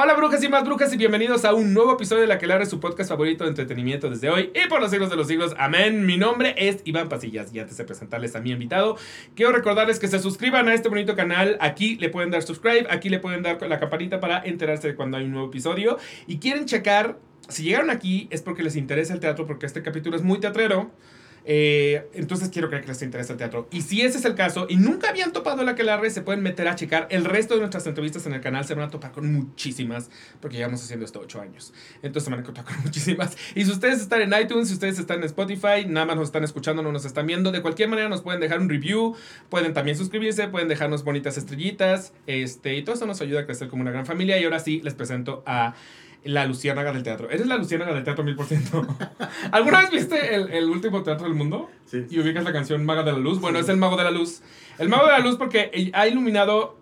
Hola brujas y más brujas y bienvenidos a un nuevo episodio de La que le su podcast favorito de entretenimiento desde hoy y por los siglos de los siglos. Amén. Mi nombre es Iván Pasillas y antes de presentarles a mi invitado, quiero recordarles que se suscriban a este bonito canal. Aquí le pueden dar subscribe, aquí le pueden dar la campanita para enterarse de cuando hay un nuevo episodio. Y quieren checar, si llegaron aquí es porque les interesa el teatro, porque este capítulo es muy teatrero. Eh, entonces quiero creer que les interesa el teatro. Y si ese es el caso y nunca habían topado la que red se pueden meter a checar el resto de nuestras entrevistas en el canal. Se van a topar con muchísimas, porque llevamos haciendo esto ocho años. Entonces se van a topar con muchísimas. Y si ustedes están en iTunes, si ustedes están en Spotify, nada más nos están escuchando, no nos están viendo, de cualquier manera nos pueden dejar un review, pueden también suscribirse, pueden dejarnos bonitas estrellitas. Este, y todo eso nos ayuda a crecer como una gran familia. Y ahora sí, les presento a la luciérnaga del teatro. Eres la luciérnaga del teatro mil por ciento. ¿Alguna vez viste el, el, último teatro del mundo? Sí. Y ubicas la canción Maga de la Luz. Bueno, es el Mago de la Luz. El Mago de la Luz porque ha iluminado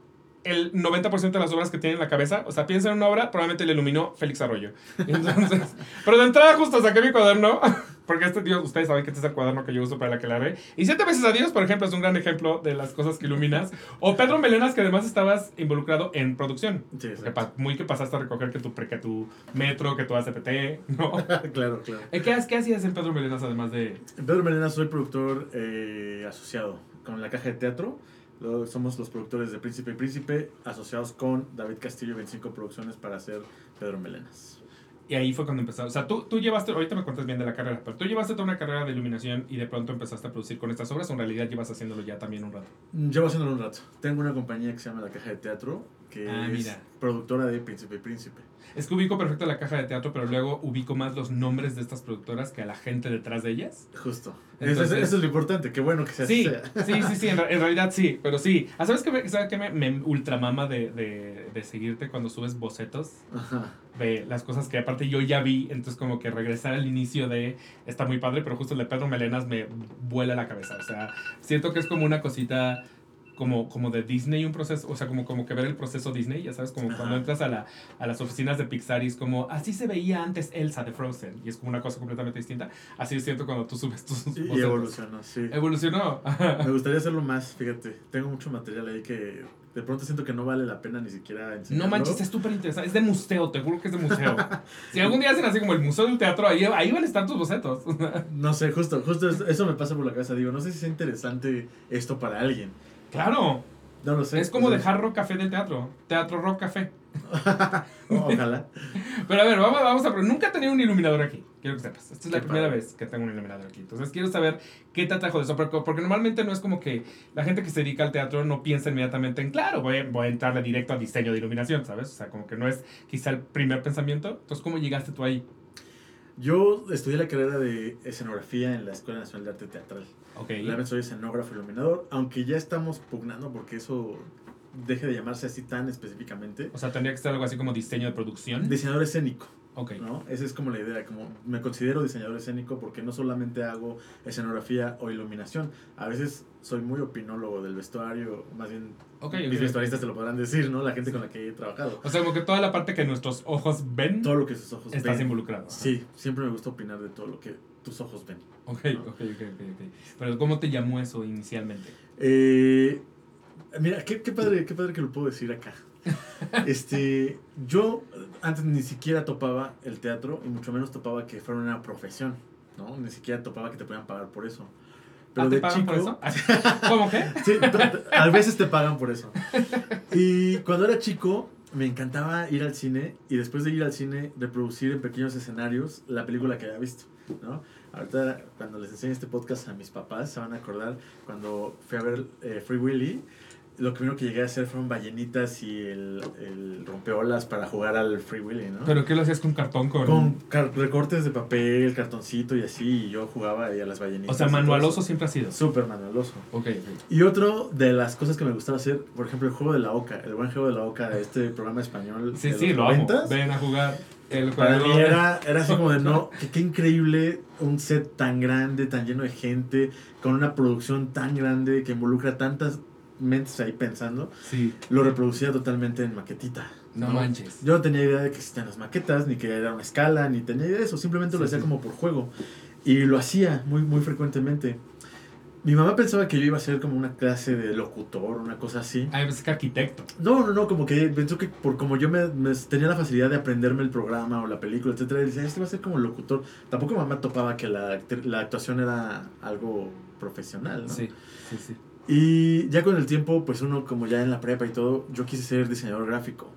el 90% de las obras que tiene en la cabeza. O sea, piensa en una obra, probablemente le iluminó Félix Arroyo. Entonces, pero de entrada justo saqué mi cuaderno, porque este tío, ustedes saben que este es el cuaderno que yo uso para la que la haré. Y siete veces a Dios, por ejemplo, es un gran ejemplo de las cosas que iluminas. O Pedro Melenas, que además estabas involucrado en producción. Sí, sí. muy que pasaste a recoger que tu, que tu metro, que tu ACPT, ¿no? claro, claro. ¿Qué, ¿Qué, hacías en Pedro Melenas además de...? En Pedro Melenas soy productor eh, asociado con la caja de teatro somos los productores de Príncipe y Príncipe, asociados con David Castillo y 25 Producciones para hacer Pedro Melenas. Y ahí fue cuando empezaste. O sea, tú, tú llevaste, ahorita me cuentas bien de la carrera, pero tú llevaste toda una carrera de iluminación y de pronto empezaste a producir con estas obras o en realidad llevas haciéndolo ya también un rato? Llevo haciéndolo un rato. Tengo una compañía que se llama La Caja de Teatro, que ah, es productora de Príncipe y Príncipe. Es que ubico perfecto la caja de teatro, pero luego ubico más los nombres de estas productoras que a la gente detrás de ellas. Justo. eso, es, lo importante, qué bueno que sea sí, así. Sí, sí, sí, en, realidad sí, pero sí. Ah, ¿Sabes qué me, sabes qué me, me ultramama de, de, de, seguirte cuando subes bocetos? Ajá. De las cosas que aparte yo ya vi, entonces como que regresar al inicio de está muy padre, pero justo el de Pedro Melenas me vuela la cabeza. O sea, siento que es como una cosita como, como de Disney un proceso, o sea, como, como que ver el proceso Disney, ya sabes, como cuando entras a, la, a las oficinas de Pixar y es como, así se veía antes Elsa de Frozen, y es como una cosa completamente distinta. Así siento cuando tú subes tus... Y, evolucionó, sí. Evolucionó. Me gustaría hacerlo más, fíjate, tengo mucho material ahí que de pronto siento que no vale la pena ni siquiera enseñarlo. No manches, es súper interesante. Es de museo, te juro que es de museo. si algún día hacen así como el museo del teatro, ahí, ahí van a estar tus bocetos. no sé, justo, justo eso me pasa por la cabeza. Digo, no sé si es interesante esto para alguien. Claro. No lo sé. Es como dejar rock café del teatro. Teatro rock café. Ojalá. Pero a ver, vamos, vamos a... Nunca he tenido un iluminador aquí. Quiero que sepas. Esta es la primera vez que tengo un iluminador aquí. Entonces quiero saber qué te atrajo de eso. Porque, porque, normalmente no es como que la gente que se dedica al teatro no piensa inmediatamente en, claro, voy, voy a entrarle directo al diseño de iluminación, ¿sabes? O sea, como que no es quizá el primer pensamiento. Entonces, ¿cómo llegaste tú ahí? Yo estudié la carrera de escenografía en la Escuela Nacional de Arte Teatral. Ok. Realmente soy escenógrafo iluminador, aunque ya estamos pugnando porque eso deje de llamarse así tan específicamente. O sea, tendría que ser algo así como diseño de producción. Diseñador escénico. ¿No? Esa es como la idea, como me considero diseñador escénico porque no solamente hago escenografía o iluminación, a veces soy muy opinólogo del vestuario, más bien okay, mis vestuaristas te lo podrán decir, ¿no? La gente con la que he trabajado. O sea, como que toda la parte que nuestros ojos ven. Todo lo que sus ojos estás involucrado. Sí, siempre me gusta opinar de todo lo que tus ojos ven. Ok, ok, ok, ok. Pero ¿cómo te llamó eso inicialmente? Eh, mira, qué, qué, padre, qué padre que lo puedo decir acá. este, yo antes ni siquiera topaba el teatro y mucho menos topaba que fuera una profesión, ¿no? Ni siquiera topaba que te podían pagar por eso. Pero ¿Ah, te pagan por eso? ¿Cómo que? Sí, a veces te pagan por eso. Y cuando era chico, me encantaba ir al cine y después de ir al cine, reproducir en pequeños escenarios la película que había visto, ¿no? Ahorita, cuando les enseñe este podcast a mis papás, se van a acordar cuando fui a ver eh, Free Willy lo primero que llegué a hacer fueron ballenitas y el, el rompeolas para jugar al Free Willy, ¿no? ¿Pero qué lo hacías con cartón? Con, con recortes de papel, cartoncito y así, y yo jugaba ahí a las ballenitas. O sea, manualoso siempre ha sido. Súper manualoso. Ok, Y otro de las cosas que me gustaba hacer, por ejemplo, el juego de la Oca, el buen juego de la Oca de este programa español. Sí, sí, lo amo. Ven a jugar. El Para mí era, era así como de no, que qué increíble un set tan grande, tan lleno de gente, con una producción tan grande que involucra tantas mentes ahí pensando, sí. lo reproducía totalmente en maquetita. No, manches. Yo no tenía idea de que existían las maquetas, ni que era una escala, ni tenía idea de eso. Simplemente lo hacía como por juego. Y lo hacía muy, muy frecuentemente. Mi mamá pensaba que yo iba a ser como una clase de locutor, una cosa así. Ah, es que arquitecto. No, no, no, como que pensó que por como yo me, me tenía la facilidad de aprenderme el programa o la película, etcétera, decía, este va a ser como locutor. Tampoco mamá topaba que la, la actuación era algo profesional, ¿no? Sí, sí, sí. Y ya con el tiempo, pues uno como ya en la prepa y todo, yo quise ser diseñador gráfico.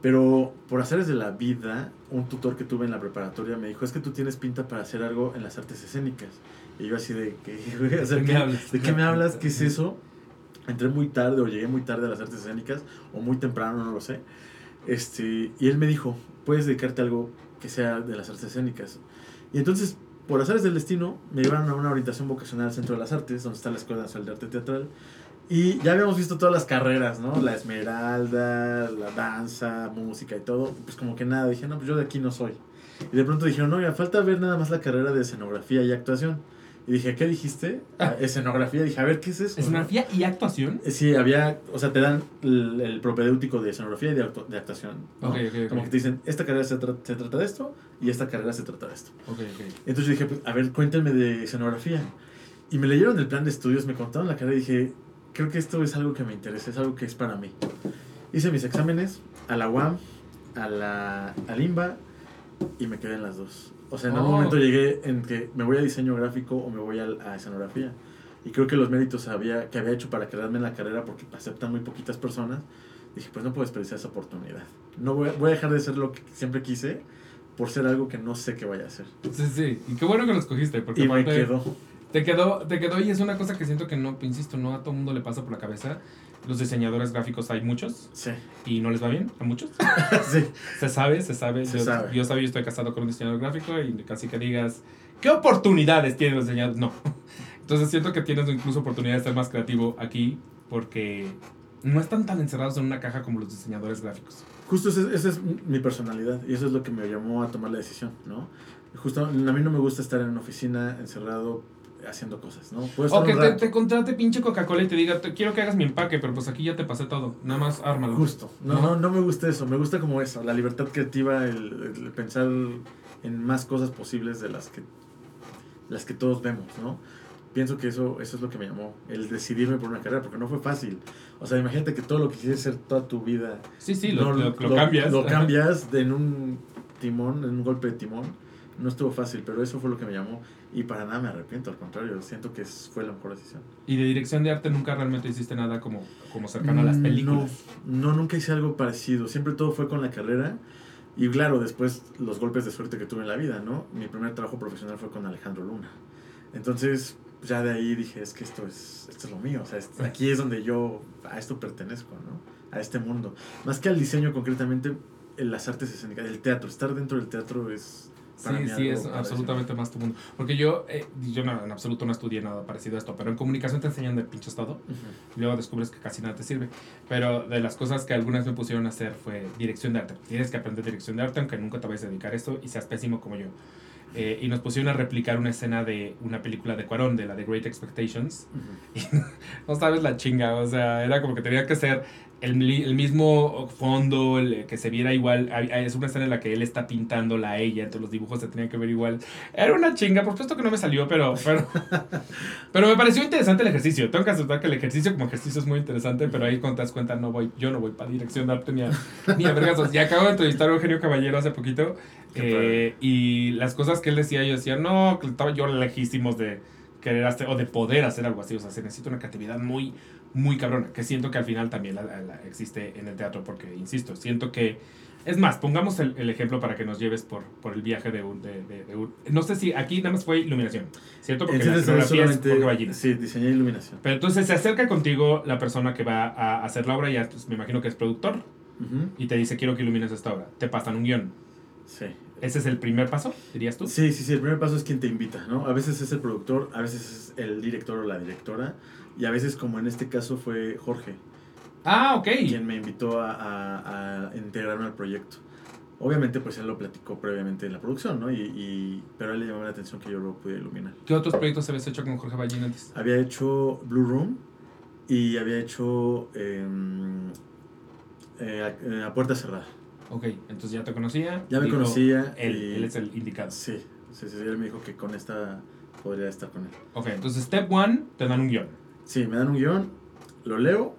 Pero por haceres de la vida, un tutor que tuve en la preparatoria me dijo, es que tú tienes pinta para hacer algo en las artes escénicas. Y yo así de, ¿qué, güey? O sea, ¿De qué ¿qué- hablas? ¿de qué me hablas? ¿Qué es eso? Entré muy tarde o llegué muy tarde a las artes escénicas, o muy temprano, no lo sé. Este, y él me dijo, puedes dedicarte a algo que sea de las artes escénicas. Y entonces, por azares del destino, me llevaron a una orientación vocacional al Centro de las Artes, donde está la Escuela Nacional de Arte Teatral. Y ya habíamos visto todas las carreras, ¿no? La esmeralda, la danza, música y todo. Pues como que nada, dije, no, pues yo de aquí no soy. Y de pronto dijeron, no, ya falta ver nada más la carrera de escenografía y actuación. Y dije, ¿qué dijiste? Ah, escenografía. Dije, a ver, ¿qué es eso? ¿Escenografía y actuación? Eh, Sí, había, o sea, te dan el, el propedéutico de escenografía y de, actu- de actuación. ¿no? Ok, ok, ok. Como que te dicen, esta carrera se, tra- se trata de esto y esta carrera se trata de esto. Entonces yo dije, pues, a ver, cuéntenme de escenografía. Y me leyeron el plan de estudios, me contaron la carrera y dije, creo que esto es algo que me interesa, es algo que es para mí. Hice mis exámenes a la UAM, a la al IMBA y me quedé en las dos. O sea, en algún Oh. momento llegué en que me voy a diseño gráfico o me voy a, a escenografía. Y creo que los méritos había, que había hecho para quedarme en la carrera, porque aceptan muy poquitas personas, dije, pues no puedo desperdiciar esa oportunidad. No voy, a- voy a dejar de ser lo que siempre quise por ser algo que no sé qué vaya a hacer. Sí, sí. Y qué bueno que lo escogiste, porque Y me quedó. Te quedó, te quedó y es una cosa que siento que no, insisto, no a todo mundo le pasa por la cabeza. Los diseñadores gráficos hay muchos Sí, y no les va bien a muchos. sí. Se sabe, se sabe. Se yo, sabe. yo sabía, yo estoy casado con un diseñador gráfico y casi que digas, ¿qué oportunidades tienen los diseñadores? No. Entonces siento que tienes incluso oportunidad de ser más creativo aquí porque no están tan encerrados en una caja como los diseñadores gráficos. Justo ese- esa es mi personalidad y eso es lo que me llamó a tomar la decisión, ¿no? Justo a mí no me gusta estar en una oficina encerrado haciendo cosas, ¿no? O que te, te contrate pinche Coca-Cola y te diga, "Te- quiero que hagas mi empaque, pero pues aquí ya te pasé todo. Nada más ármalo. Justo. No, ¿No? no, no me gusta eso. Me gusta como eso, la libertad creativa, el, el pensar en más cosas posibles de las que, las que todos vemos, ¿no? Pienso que eso, eso es lo que me llamó, el decidirme por una carrera, porque no fue fácil. O sea, imagínate que todo lo que quisieras hacer toda tu vida Sí, sí, lo, no, lo- lo cambias. Lo cambias de en un timón, en un golpe de timón. No estuvo fácil, pero eso fue lo que me llamó. Y para nada me arrepiento, al contrario, siento que fue la mejor decisión. Y de dirección de arte nunca realmente hiciste nada como, como cercano a las Mm, películas. No, no, nunca hice algo parecido. Siempre todo fue con la carrera. Y claro, después los golpes de suerte que tuve en la vida, ¿no? Mi primer trabajo profesional fue con Alejandro Luna. Entonces, ya de ahí dije, es que esto es, esto es lo mío. O sea, es- aquí es donde yo a esto pertenezco, ¿no? A este mundo. Más que al diseño concretamente, en las artes escénicas, el teatro. Estar dentro del teatro es... para Sí, sí, es absolutamente más tu mundo. Porque yo, eh, yo no, en absoluto no estudié nada parecido a esto, pero en comunicación te enseñan de pinches todo. Ujú. y luego descubres que casi nada te sirve. Pero de las cosas que algunas me pusieron a hacer fue dirección de arte. Tienes que aprender dirección de arte, aunque nunca te vayas a dedicar a esto y seas pésimo como yo. Eh, y nos pusieron a replicar una escena de una película de Cuarón, de la de Great Expectations. Ujú. No sabes la chinga, o sea, era como que tenía que ser el, el mismo fondo, el, que se viera igual. Es una escena en la que él está pintándola a ella, entonces los dibujos se tenían que ver igual. Era una chinga, por supuesto que no me salió, pero, pero, pero me pareció interesante el ejercicio. Tengo que aceptar que el ejercicio como ejercicio es muy interesante, pero ahí cuando te das cuenta, no voy, yo no voy para dirección de arte ni a, ni a vergazos. Y acabo de entrevistar a Eugenio Caballero hace poquito, eh, y las cosas que él decía, yo decía, no, que estaba yo lejísimos de querer hacer, o de poder hacer algo así. O sea, se necesita una creatividad muy, muy cabrona, que siento que al final también la- la- existe en el teatro, porque, insisto, siento que... Es más, pongamos el, el ejemplo para que nos lleves por, por el viaje de un, de, de- de un- No sé si aquí nada más fue iluminación, ¿cierto? Porque Entonces, es Ballina. Sí, diseñé iluminación. Pero entonces se acerca contigo la persona que va a hacer la obra, ya pues, me imagino que es productor, y te dice, quiero que ilumines esta obra. Te pasan un guion. Sí. ¿Ese es el primer paso, dirías tú? Sí, sí, sí, el primer paso es quien te invita, ¿no? A veces es el productor, a veces es el director o la directora, y a veces, como en este caso, fue Jorge, Ah, ok. quien me invitó a, a- a integrarme al proyecto. Obviamente, pues él lo platicó previamente en la producción, ¿no? Y, y- pero a él le llamó la atención que yo lo pude iluminar. ¿Qué otros proyectos habías hecho con Jorge Ballín antes? Había hecho Blue Room y había hecho em, eh, a, a Puerta Cerrada. Ok, entonces ya te conocía. Ya me dijo, conocía. Él, y- él es el indicado. Sí, sí, sí, él me dijo que con esta podría estar con él. Ok, entonces step one, te dan un guion. Sí, me dan un guion, lo leo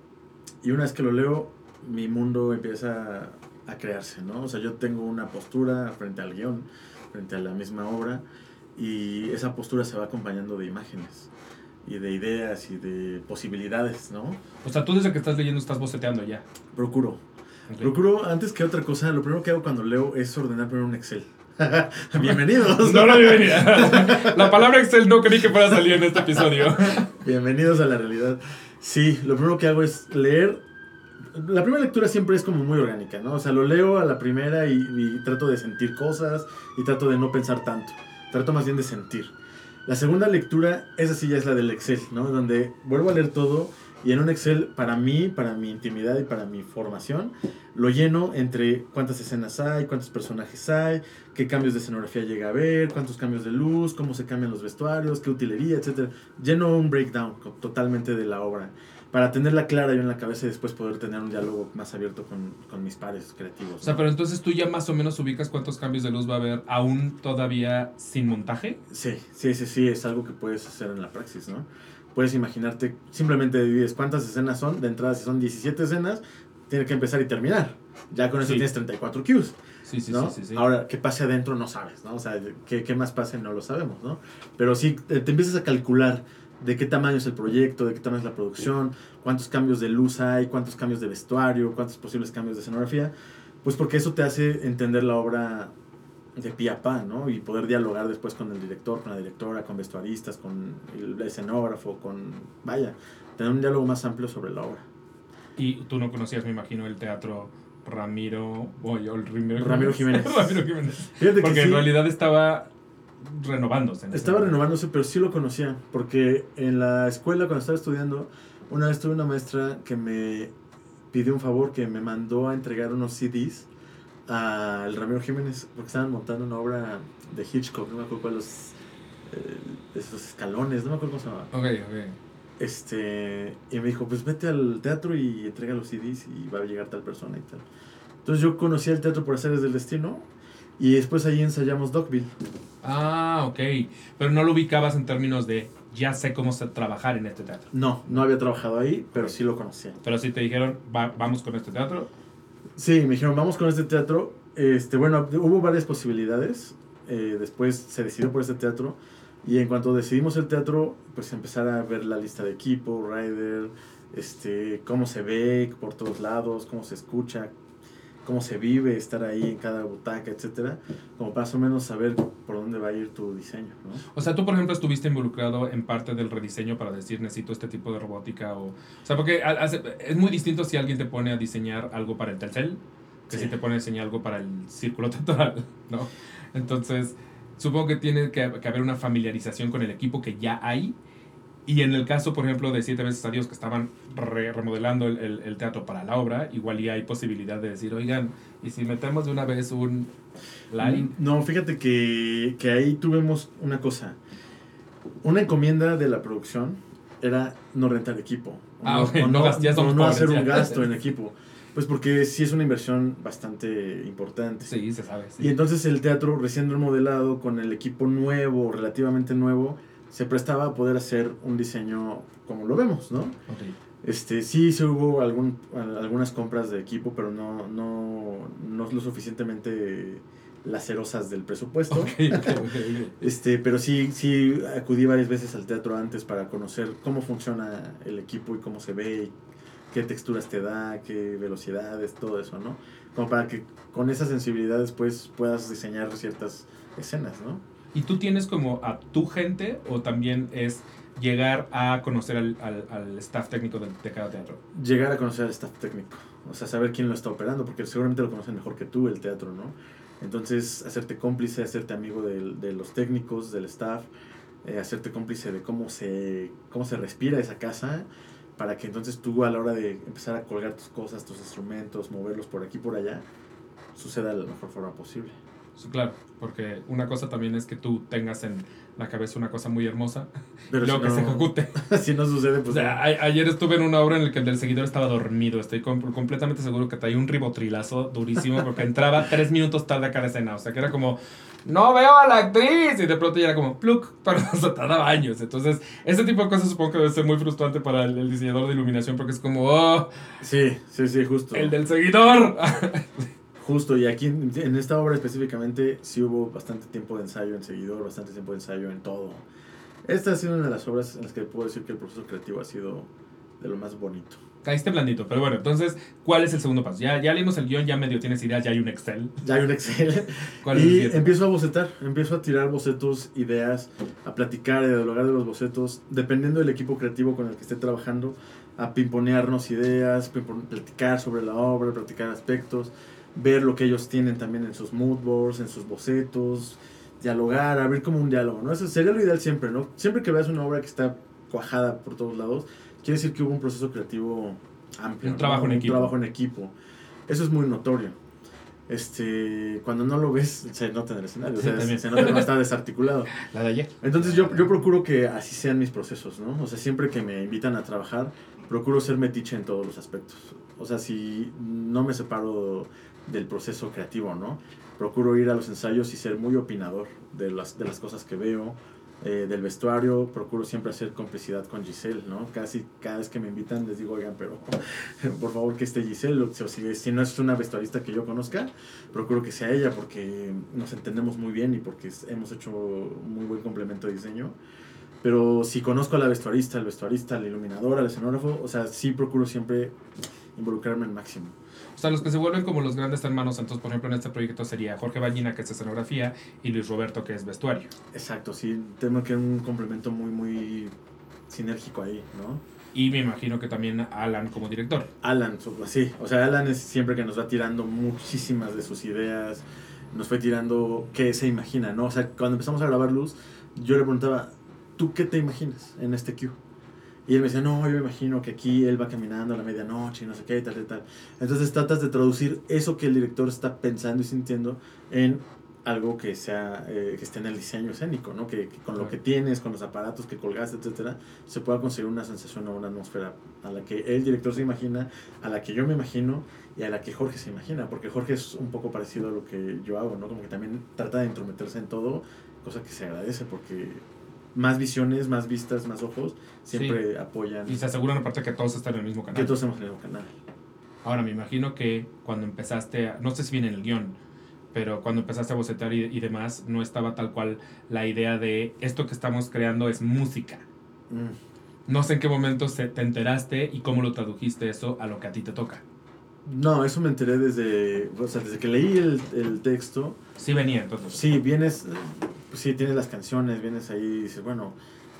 y una vez que lo leo, mi mundo empieza a crearse, ¿no? O sea, yo tengo una postura frente al guion, frente a la misma obra y esa postura se va acompañando de imágenes y de ideas y de posibilidades, ¿no? O sea, tú desde que estás leyendo estás boceteando ya. Procuro. Ok. Procuro, antes que otra cosa, lo primero que hago cuando leo es ordenar primero un Excel. Bienvenidos. No, no, bienvenida. La palabra Excel no creí que fuera a salir en este episodio. Bienvenidos a la realidad. Sí, lo primero que hago es leer. La primera lectura siempre es como muy orgánica, ¿no? O sea, lo leo a la primera y, y trato de sentir cosas y trato de no pensar tanto. Trato más bien de sentir. La segunda lectura, esa sí ya es la del Excel, ¿no? Donde vuelvo a leer todo y en un Excel, para mí, para mi intimidad y para mi formación, lo lleno entre cuántas escenas hay, cuántos personajes hay, qué cambios de escenografía llega a haber, cuántos cambios de luz, cómo se cambian los vestuarios, qué utilería, etc. Lleno un breakdown totalmente de la obra para tenerla clara yo en la cabeza y después poder tener un diálogo más abierto con, con mis pares creativos. O sea, ¿no? pero entonces tú ya más o menos ubicas cuántos cambios de luz va a haber aún todavía sin montaje. Sí, sí, sí, sí, es algo que puedes hacer en la praxis, ¿no? Puedes imaginarte, simplemente divides cuántas escenas son, de entrada si son 17 escenas, tiene que empezar y terminar. Ya con eso Sí. tienes 34 cues. Sí, sí, ¿no? Ahora, ¿qué pase adentro? No sabes, ¿no? O sea, ¿qué, qué más pase? No lo sabemos, ¿no? Pero sí, eh, te empiezas a calcular de qué tamaño es el proyecto, de qué tamaño es la producción, cuántos cambios de luz hay, cuántos cambios de vestuario, cuántos posibles cambios de escenografía, pues porque eso te hace entender la obra de pie a ¿no? Y poder dialogar después con el director, con la directora, con vestuaristas, con el escenógrafo, con... Vaya, tener un diálogo más amplio sobre la obra. Y tú no conocías, me imagino, el teatro Ramiro. Oye, el Ramiro, Ramiro Jiménez. Ramiro Jiménez. Porque en realidad estaba renovándose. Estaba momento. renovándose, pero sí lo conocía, porque en la escuela cuando estaba estudiando, una vez tuve una maestra que me pidió un favor, que me mandó a entregar unos CDs al Ramiro Jiménez, porque estaban montando una obra de Hitchcock, no me acuerdo cuál los eh, esos escalones, no me acuerdo cómo se llama. Ok, ok. Este, y me dijo, pues vete al teatro y entrega los CDs y va a llegar tal persona y tal. Entonces yo conocí el teatro por hacer del destino y después ahí ensayamos Dogville. Ah, ok. Pero no lo ubicabas en términos de ya sé cómo se- trabajar en este teatro. No, no había trabajado ahí, pero sí lo conocía. Pero sí te dijeron, "Va- vamos con este teatro. Sí, me dijeron, vamos con este teatro. Este, bueno, hubo varias posibilidades. eh, después se decidió por este teatro. Y en cuanto decidimos el teatro, pues empezar a ver la lista de equipo, rider, este, cómo se ve por todos lados, cómo se escucha, cómo se vive, estar ahí en cada butaca, etcétera, como más o menos saber por dónde va a ir tu diseño, ¿no? O sea, tú, por ejemplo, estuviste involucrado en parte del rediseño para decir necesito este tipo de robótica o... O sea, porque hace- es muy distinto si alguien te pone a diseñar algo para el Telcel que Sí. si te pone a diseñar algo para el círculo temporal, ¿no? Entonces, supongo que tiene que, que haber una familiarización con el equipo que ya hay. Y en el caso, por ejemplo, de Siete veces a Dios, que estaban re- remodelando el, el- el teatro para la obra, igual ya hay posibilidad de decir, oigan, ¿y si metemos de una vez un line? No, fíjate que, que ahí tuvimos una cosa. Una encomienda de la producción era no rentar equipo. Ah, O ok, no gas- ya somos no pobres, hacer ya. un gasto en equipo. Pues porque sí es una inversión bastante importante. Sí, se sabe. sí. Y entonces el teatro recién remodelado, con el equipo nuevo, relativamente nuevo, se prestaba a poder hacer un diseño como lo vemos, ¿no? Este, sí, se hubo algún, algunas compras de equipo, pero no, no, no lo suficientemente lacerosas del presupuesto. Este, pero sí, sí acudí varias veces al teatro antes para conocer cómo funciona el equipo y cómo se ve, y qué texturas te da, qué velocidades, todo eso, ¿no? Como para que con esa sensibilidad después puedas diseñar ciertas escenas, ¿no? ¿Y tú tienes como a tu gente o también es llegar a conocer al, al, al staff técnico de, de cada teatro? Llegar a conocer al staff técnico, o sea, saber quién lo está operando, porque seguramente lo conocen mejor que tú el teatro, ¿no? Entonces, hacerte cómplice, hacerte amigo del- de, los técnicos, del staff, eh, hacerte cómplice de cómo se, cómo se respira esa casa, para que entonces tú a la hora de empezar a colgar tus cosas, tus instrumentos, moverlos por aquí por allá, suceda de la mejor forma posible. Claro, porque una cosa también es que tú tengas en la cabeza una cosa muy hermosa Pero y luego si que se ejecute. si no sucede, O pues sea, no. a- ayer estuve en una obra en la que el del seguidor estaba dormido. Estoy com- completamente seguro que traía un ribotrilazo durísimo porque entraba tres minutos tarde a cada escena. O sea, que era como, no veo a la actriz. Y de pronto ya era como, pluk, pero se tardaba años. Entonces, ese tipo de cosas supongo que debe ser muy frustrante para el, el diseñador de iluminación porque es como, oh, Sí, sí, sí, justo. el del seguidor. Justo, y aquí en, esta obra específicamente sí hubo bastante tiempo de ensayo en seguidor, bastante tiempo de ensayo en todo. Esta ha sido una de las obras en las que puedo decir que el proceso creativo ha sido de lo más bonito. Caíste blandito, pero bueno, entonces, ¿cuál es el segundo paso? Ya, ya leímos el guion, ya medio tienes ideas, ya hay un Excel. Ya hay un Excel. ¿Cuál es y siguiente? empiezo a bocetar, empiezo a tirar bocetos, ideas, a platicar, a dialogar de los bocetos, dependiendo del equipo creativo con el que esté trabajando, a pimponearnos ideas, platicar sobre la obra, platicar aspectos, ver lo que ellos tienen también en sus mood boards, en sus bocetos, dialogar, abrir como un diálogo, ¿no? Eso sería lo ideal siempre, ¿no? Siempre que veas una obra que está cuajada por todos lados, quiere decir que hubo un proceso creativo amplio. Un ¿no? trabajo en equipo. Un trabajo en equipo. Eso es muy notorio. Este, cuando no lo ves, se nota en el escenario. Sí, o sea, también. se nota que no está desarticulado. La de ayer. Entonces yo, yo procuro que así sean mis procesos, ¿no? O sea, siempre que me invitan a trabajar, procuro ser metiche en todos los aspectos. O sea, si no me separo del proceso creativo, ¿no? Procuro ir a los ensayos y ser muy opinador de las, de las cosas que veo, eh, del vestuario. Procuro siempre hacer complicidad con Giselle, ¿no? Casi cada vez que me invitan les digo, oigan, pero por favor que esté Giselle. O si, si no es una vestuarista que yo conozca, procuro que sea ella porque nos entendemos muy bien y porque hemos hecho muy buen complemento de diseño. Pero si conozco a la vestuarista, al vestuarista, al iluminador, al escenógrafo, o sea, sí procuro siempre involucrarme al máximo. O sea, los que se vuelven como los grandes hermanos, entonces, por ejemplo, en este proyecto sería Jorge Ballina, que es escenografía, y Luis Roberto, que es vestuario. Exacto, sí, tengo que un complemento muy, muy sinérgico ahí, ¿no? Y me imagino que también Alan como director. Alan, sí, o sea, Alan es siempre que nos va tirando muchísimas de sus ideas, nos fue tirando qué se imagina, ¿no? O sea, cuando empezamos a grabar Luz, yo le preguntaba, ¿tú qué te imaginas en este cue? Y él me decía, no, yo me imagino que aquí él va caminando a la medianoche y no sé qué, y tal, y tal. Entonces tratas de traducir eso que el director está pensando y sintiendo en algo que sea eh, que esté en el diseño escénico, ¿no? Que, que con lo que tienes, con los aparatos que colgaste, etcétera, se pueda conseguir una sensación o una atmósfera a la que el director se imagina, a la que yo me imagino y a la que Jorge se imagina, porque Jorge es un poco parecido a lo que yo hago, ¿no? Como que también trata de entrometerse en todo, cosa que se agradece porque más visiones, más vistas, más ojos siempre apoyan Y se aseguran aparte que todos están en el mismo canal. que todos estamos en el mismo canal. Ahora, me imagino que cuando empezaste, a- no sé si viene en el guion, pero cuando empezaste a bocetar y, y demás, no estaba tal cual la idea de esto que estamos creando es música. Mm. No sé en qué momento se, te enteraste y cómo lo tradujiste eso a lo que a ti te toca. No, eso me enteré desde, o sea, desde que leí el, el texto. Sí venía, entonces. Sí, vienes, pues sí, tienes las canciones, vienes ahí y dices, bueno,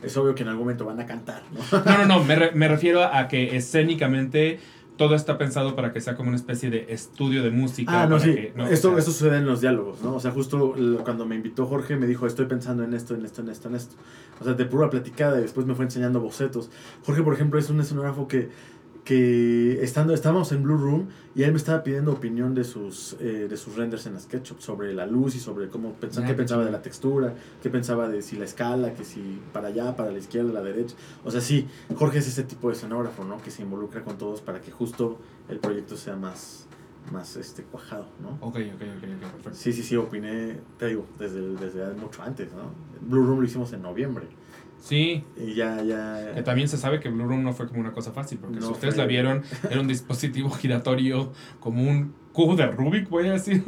es obvio que en algún momento van a cantar, ¿no? No, no, no, me, re- me refiero a que escénicamente todo está pensado para que sea como una especie de estudio de música. Ah, no, para sí. que- no, esto, o sea, esto sucede en los diálogos, ¿no? O sea, justo cuando me invitó Jorge me dijo, estoy pensando en esto, en esto, en esto, en esto. O sea, de pura platicada y después me fue enseñando bocetos. Jorge, por ejemplo, es un escenógrafo que, que estando, estábamos en Blue Room y él me estaba pidiendo opinión de sus, eh, de sus renders en SketchUp sobre la luz y sobre cómo pensaba, qué pensaba de la textura, qué pensaba de si la escala, que si para allá, para la izquierda, la derecha. O sea, sí, Jorge es ese tipo de escenógrafo, ¿no? Que se involucra con todos para que justo el proyecto sea más, más este, cuajado, ¿no? Ok, ok, ok, ok, perfecto. Sí, sí, sí, opiné, te digo, desde, desde mucho antes, ¿no? Blue Room lo hicimos en noviembre Sí, y ya, que ya... también se sabe que Blue Room no fue como una cosa fácil, porque No si ustedes fue. la vieron, era un dispositivo giratorio como un cubo de Rubik, voy a decir.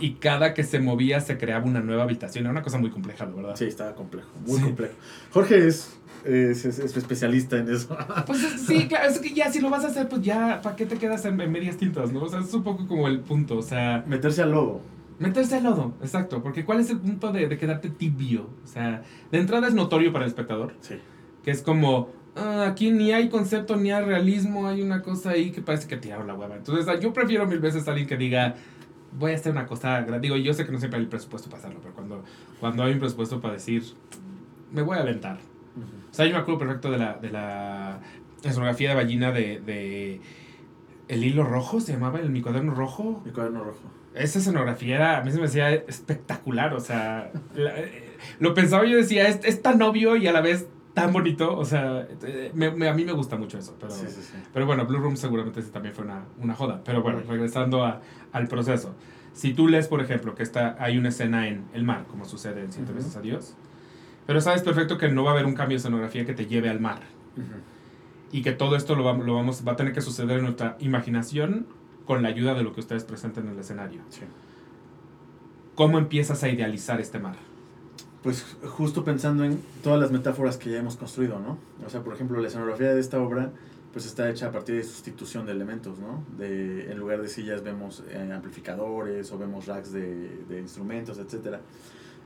Y cada que se movía se creaba una nueva habitación. Era una cosa muy compleja, la verdad. Sí, estaba complejo, muy Sí. complejo. Jorge es, es, es- es especialista en eso. Pues es- sí, claro, es que ya si lo vas a hacer, pues ya, ¿para qué te quedas en, en medias tintas, no? O sea, es un poco como el punto, o sea, Meterse al lodo. meterse al lodo, exacto, porque ¿cuál es el punto de, de quedarte tibio? O sea, de entrada es notorio para el espectador, Sí. que es como, "Ah, aquí ni hay concepto ni hay realismo, hay una cosa ahí que parece que tiraron la hueva. Entonces, yo prefiero mil veces a alguien que diga, voy a hacer una cosa, gra-". digo, yo sé que no siempre hay el presupuesto para hacerlo, pero cuando, cuando hay un presupuesto para decir, me voy a aventar. O sea, yo me acuerdo perfecto de la, de la escenografía de ballina de, de El Hilo Rojo, se llamaba el Mi Cuaderno Rojo. Mi cuaderno rojo. Esa escenografía era, a mí se me hacía espectacular, o sea, la- eh, lo pensaba yo decía, es, es tan obvio y a la vez tan bonito, o sea, eh, me- me- a mí me gusta mucho eso, pero, Sí, sí, sí. pero bueno, Blue Room seguramente sí también fue una, una joda, pero bueno, regresando a- al proceso. Si tú lees, por ejemplo, que está, hay una escena en el mar, como sucede en Siete Ujú. veces a Dios, pero sabes perfecto que no va a haber un cambio de escenografía que te lleve al mar Ujú. y que todo esto lo, va- lo vamos, va a tener que suceder en nuestra imaginación con la ayuda de lo que ustedes presenten en el escenario. ¿Cómo empiezas a idealizar este mar? Pues justo pensando en todas las metáforas que ya hemos construido, ¿no? O sea, por ejemplo, la escenografía de esta obra pues está hecha a partir de sustitución de elementos, ¿no? De, en lugar de sillas vemos eh, amplificadores o vemos racks de, instrumentos, etcétera.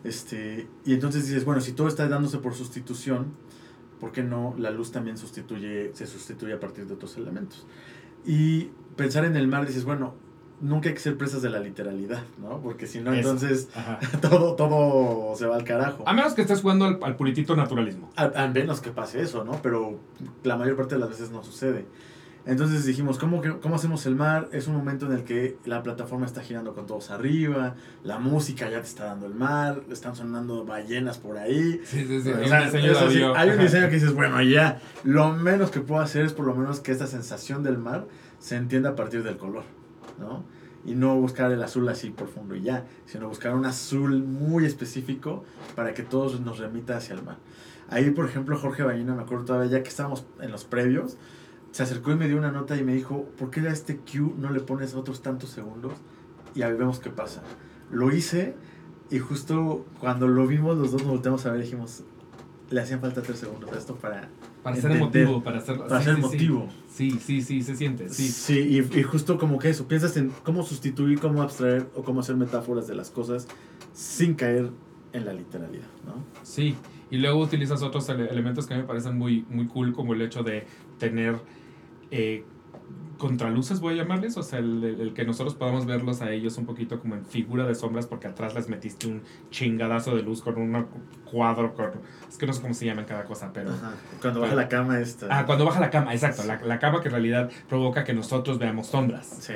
Este, y entonces dices, bueno, si todo está dándose por sustitución, ¿por qué no la luz también sustituye, se sustituye a partir de otros elementos? Y pensar en el mar, dices, bueno, nunca hay que ser presas de la literalidad, ¿no? Porque si no, entonces todo, todo se va al carajo. A menos que estés jugando al, al puritito naturalismo. A, a menos que pase eso, ¿no? Pero la mayor parte de las veces no sucede. Entonces dijimos, ¿cómo, que- ¿cómo hacemos el mar? Es un momento en el que la plataforma está girando con todos arriba, la música ya te está dando el mar, están sonando ballenas por ahí. Sí, sí, sí. O Hay un así, hay un diseño que dices, bueno, ya, lo menos que puedo hacer es por lo menos que esta sensación del mar se entienda a partir del color, ¿no? Y no buscar el azul así profundo y ya, sino buscar un azul muy específico para que todos nos remita hacia el mar. Ahí, por ejemplo, Jorge Ballina, me acuerdo todavía, ya que estábamos en los previos, se acercó y me dio una nota y me dijo, ¿por qué a este Q no le pones otros tantos segundos? Y ahí vemos qué pasa. Lo hice y justo cuando lo vimos los dos nos volteamos a ver y dijimos, le hacían falta tres segundos esto para, Para ser entender, emotivo, para ser, para sí, ser sí, sí. emotivo. Sí, sí, sí, se siente. Sí. Sí, y, y justo como que eso, piensas en cómo sustituir, cómo abstraer o cómo hacer metáforas de las cosas sin caer en la literalidad, ¿no? Sí, y luego utilizas otros ele- elementos que me parecen muy, muy cool, como el hecho de tener eh, contraluces, voy a llamarles, o sea, el, el- que nosotros podamos verlos a ellos un poquito como en figura de sombras, porque atrás les metiste un chingadazo de luz con un cuadro, con... Es que no sé cómo se llama cada cosa, pero... Ajá. Cuando baja la cama esta. Ah, cuando baja la cama, exacto, la, la cama que en realidad provoca que nosotros veamos sombras. Sí.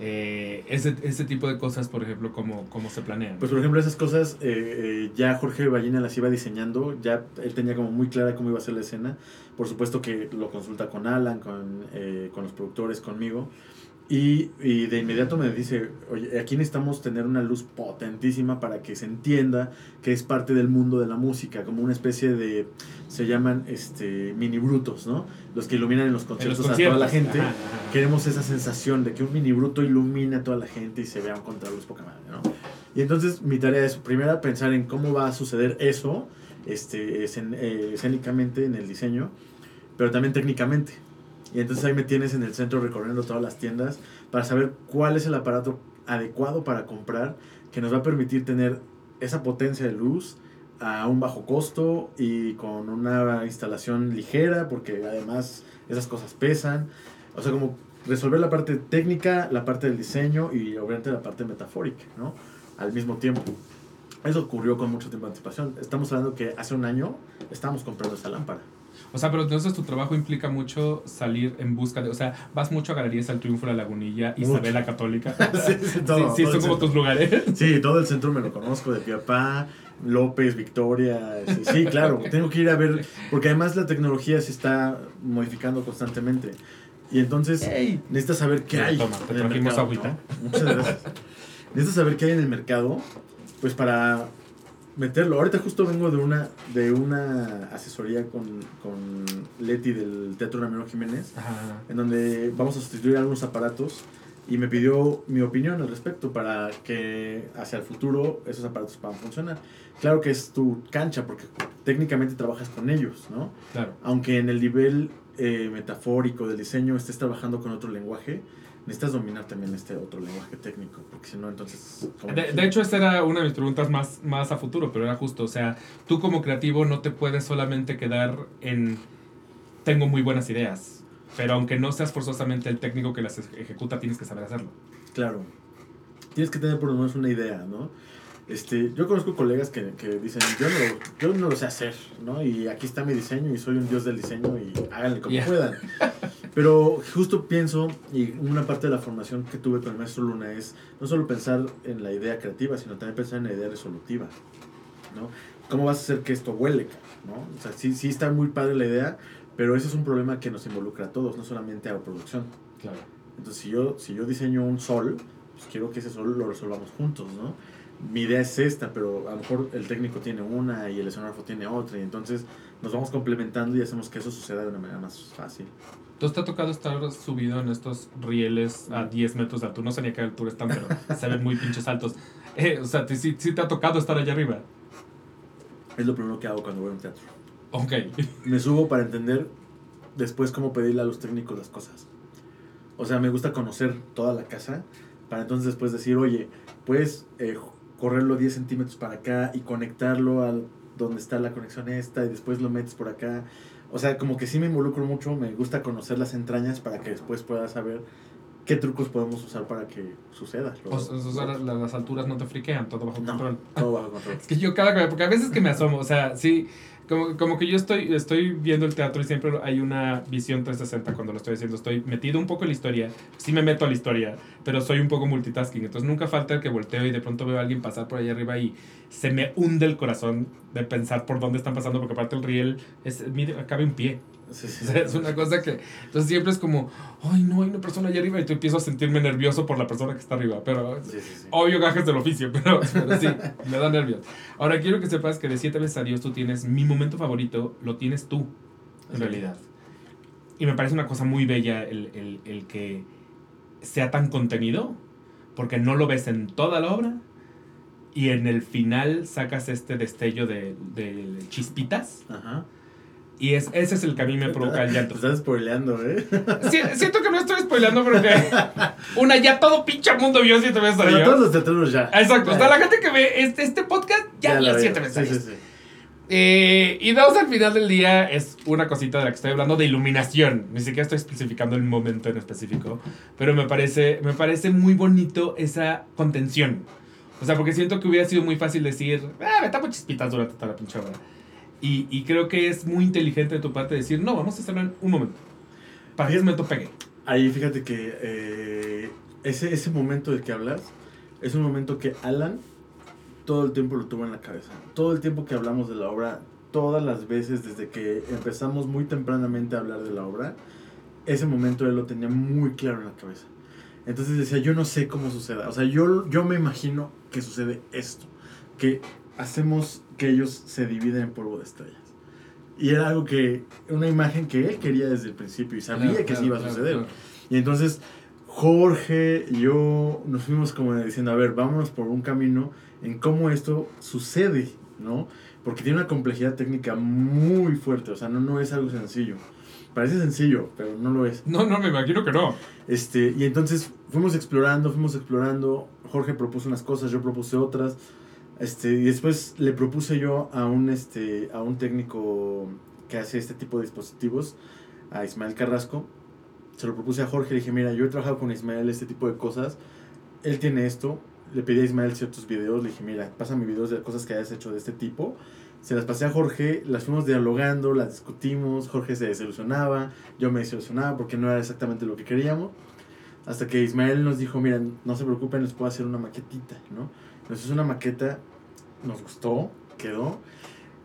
Eh, ese, ese tipo de cosas, por ejemplo, ¿cómo, cómo se planean? Pues por ejemplo esas cosas eh, eh, ya Jorge Ballina las iba diseñando, ya él tenía como muy clara cómo iba a ser la escena. Por supuesto que lo consulta con Alan, con, eh, con los productores, conmigo. Y, y de inmediato me dice, oye, aquí necesitamos tener una luz potentísima para que se entienda que es parte del mundo de la música, como una especie de, se llaman este, mini brutos, ¿no? Los que iluminan en los En los conciertos, a toda la gente. Ajá, ajá. Queremos esa sensación de que un mini bruto ilumine a toda la gente y se vea un contraluz poca madre, ¿no? Y entonces mi tarea es, primero, pensar en cómo va a suceder eso este, eh, escénicamente en el diseño, pero también técnicamente. Y entonces ahí me tienes en el centro recorriendo todas las tiendas para saber cuál es el aparato adecuado para comprar que nos va a permitir tener esa potencia de luz a un bajo costo y con una instalación ligera, porque además esas cosas pesan. O sea, como resolver la parte técnica, la parte del diseño y obviamente la parte metafórica, ¿no? Al mismo tiempo. Eso ocurrió con mucho tiempo de anticipación. Estamos hablando que hace un año estábamos comprando esa lámpara. O sea, pero entonces tu trabajo implica mucho salir en busca de. O sea, vas mucho a Galerías al Triunfo, La Lagunilla, Mucho. Isabela Católica. sí, sí, todo, sí, todo son como centro. tus lugares. Sí, todo el centro me lo conozco, de Piapá, López, Victoria. Sí, sí, claro, tengo que ir a ver, porque además la tecnología se está modificando constantemente. Y entonces Ey. necesitas saber qué hay. toma, te en el trajimos mercado, agüita. ¿no? Muchas gracias. necesitas saber qué hay en el mercado, pues para meterlo. Ahorita justo vengo de una, de una asesoría con, con Leti del Teatro Ramiro Jiménez Ajá. en donde vamos a sustituir algunos aparatos y me pidió mi opinión al respecto para que hacia el futuro esos aparatos puedan funcionar. Claro que es tu cancha porque técnicamente trabajas con ellos, ¿no? Claro. Aunque en el nivel eh, metafórico del diseño estés trabajando con otro lenguaje, necesitas dominar también este otro lenguaje técnico, porque si no, entonces... De, de hecho, esta era una de mis preguntas más, más a futuro, pero era justo, o sea, tú como creativo no te puedes solamente quedar en tengo muy buenas ideas, pero aunque no seas forzosamente el técnico que las eje- ejecuta, tienes que saber hacerlo. Claro. Tienes que tener por lo menos una idea, ¿no? Este, yo conozco colegas que, que dicen, yo no, yo no lo sé hacer, ¿no? Y aquí está mi diseño y soy un dios del diseño y háganle como Yeah. puedan. Pero justo pienso, y una parte de la formación que tuve con el maestro Luna es no solo pensar en la idea creativa, sino también pensar en la idea resolutiva. ¿no? ¿Cómo vas a hacer que esto huele, ¿no? O sea, sí, sí está muy padre la idea, pero eso es un problema que nos involucra a todos, no solamente a la producción. Claro. Entonces, si yo, si yo diseño un sol, pues quiero que ese sol lo resolvamos juntos, ¿no? Mi idea es esta, pero a lo mejor el técnico tiene una y el escenógrafo tiene otra, y entonces nos vamos complementando y hacemos que eso suceda de una manera más fácil. ¿Tú te ha tocado estar subido en estos rieles a 10 metros de altura? No sé ni a qué altura están, pero se ven muy pinches altos. Eh, o sea, ¿sí, sí, te ha tocado estar allá arriba? Es lo primero que hago cuando voy a un teatro. Ok. Me subo para entender después cómo pedirle a los técnicos las cosas. O sea, me gusta conocer toda la casa para entonces después decir, oye, puedes eh, correrlo 10 centímetros para acá y conectarlo a donde está la conexión esta y después lo metes por acá. O sea, como que sí me involucro mucho, me gusta conocer las entrañas para que después pueda saber qué trucos podemos usar para que suceda. O, o sea, las, las alturas no te friquean, todo bajo No. control. todo bajo control. Es que yo cada que porque a veces que me asomo, o sea, sí, como, como que yo estoy, estoy viendo el teatro y siempre hay una visión 360 cuando lo estoy haciendo. Estoy metido un poco en la historia, sí me meto a la historia, pero soy un poco multitasking. Entonces nunca falta el que volteo y de pronto veo a alguien pasar por allá arriba y se me hunde el corazón de pensar por dónde están pasando, porque aparte el riel es, mide, cabe un pie. Sí, O sí, sea, es una cosa que. Entonces siempre es como, ay, no, hay una persona allá arriba y tú empiezo a sentirme nervioso por la persona que está arriba. Pero sí. Obvio gajes del oficio, pero, pero sí, me da nervios. Ahora quiero que sepas que de siete veces a Dios tú tienes mi momento favorito, lo tienes tú, en realidad. Y me parece una cosa muy bella el, el- el que sea tan contenido, porque no lo ves en toda la obra y en el final sacas este destello de, de chispitas Ajá. Y es, ese es el que a mí me provoca el llanto. Te estás spoileando, ¿eh? Sí, siento que no estoy spoilando porque una ya todo pinche mundo vio siete veces a Pero Dios. todos los teatros ya. Exacto, o sea, la gente que ve este, este podcast ya, Ya vio siete veces. Sí, a sí, sí. Eh, y dos, al final del día es una cosita de la que estoy hablando de iluminación. Ni siquiera estoy especificando el momento en específico. Pero me parece, me parece muy bonito esa contención. O sea, porque siento que hubiera sido muy fácil decir, ah, me tapo chispitas durante toda la pinche hora. Y, y creo que es muy inteligente de tu parte decir, no, vamos a en un momento. Para ese momento pegue. Ahí fíjate que eh, ese, ese momento del que hablas es un momento que Alan todo el tiempo lo tuvo en la cabeza. Todo el tiempo que hablamos de la obra, todas las veces desde que empezamos muy tempranamente a hablar de la obra, ese momento él lo tenía muy claro en la cabeza. Entonces decía, yo no sé cómo suceda. O sea, yo, yo me imagino que sucede esto. Que hacemos que ellos se dividen en polvo de estrellas. Y era algo que, una imagen que él quería desde el principio y sabía Claro, que sí claro, iba a suceder. claro. Y entonces Jorge y yo nos fuimos como diciendo, a ver, vámonos por un camino en cómo esto sucede, ¿no? Porque tiene una complejidad técnica muy fuerte, o sea, no, no es algo sencillo. Parece sencillo, pero no lo es. No, no, me imagino que no. Este, y entonces fuimos explorando, fuimos explorando. Jorge propuso unas cosas, yo propuse otras. Este, y después le propuse yo a un, este, a un técnico que hace este tipo de dispositivos, a Ismael Carrasco. Se lo propuse a Jorge, le dije, mira, yo he trabajado con Ismael este tipo de cosas. Él tiene esto. Le pedí a Ismael ciertos videos, le dije, mira, pásame videos de cosas que hayas hecho de este tipo. Se las pasé a Jorge, las fuimos dialogando, las discutimos, Jorge se desilusionaba, yo me desilusionaba porque no era exactamente lo que queríamos. Hasta que Ismael nos dijo, miren, no se preocupen, les puedo hacer una maquetita, ¿no? Nos hizo una maqueta, nos gustó, quedó.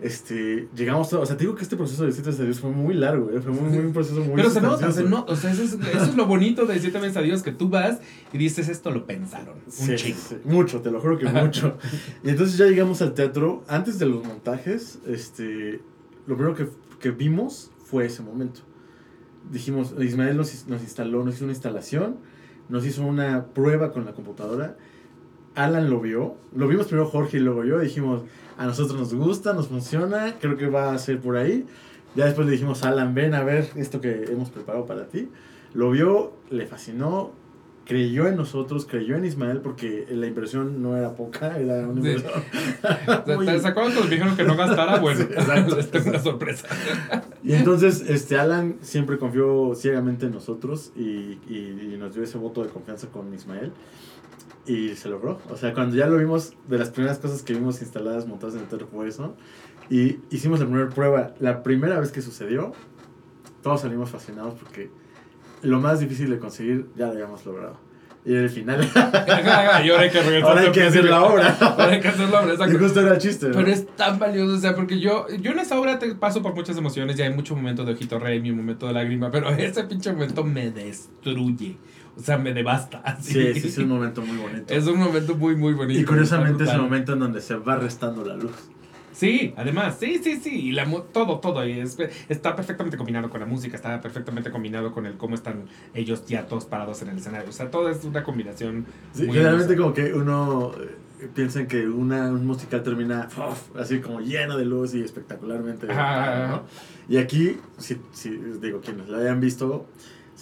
Este, llegamos, todo- o sea, te digo que este proceso de citas de Dios fue muy largo, ¿eh? fue muy, muy un proceso muy Pero se nota, sustancioso. se nota. O sea, eso es, eso es lo bonito de Siete veces a Dios, que tú vas y dices, esto lo pensaron. Un Sí, chingo. sí, mucho, te lo juro que mucho. Y entonces ya llegamos al teatro. Antes de los montajes, este, lo primero que, que vimos fue ese momento. Dijimos, Ismael nos, nos instaló, nos hizo una instalación, nos hizo una prueba con la computadora. Alan lo vio, lo vimos primero Jorge y luego yo. Dijimos, a nosotros nos gusta, nos funciona, creo que va a ser por ahí. Ya después le dijimos, Alan, ven a ver esto que hemos preparado para ti. Lo vio, le fascinó, creyó en nosotros, creyó en Ismael porque la inversión no era poca, era una Sí. inversión. ¿Te- muy- te- ¿Se acuerdan cuando dijeron que no gastara? Bueno, Sí, exacto, les tengo una sorpresa. Y entonces este Alan siempre confió ciegamente en nosotros y, y- y nos dio ese voto de confianza con Ismael. Y se logró. O sea, cuando ya lo vimos, de las primeras cosas que vimos instaladas, montadas en el teatro fue eso. Y hicimos la primera prueba. La primera vez que sucedió, todos salimos fascinados porque lo más difícil de conseguir ya lo habíamos logrado. Y el final. y ahora hay que regresar Ahora hay que hacer la obra. Ahora hay que hacer la obra, Y exacto. justo era el chiste. ¿no? Pero es tan valioso, o sea, porque yo, yo en esa obra te paso por muchas emociones y hay mucho momento de ojito rey, mi momento de lágrima, pero ese pinche momento me destruye. O sea, me devasta. Así. Sí, sí, es un momento muy bonito. Es un momento muy, muy bonito. y curiosamente es el momento en donde se va restando la luz. Sí, además, sí, sí, sí. Y la, todo, todo. y es- está perfectamente combinado con la música, está perfectamente combinado con el cómo están ellos ya todos parados en el escenario. O sea, todo es una combinación. Sí, muy generalmente hermosa. como que uno eh, piensa en que una, un musical termina uf, así como lleno de luz y espectacularmente. Y aquí, si, si- digo, quienes lo hayan visto,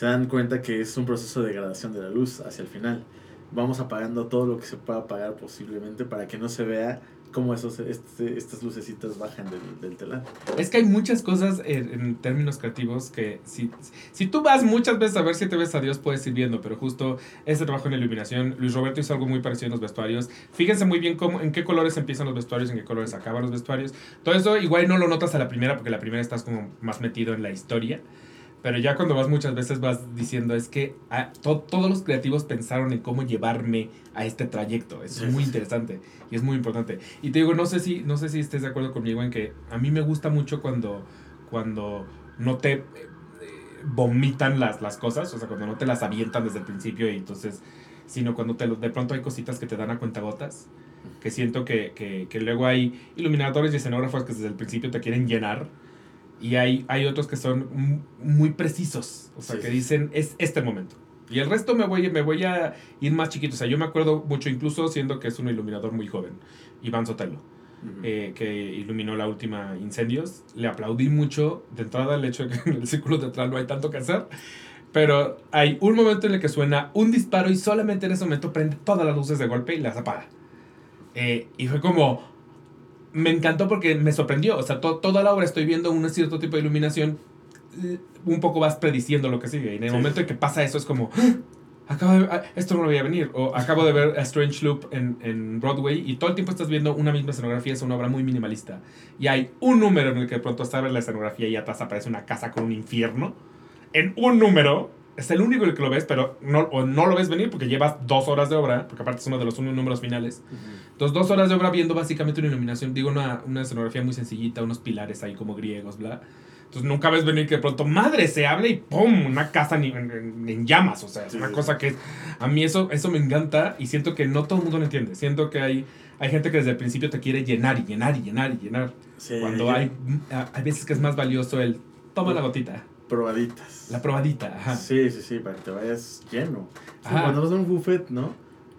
se dan cuenta que es un proceso de degradación de la luz hacia el final. Vamos apagando todo lo que se pueda apagar posiblemente para que no se vea cómo esos, este- estas lucecitas bajan del, del telón. Es que hay muchas cosas en, en términos creativos que si, si tú vas muchas veces a ver si te ves a Dios puedes ir viendo, pero justo ese trabajo en la iluminación, Luis Roberto hizo algo muy parecido en los vestuarios. Fíjense muy bien cómo, en qué colores empiezan los vestuarios, en qué colores acaban los vestuarios. Todo eso igual no lo notas a la primera porque la primera estás como más metido en la historia. Pero ya cuando vas muchas veces vas diciendo, es que ah, to- todos los creativos pensaron en cómo llevarme a este trayecto. Es muy interesante y es muy importante. Y te digo, no sé si, no sé si estés de acuerdo conmigo en que a mí me gusta mucho cuando, cuando no te eh, eh, vomitan las, las cosas, o sea, cuando no te las avientan desde el principio y entonces, sino cuando te de pronto hay cositas que te dan a cuentagotas, que siento que, que, que luego hay iluminadores y escenógrafos que desde el principio te quieren llenar y hay, hay otros que son muy precisos, o sea, Sí, que sí. dicen, es este el momento. Y el resto me voy, me voy a ir más chiquito. O sea, yo me acuerdo mucho, incluso siendo que es un iluminador muy joven, Iván Sotelo, Ujú. eh, que iluminó la última Incendios. Le aplaudí mucho de entrada el hecho de que en el círculo teatral no hay tanto que hacer. Pero hay un momento en el que suena un disparo y solamente en ese momento prende todas las luces de golpe y las apaga. Eh, y fue como... Me encantó porque me sorprendió. O sea, to- toda la obra estoy viendo un cierto tipo de iluminación. Un poco vas prediciendo lo que sigue. Y en el Sí. momento en que pasa eso es como... "Ah, Acabo de, ah, esto no lo veía venir. O acabo de ver A Strange Loop en, en Broadway y todo el tiempo estás viendo una misma escenografía. Es una obra muy minimalista. Y hay un número en el que de pronto sabes la escenografía y atrás aparece una casa con un infierno. En un número. Es el único el que lo ves, pero no, o no lo ves venir porque llevas dos horas de obra, porque aparte es uno de los números finales. Ujú. Entonces, dos horas de obra viendo básicamente una iluminación, digo, una, una escenografía muy sencillita, unos pilares ahí como griegos, bla. Entonces, nunca ves venir que de pronto, madre, se abre y ¡pum! Una casa en, en- en llamas, o sea, es Sí, una sí, cosa que a mí eso, eso me encanta y siento que no todo el mundo lo entiende. Siento que hay, hay gente que desde el principio te quiere llenar y llenar y llenar y llenar. Sí, Cuando hay, hay veces que es más valioso el toma la gotita, probaditas. la probadita, ajá. Sí, sí, sí, para que te vayas lleno. Como Ajá. cuando vas a un buffet, ¿no?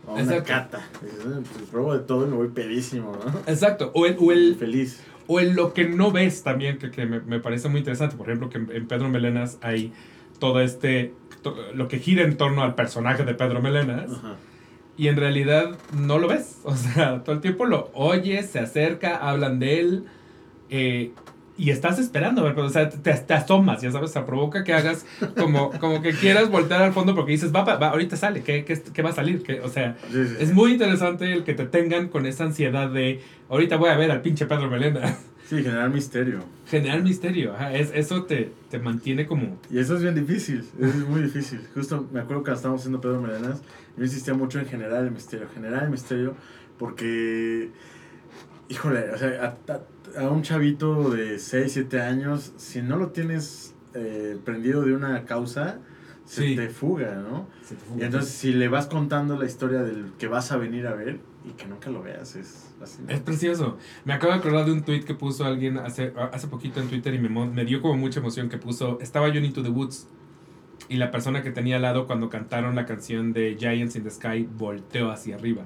O una Exacto. cata. "Eh, pues pruebo de todo y me voy pedísimo, ¿no? Exacto, o el, o el, Feliz. O en lo que no ves también, que, que me, me parece muy interesante. Por ejemplo, que en, en Pedro Melenas hay todo este. to- lo que gira en torno al personaje de Pedro Melenas. Ajá. Y en realidad no lo ves. O sea, todo el tiempo lo oyes, se acerca, hablan de él. eh, y estás esperando ver, pero, o sea, te, te asomas, ya sabes, o sea, provoca que hagas como, como que quieras voltear al fondo porque dices, va, va, va, ahorita sale, ¿qué, qué, qué va a salir? ¿Qué? O sea, Sí, sí, es muy interesante el que te tengan con esa ansiedad de, ahorita voy a ver al pinche Pedro Melenas. Sí, generar misterio. Generar misterio, ajá, es, eso te, te mantiene como... Y eso es bien difícil, es muy difícil. Justo me acuerdo que estábamos haciendo Pedro Melenas, yo insistía mucho en generar el misterio, generar el misterio, porque, híjole, o sea, a, un chavito de 6, 7 años, si no lo tienes eh, prendido de una causa, se Sí. te fuga, ¿no? se te Y fuma. entonces si le vas contando la historia del que vas a venir a ver y que nunca lo veas, es Es fascinante. precioso. Me acabo de acordar de un tweet que puso alguien hace, hace poquito en Twitter y me, me dio como mucha emoción que puso, estaba yo en Into the Woods y la persona que tenía al lado cuando cantaron la canción de Giants in the Sky volteó hacia arriba.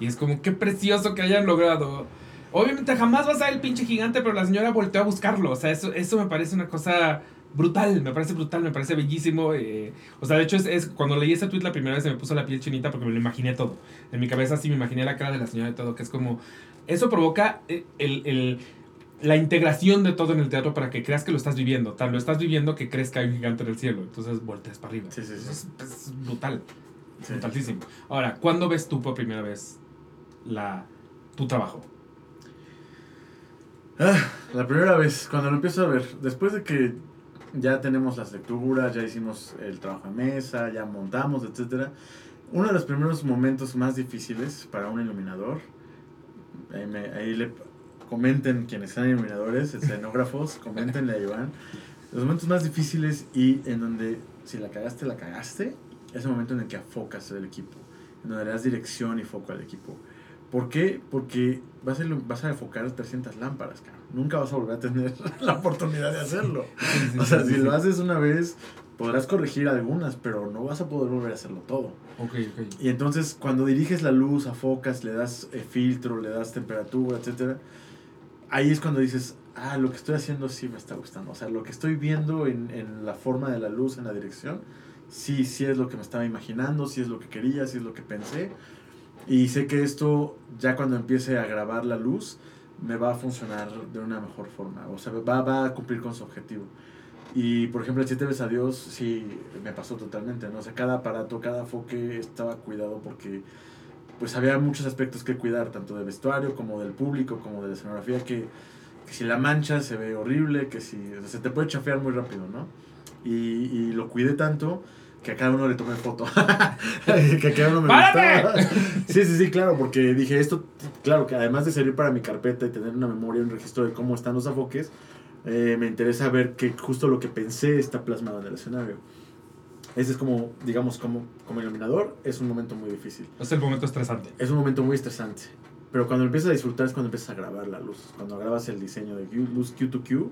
Y es como, qué precioso que hayan logrado. Obviamente jamás vas a ver el pinche gigante, pero la señora volteó a buscarlo. O sea, eso, eso me parece una cosa brutal, me parece brutal, me parece bellísimo. eh, o sea, de hecho, es, es- cuando leí ese tweet la primera vez se me puso la piel chinita porque me lo imaginé todo. En mi cabeza sí me imaginé la cara de la señora y todo, que es como... Eso provoca eh, el, el- la integración de todo en el teatro para que creas que lo estás viviendo. Tal lo estás viviendo que crees que hay un gigante en el cielo. Entonces volteas para arriba. Sí, sí, sí. Eso Es, es brutal. Sí. Brutalísimo. Ahora, ¿cuándo ves tú por primera vez la, tu trabajo? Ah, la primera vez, cuando lo empiezo a ver, después de que ya tenemos las lecturas, ya hicimos el trabajo en mesa, ya montamos, etcétera, Uno de los primeros momentos más difíciles para un iluminador, ahí, me- ahí le comenten quienes sean iluminadores, escenógrafos, comentenle a Iván, los momentos más difíciles y en donde si la cagaste, la cagaste, es el momento en el que afocas el equipo, en donde le das dirección y foco al equipo. ¿Por qué? Porque vas a, vas a enfocar 300 lámparas, cabrón. Nunca vas a volver a tener la oportunidad de hacerlo. O sea, si lo haces una vez, podrás corregir algunas, pero no vas a poder volver a hacerlo todo. Ok, ok. Y entonces, cuando diriges la luz, afocas, le das eh, filtro, le das temperatura, etcétera, ahí es cuando dices, ah, lo que estoy haciendo sí me está gustando. O sea, lo que estoy viendo en, en la forma de la luz, en la dirección, sí, sí es lo que me estaba imaginando, sí es lo que quería, sí es lo que pensé. Y sé que esto, ya cuando empiece a grabar la luz, me va a funcionar de una mejor forma. O sea, va, va a cumplir con su objetivo. Y por ejemplo, el 7 veces a Dios, sí, me pasó totalmente, ¿no? O sea, cada aparato, cada foque estaba cuidado porque pues había muchos aspectos que cuidar, tanto del vestuario como del público, como de la escenografía, que, que si la mancha se ve horrible, que si o sea, se te puede chafear muy rápido, ¿no? Y, y lo cuidé tanto que a cada uno le tomé foto. que a cada uno me ¡Párate! gustaba. Sí, sí, sí, claro, porque dije esto, claro, que además de servir para mi carpeta y tener una memoria, un registro de cómo están los afoques, eh, me interesa ver que justo lo que pensé está plasmado en el escenario. Ese es como, digamos, como, como iluminador, es un momento muy difícil. Es el momento estresante. Es un momento muy estresante. Pero cuando empiezas a disfrutar es cuando empiezas a grabar la luz. Cuando grabas el diseño de luz Q2Q,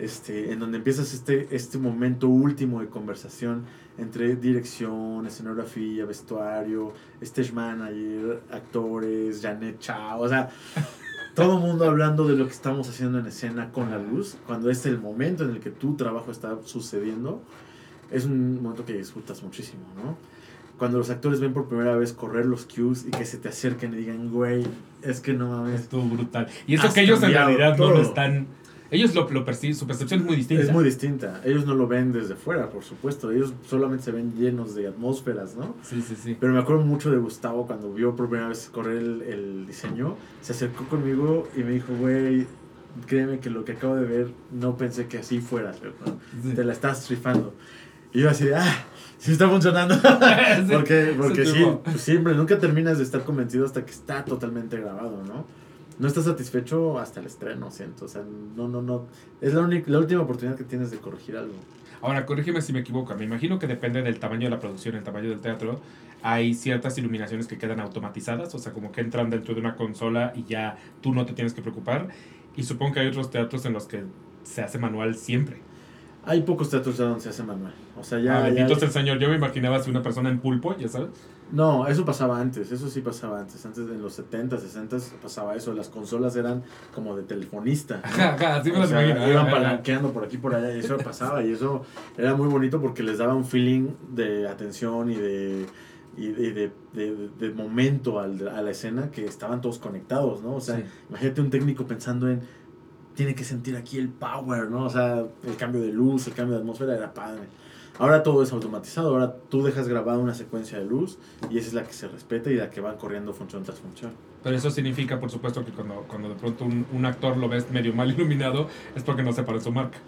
este, en donde empiezas este, este momento último de conversación entre dirección, escenografía, vestuario, stage manager, actores, Janet Chao, o sea, todo el mundo hablando de lo que estamos haciendo en escena con la luz, cuando es el momento en el que tu trabajo está sucediendo, es un momento que disfrutas muchísimo, ¿no? Cuando los actores ven por primera vez correr los cues y que se te acerquen y digan, güey, es que no mames. Estuvo brutal. Y eso que ellos en realidad no lo están. Ellos lo, lo perciben, su percepción es muy distinta. Es muy distinta. Ellos no lo ven desde fuera, por supuesto. Ellos solamente se ven llenos de atmósferas, ¿no? Sí, sí, sí. Pero me acuerdo mucho de Gustavo cuando vio por primera vez correr el, el diseño. Se acercó conmigo y me dijo, güey, créeme que lo que acabo de ver no pensé que así fuera. ¿no? Sí. Te la estás rifando. Y yo así de, ah, sí está funcionando. Porque porque sí, pues siempre, nunca terminas de estar convencido hasta que está totalmente grabado, ¿no? No estás satisfecho hasta el estreno, siento. O sea, no, no, no. Es la, única, la última oportunidad que tienes de corregir algo. Ahora, corrígeme si me equivoco. Me imagino que depende del tamaño de la producción, el tamaño del teatro. Hay ciertas iluminaciones que quedan automatizadas, o sea, como que entran dentro de una consola y ya tú no te tienes que preocupar. Y supongo que hay otros teatros en los que se hace manual siempre. Hay pocos teatros ya donde se hace manual. O sea, ya. ah, ya- bendito sea el Señor. Yo me imaginaba así una persona en pulpo, ya sabes. No, eso pasaba antes, eso sí pasaba antes. Antes en los 70, 60 pasaba eso. Las consolas eran como de telefonista. ¿no? Ajá, ajá, así me O las sea, imagino. iban palanqueando por aquí por allá y eso pasaba y eso era muy bonito porque les daba un feeling de atención y de y de, de, de- de momento al- a la escena que estaban todos conectados, ¿no? O sea, Sí. imagínate un técnico pensando en tiene que sentir aquí el power, ¿no? O sea, el cambio de luz, el cambio de atmósfera era padre. Ahora todo es automatizado, ahora tú dejas grabada una secuencia de luz y esa es la que se respeta y la que va corriendo función tras función. Pero eso significa, por supuesto, que cuando, cuando de pronto un, un actor lo ves medio mal iluminado, es porque no se parece su marca.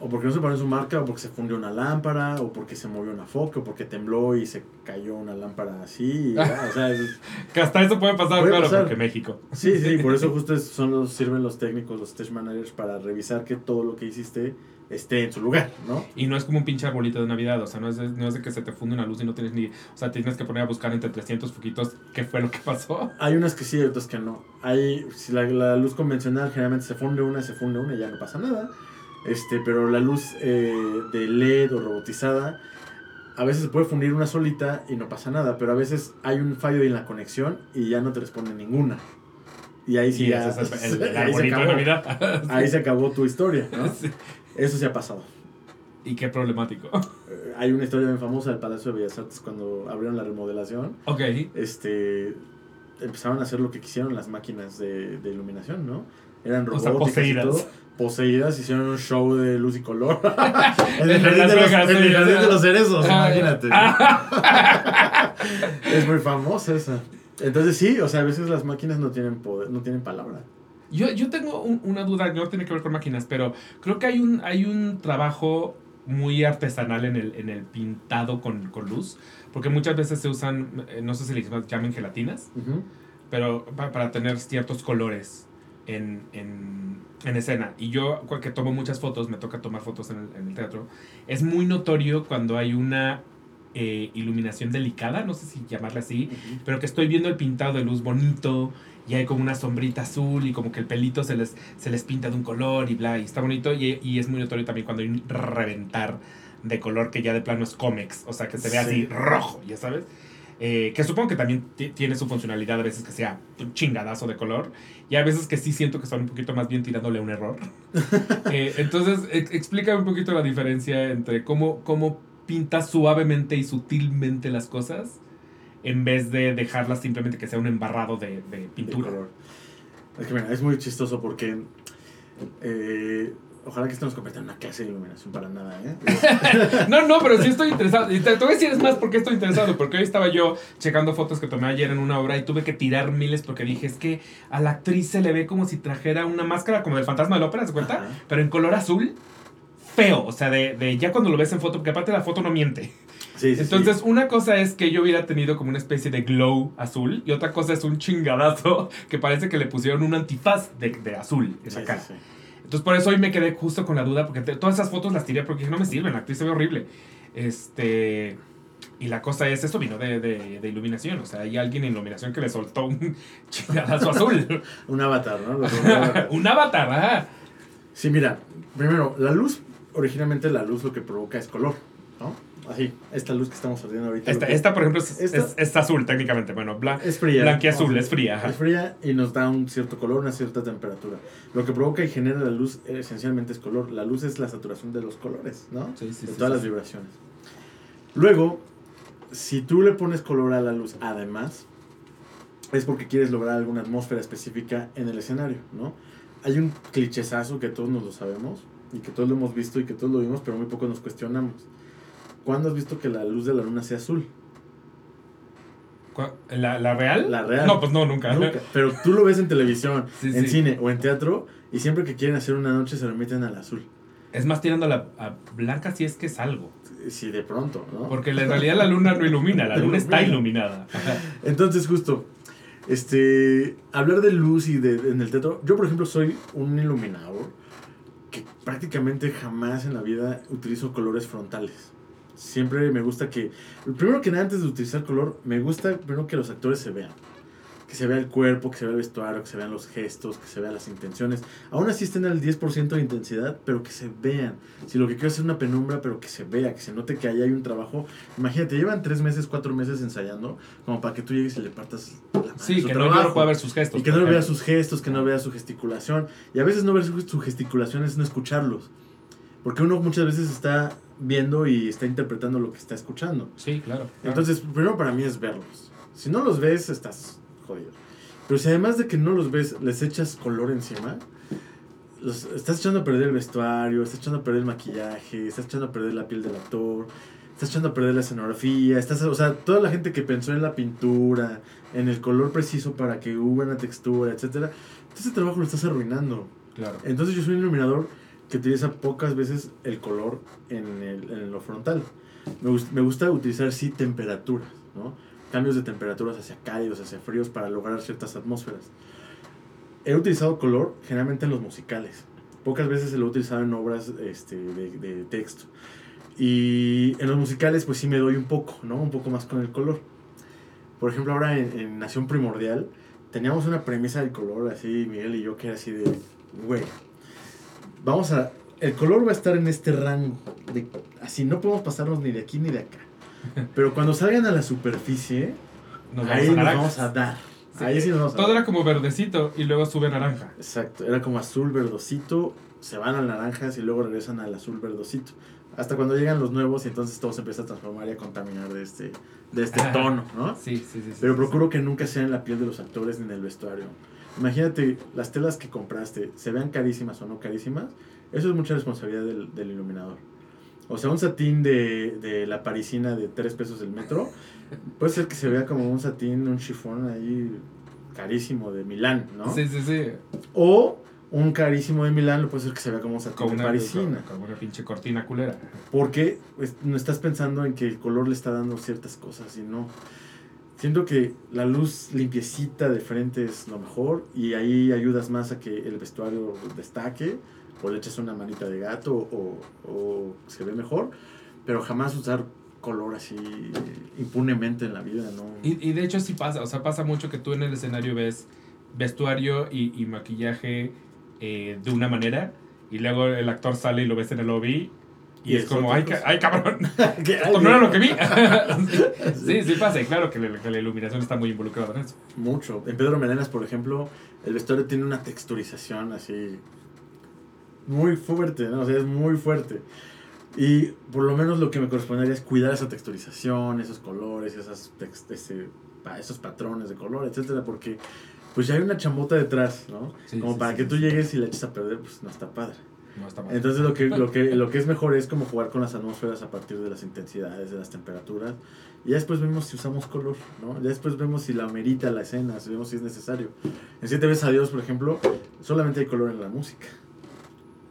O porque no se pone su marca, o porque se fundió una lámpara, o porque se movió una foca, o porque tembló y se cayó una lámpara así. y o sea, es- Que hasta eso puede pasar, Puede claro, pasar. porque México. sí, sí, por eso justo son los, sirven los técnicos, los stage managers, para revisar que todo lo que hiciste esté en su lugar, ¿no? Y no es como un pinche arbolito de Navidad, o sea, no es, de, no es de que se te funde una luz y no tienes ni... O sea, tienes que poner a buscar entre 300 foquitos qué fue lo que pasó. Hay unas que sí, otras que no. Hay, si la, la luz convencional generalmente se funde una, se funde una y ya no pasa nada. Este, pero la luz eh, de LED o robotizada, a veces se puede fundir una solita y no pasa nada, pero a veces hay un fallo en la conexión y ya no te responde ninguna. Y ahí sí Sí, ya, ese es el, el- el ahí, se arbolito de acabó, Navidad. ahí se acabó tu historia, ¿no? Sí. Eso sí ha pasado. Y qué problemático. Eh, Hay una historia bien famosa del Palacio de Bellas Artes cuando abrieron la remodelación. Ok. este empezaron a hacer lo que quisieron las máquinas de, de iluminación, ¿no? Eran O sea, robóticas poseídas. y todo. Poseídas, hicieron un show de luz y color. en el jardín, de de los cerezos, Ah, imagínate. es muy famosa esa. Entonces sí, o sea, a veces las máquinas no tienen poder, no tienen palabra. Yo, yo tengo un- una duda, no tiene que ver con máquinas, pero creo que hay un, hay un trabajo muy artesanal en el, en el pintado con, con luz, porque muchas veces se usan, eh, no sé si les llaman gelatinas, Ujú. pero pa- para tener ciertos colores en, en, en escena. Y yo, que tomo muchas fotos, me toca tomar fotos en el, en el teatro, es muy notorio cuando hay una eh, iluminación delicada, no sé si llamarla así, Ujú. pero que estoy viendo el pintado de luz bonito y hay como una sombrita azul y como que el pelito se les, se les pinta de un color y bla, y está bonito y, y es muy notorio también cuando hay un reventar de color que ya de plano es cómex, o sea, que se ve así Sí. rojo, ya sabes. Eh, que supongo que también ti- tiene su funcionalidad a veces que sea un chingadazo de color y a veces que sí siento que son un poquito más bien tirándole un error. Eh, entonces, ex- explícame un poquito la diferencia entre cómo, cómo pintas suavemente y sutilmente las cosas en vez de dejarlas simplemente que sea un embarrado de, de pintura. Es que mira, es muy chistoso porque eh, ojalá que esto nos convierta en una clase de iluminación para nada, ¿eh? No, no, pero sí estoy interesado. Y te, te voy a decir es más porque estoy interesado. Porque hoy estaba yo checando fotos que tomé ayer en una obra y tuve que tirar miles porque dije, es que a la actriz se le ve como si trajera una máscara como del fantasma de la ópera, ¿se cuenta? Ajá. Pero en color azul, feo. O sea, de, de ya cuando lo ves en foto, porque aparte la foto no miente. Sí, sí, Entonces, sí. una cosa es que yo hubiera tenido como una especie de glow azul y otra cosa es un chingadazo que parece que le pusieron un antifaz de, de azul en la cara. Entonces, por eso hoy me quedé justo con la duda porque te- todas esas fotos las tiré porque dije, no me sirven, la actriz se ve horrible. Este. Y la cosa es, eso vino de, de, de iluminación. O sea, hay alguien en iluminación que le soltó un chingadazo azul. Un avatar, ¿no? Los- un avatar. un avatar, ajá. Sí, mira, primero, la luz, originalmente la luz lo que provoca es color, ¿no? Así, esta luz que estamos ardiendo ahorita. Esta, lo que- esta, por ejemplo, es, Esta- es- es azul técnicamente. Bueno, bla, es fría. blanquiazul, Vamos a- es fría. Ajá. Es fría y nos da un cierto color, una cierta temperatura. Lo que provoca y genera la luz eh, esencialmente es color. La luz es la saturación de los colores, ¿no? Sí, sí, de sí, todas sí, las sí. vibraciones. Luego, si tú le pones color a la luz, además, es porque quieres lograr alguna atmósfera específica en el escenario, ¿no? Hay un clichezazo que todos nos lo sabemos y que todos lo hemos visto y que todos lo vimos, pero muy poco nos cuestionamos. ¿Cuándo has visto que la luz de la luna sea azul? ¿La, ¿La real? La real. No, pues no, nunca. Nunca. Pero tú lo ves en televisión, Sí, en sí. cine o en teatro y siempre que quieren hacer una noche se remiten al azul. Es más tirando a la a blanca si es que es algo. Si de pronto, ¿no? Porque en realidad la luna no ilumina, la luna está ilumina. iluminada. Entonces, justo, este, hablar de luz y de, en el teatro, yo por ejemplo soy un iluminador prácticamente jamás en la vida utilizo colores frontales. Siempre me gusta que, primero que nada, antes de utilizar color, me gusta primero que los actores se vean. Que se vea el cuerpo, que se vea el vestuario, que se vean los gestos, que se vean las intenciones. Aún así estén al 10% de intensidad, pero que se vean. Si lo que quiero es una penumbra, pero que se vea, que se note que ahí hay un trabajo. Imagínate, llevan tres meses, cuatro meses ensayando, como para que tú llegues y le partas la mano Sí, su que trabajo. no pueda ver sus gestos. Y que no vea sus gestos, que no vea su gesticulación. Y a veces no ver su, su gesticulación es no escucharlos. Porque uno muchas veces está viendo y está interpretando lo que está escuchando. Sí, claro. claro. Entonces, primero para mí es verlos. Si no los ves, estás jodido. Pero si además de que no los ves, les echas color encima, los, estás echando a perder el vestuario, estás echando a perder el maquillaje, estás echando a perder la piel del actor, estás echando a perder la escenografía, estás, o sea, toda la gente que pensó en la pintura, en el color preciso para que hubiera una textura, etcétera, ese trabajo lo estás arruinando. claro. Entonces yo soy un iluminador que utiliza pocas veces el color en, el- en lo frontal. Me, gus- me gusta utilizar sí temperaturas, ¿no? Cambios de temperaturas hacia cálidos, hacia fríos para lograr ciertas atmósferas. He utilizado color generalmente en los musicales. Pocas veces lo he utilizado en obras este, de, de texto. Y en los musicales pues sí me doy un poco, ¿no? Un poco más con el color. Por ejemplo, ahora en, en Nación Primordial teníamos una premisa del color así, Miguel y yo, que era así de, güey, vamos a, el color va a estar en este rango, de, así no podemos pasarnos ni de aquí ni de acá. Pero cuando salgan a la superficie, Nos ahí vamos a nos vamos a dar. Sí. Ahí sí nos vamos a Todo dar. era como verdecito y luego sube naranja. Exacto, era como azul verdosito, se van al naranjas y luego regresan al azul verdosito. Hasta cuando llegan los nuevos y entonces todo se empieza a transformar y a contaminar de este, de este Ajá. tono, ¿no? Sí, sí, sí. sí, Pero sí, procuro que nunca sea en la piel de los actores ni en el vestuario. Imagínate, las telas que compraste, se vean carísimas o no carísimas, eso es mucha responsabilidad del, del iluminador. O sea, un satín de, de la parisina de 3 pesos el metro, puede ser que se vea como un satín, un chifón ahí carísimo de Milán, ¿no? Sí, sí, sí. O Un carísimo de Milán lo puede ser que se vea como Con satín una, parisina. con una pinche cortina culera. Porque pues, no estás pensando en que el color le está dando ciertas cosas y no. Siento que la luz limpiecita de frente es lo mejor y ahí ayudas más a que el vestuario destaque o le echas una manita de gato o, o se ve mejor, pero jamás usar color así impunemente en la vida, ¿no? Y, y de hecho sí pasa, o sea, pasa mucho que tú en el escenario ves vestuario y, y maquillaje eh, de una manera y luego el actor sale y lo ves en el lobby y, Y es como, ay, cosa". ca- ay cabrón, esto no era lo que vi. Sí. sí, pasa, y claro que la, que la iluminación está muy involucrada en eso. Mucho. En Pedro Melenas, por ejemplo, el vestuario tiene una texturización así muy fuerte, ¿no? O sea, es muy fuerte. Y por lo menos lo que me correspondería es cuidar esa texturización, esos colores, esas ese, pa- esos patrones de color, etcétera, porque pues ya hay una chambota detrás, ¿no? Sí, Como sí, para sí, que sí. tú llegues y la eches a perder, pues no está padre. No está mal. Entonces lo que, lo, que, lo que es mejor es como jugar con las atmósferas a partir de las intensidades, de las temperaturas. Y ya después vemos si usamos color, ¿no? Ya después vemos si la merita la escena, si vemos si es necesario. En Siete veces a Dios, por ejemplo, solamente hay color en la música.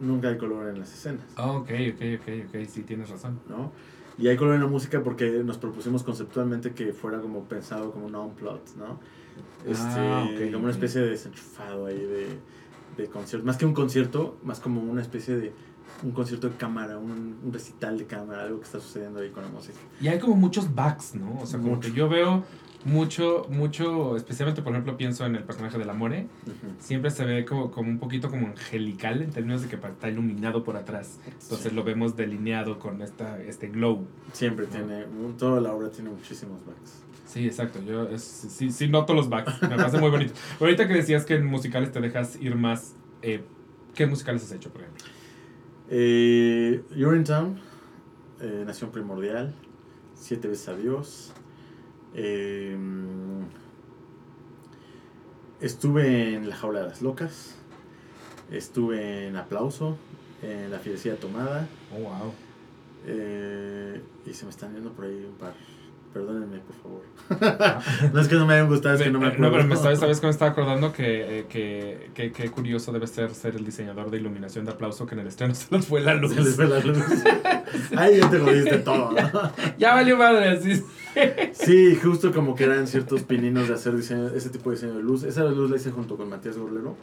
Nunca hay color en las escenas, Ah, ok, ok, ok, ok, sí, tienes razón. ¿no? Y hay color en la música porque nos propusimos conceptualmente que fuera como pensado como un on-plot, ¿no? Este, Ah, ok, como una especie de desenchufado ahí de, de concierto. Más que un concierto, más como una especie de un concierto de cámara, un, un recital de cámara, algo que está sucediendo ahí con la música. Y hay como muchos backs, ¿no? O sea, como Mucho. que yo veo mucho, mucho, especialmente por ejemplo pienso en el personaje de la More, Ujú. siempre se ve como, como un poquito como angelical en términos de que está iluminado por atrás. Entonces Sí. lo vemos delineado con esta, este glow. Siempre tiene, toda la obra tiene muchísimos backs. Sí, exacto. Yo es- sí, sí noto los backs. Me parece muy bonito. Ahorita que decías que en musicales te dejas ir más, eh, ¿qué musicales has hecho, por ejemplo? Eh, Urinetown, eh, Nación Primordial, Siete veces a Dios. Eh, estuve en La Jaula de las Locas. Estuve en Aplauso, en La Fierecilla Tomada. Oh, wow. eh, y se me están yendo por ahí un par. Perdónenme, por favor. no es que no me hayan gustado, es que no me Eh, acuerdo. pero me sabes que me estaba acordando que, eh, que, que, que curioso debe ser ser el diseñador de iluminación de aplauso que en el estreno se les fue la luz. Se les fue la luz. Ahí ya te jodiste todo, ¿no? ya valió madre, así. Sí, justo como que eran ciertos pininos de hacer diseño, ese tipo de diseño de luz. Esa luz la hice junto con Matías Gorlero.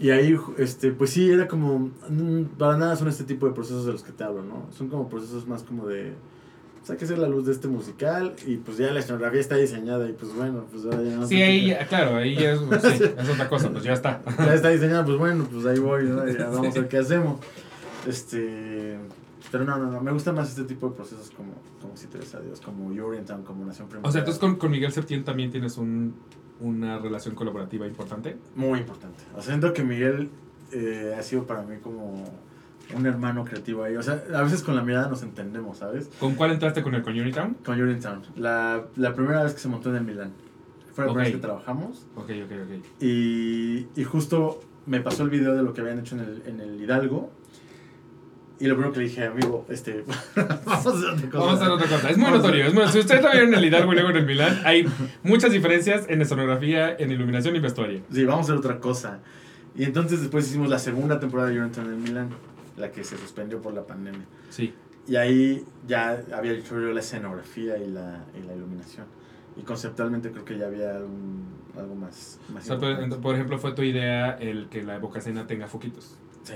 Y ahí, este, pues sí, era como. mm, Para nada son este tipo de procesos de los que te hablo, ¿no? Son como procesos más como de. Pues hay que hacer la luz de este musical y pues ya la escenografía está diseñada y pues bueno, pues ahora ya no Sí, ahí, ya- claro, ahí ya es, sí, es otra cosa, pues ya está. Ya está diseñada, pues bueno, pues ahí voy, ¿no? Ya vamos a ver qué hacemos. Este. Pero no, no, no, me gusta más este tipo de procesos como, como si te ves a Dios, como Urinetown, como Nación Primordial. O sea, entonces con, con Miguel Septién también tienes un, una relación colaborativa importante. Muy importante. O sea, siento que Miguel eh, ha sido para mí como un hermano creativo ahí. O sea, a veces con la mirada nos entendemos, ¿sabes? ¿Con cuál entraste con el con Unitown? Con Urinetown. La, la primera vez que se montó en el Milán. Fue la primera vez que trabajamos. Ok, ok, ok. Y, y justo me pasó el video de lo que habían hecho en el, en el Hidalgo. Y lo primero que le dije, amigo, este, vamos a hacer otra cosa. Vamos a hacer otra cosa. Es muy Vamos notorio. Es muy, si ustedes lo vieron en el Hidalgo y luego en el Milán, hay muchas diferencias en escenografía, en iluminación y vestuario. Sí, vamos a hacer otra cosa. Y entonces después hicimos la segunda temporada de Urinetown en el Milán, la que se suspendió por la pandemia. Sí. Y ahí ya había hecho yo la escenografía y la, y la iluminación. Y conceptualmente creo que ya había algún- algo más, O más sea, por, por ejemplo, fue tu idea el que la evocacena tenga foquitos. Sí.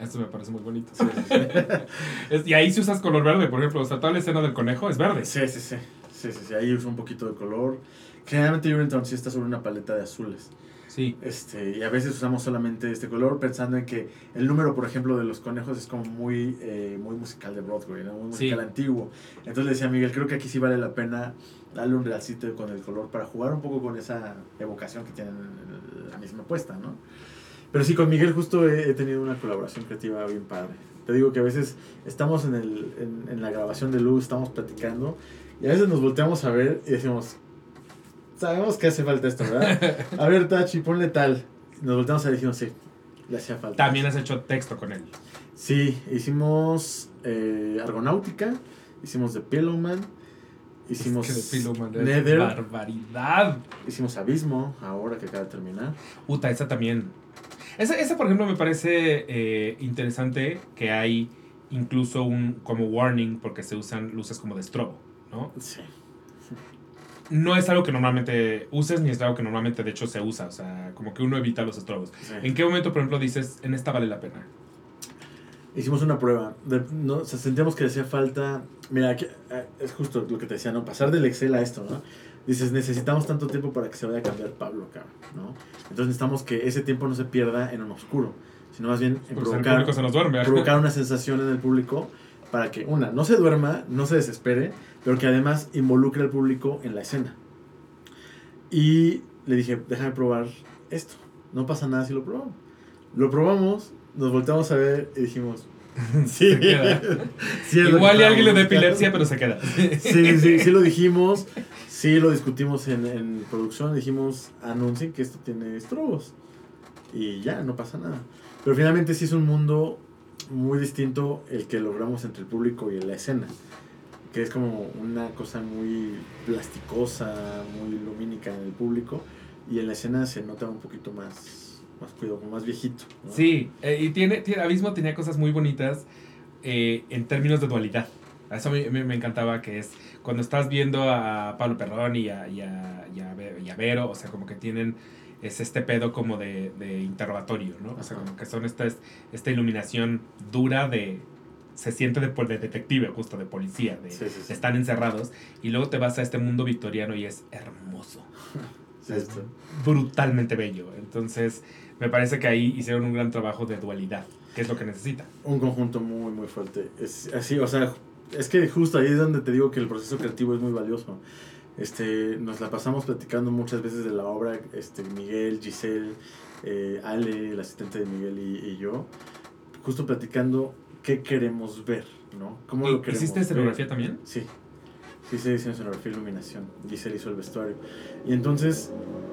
Esto me parece muy bonito. Sí, sí, y ahí si usas color verde, por ejemplo. O sea, toda la escena del conejo es verde. sí, sí, sí, sí, sí, sí, Ahí uso un poquito de color. Generalmente Urinetown sí está sobre una paleta de azules. Sí. Este, y a veces usamos solamente este color pensando en que el número, por ejemplo, de los conejos es como muy, eh, muy musical de Broadway, ¿no? muy Sí. musical antiguo. Entonces le decía Miguel, creo que aquí sí vale la pena darle un realcito con el color para jugar un poco con esa evocación que tienen la misma puesta, ¿no? Pero sí, con Miguel justo he, he tenido una colaboración creativa bien padre. Te digo que a veces estamos en, el, en, en la grabación de luz, estamos platicando, y a veces nos volteamos a ver y decimos, sabemos que hace falta esto, ¿verdad? A ver, Tachi, ponle tal. Nos volteamos a dijimos, sí, le hacía falta. También has hecho texto con él. Sí, hicimos eh, Argonáutica, hicimos The Pillowman, hicimos Es que de Pillowman es Nether, barbaridad. hicimos Abismo, ahora que acaba de terminar. Puta, esa también. Ese, ese, por ejemplo, me parece eh, interesante que hay incluso un como warning porque se usan luces como de strobo, ¿no? Sí. No es algo que normalmente uses ni es algo que normalmente de hecho se usa, o sea, como que uno evita los estrobos. sí. ¿En qué momento, por ejemplo, dices, en esta vale la pena? Hicimos una prueba. De, no, o sea, sentíamos que hacía falta. Mira, aquí, eh, es justo lo que te decía, ¿no? Pasar del Excel a esto, ¿no? Dices, necesitamos tanto tiempo para que se vaya a cambiar Pablo, cabrón, ¿no? Entonces necesitamos que ese tiempo no se pierda en un oscuro, sino más bien en Pues provocar, se nos duerme. provocar una sensación en el público para que, una, no se duerma, no se desespere, pero que además involucre al público en la escena. Y le dije, déjame probar esto. No pasa nada si lo probamos. Lo probamos, nos volteamos a ver y dijimos, sí, sí Igual y alguien le da epilepsia, buscando". pero se queda. Sí, sí, sí lo dijimos, sí lo discutimos en, en producción, dijimos, anuncien que esto tiene estrobos. Y ya, no pasa nada. Pero finalmente sí es un mundo muy distinto el que logramos entre el público y la escena. Que es como una cosa muy plasticosa, muy lumínica en el público. Y en la escena se nota un poquito más, más cuidado, más viejito. ¿no? Sí, eh, y tiene, tiene, Abismo tenía cosas muy bonitas eh, en términos de dualidad. A Eso me, me, me encantaba que es cuando estás viendo a Pablo Perrón y a, y a, y a y a Vero, o sea, como que tienen es este pedo como de, de interrogatorio, ¿no? O sea, Ajá. como que son esta, esta iluminación dura de... Se siente de, de detective, justo, de policía, de, Sí, sí, sí. están encerrados y luego te vas a este mundo victoriano y es hermoso es brutalmente bello. Entonces, me parece que ahí hicieron un gran trabajo de dualidad, que es lo que necesita. un conjunto muy muy fuerte es así o sea es que justo ahí es donde te digo que el proceso creativo es muy valioso este nos la pasamos platicando muchas veces de la obra este Miguel Giselle eh, Ale el asistente de Miguel y, y yo justo platicando qué queremos ver no cómo lo queremos ¿Hiciste escenografía también? Sí. Sí, se hizo escenografía y iluminación. Giselle hizo el vestuario. Y entonces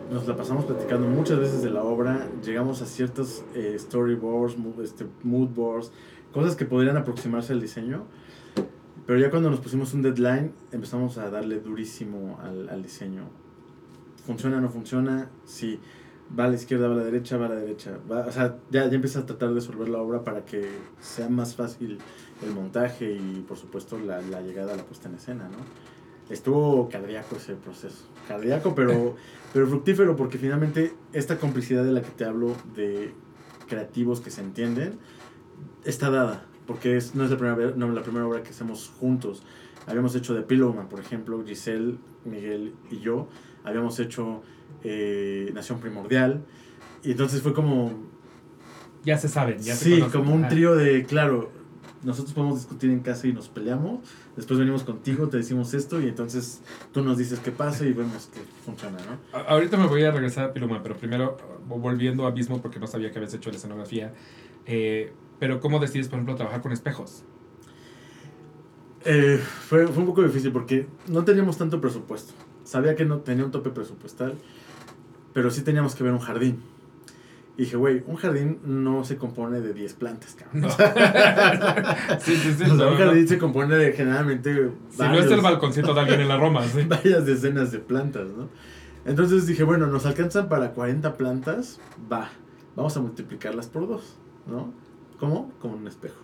nos la pasamos platicando muchas veces de la obra. Llegamos a ciertos eh, storyboards, mo- este, mood boards, cosas que podrían aproximarse al diseño. Pero ya cuando nos pusimos un deadline, empezamos a darle durísimo al, al diseño. ¿Funciona o no funciona? Sí. Va a la izquierda, va a la derecha, va a la derecha. Va, o sea, ya, ya empiezas a tratar de resolver la obra para que sea más fácil el montaje y por supuesto la, la llegada a la puesta en escena, ¿no? Estuvo cardíaco ese proceso. Cardíaco, pero, pero fructífero porque finalmente esta complicidad de la que te hablo de creativos que se entienden está dada. Porque es, no es la primera, vez- no, la primera obra que hacemos juntos. Habíamos hecho de Pillowman, por ejemplo, Giselle, Miguel y yo. Habíamos hecho eh, Nación Primordial. Y entonces fue como, Ya se saben, ya se sí, como un trío de, claro, nosotros podemos discutir en casa y nos peleamos, después venimos contigo, te decimos esto y entonces tú nos dices qué pasa y vemos que funciona, ¿no? A- Ahorita me voy a regresar a Piluma, pero primero volviendo a Abismo porque no sabía que habías hecho la escenografía. Eh, pero ¿cómo decides, por ejemplo, trabajar con espejos? Eh, fue, fue un poco difícil porque no teníamos tanto presupuesto. Sabía que no tenía un tope presupuestal, pero sí teníamos que ver un jardín. Y dije, güey, un jardín no se compone de 10 plantas, cabrón. No. sí, sí, sí. O sea, no, un no. jardín se compone de generalmente Si no es el balconcito de alguien en la Roma, sí. varias decenas de plantas, ¿no? Entonces dije, bueno, nos alcanzan para 40 plantas, va, vamos a multiplicarlas por dos, ¿no? ¿Cómo? Con un espejo.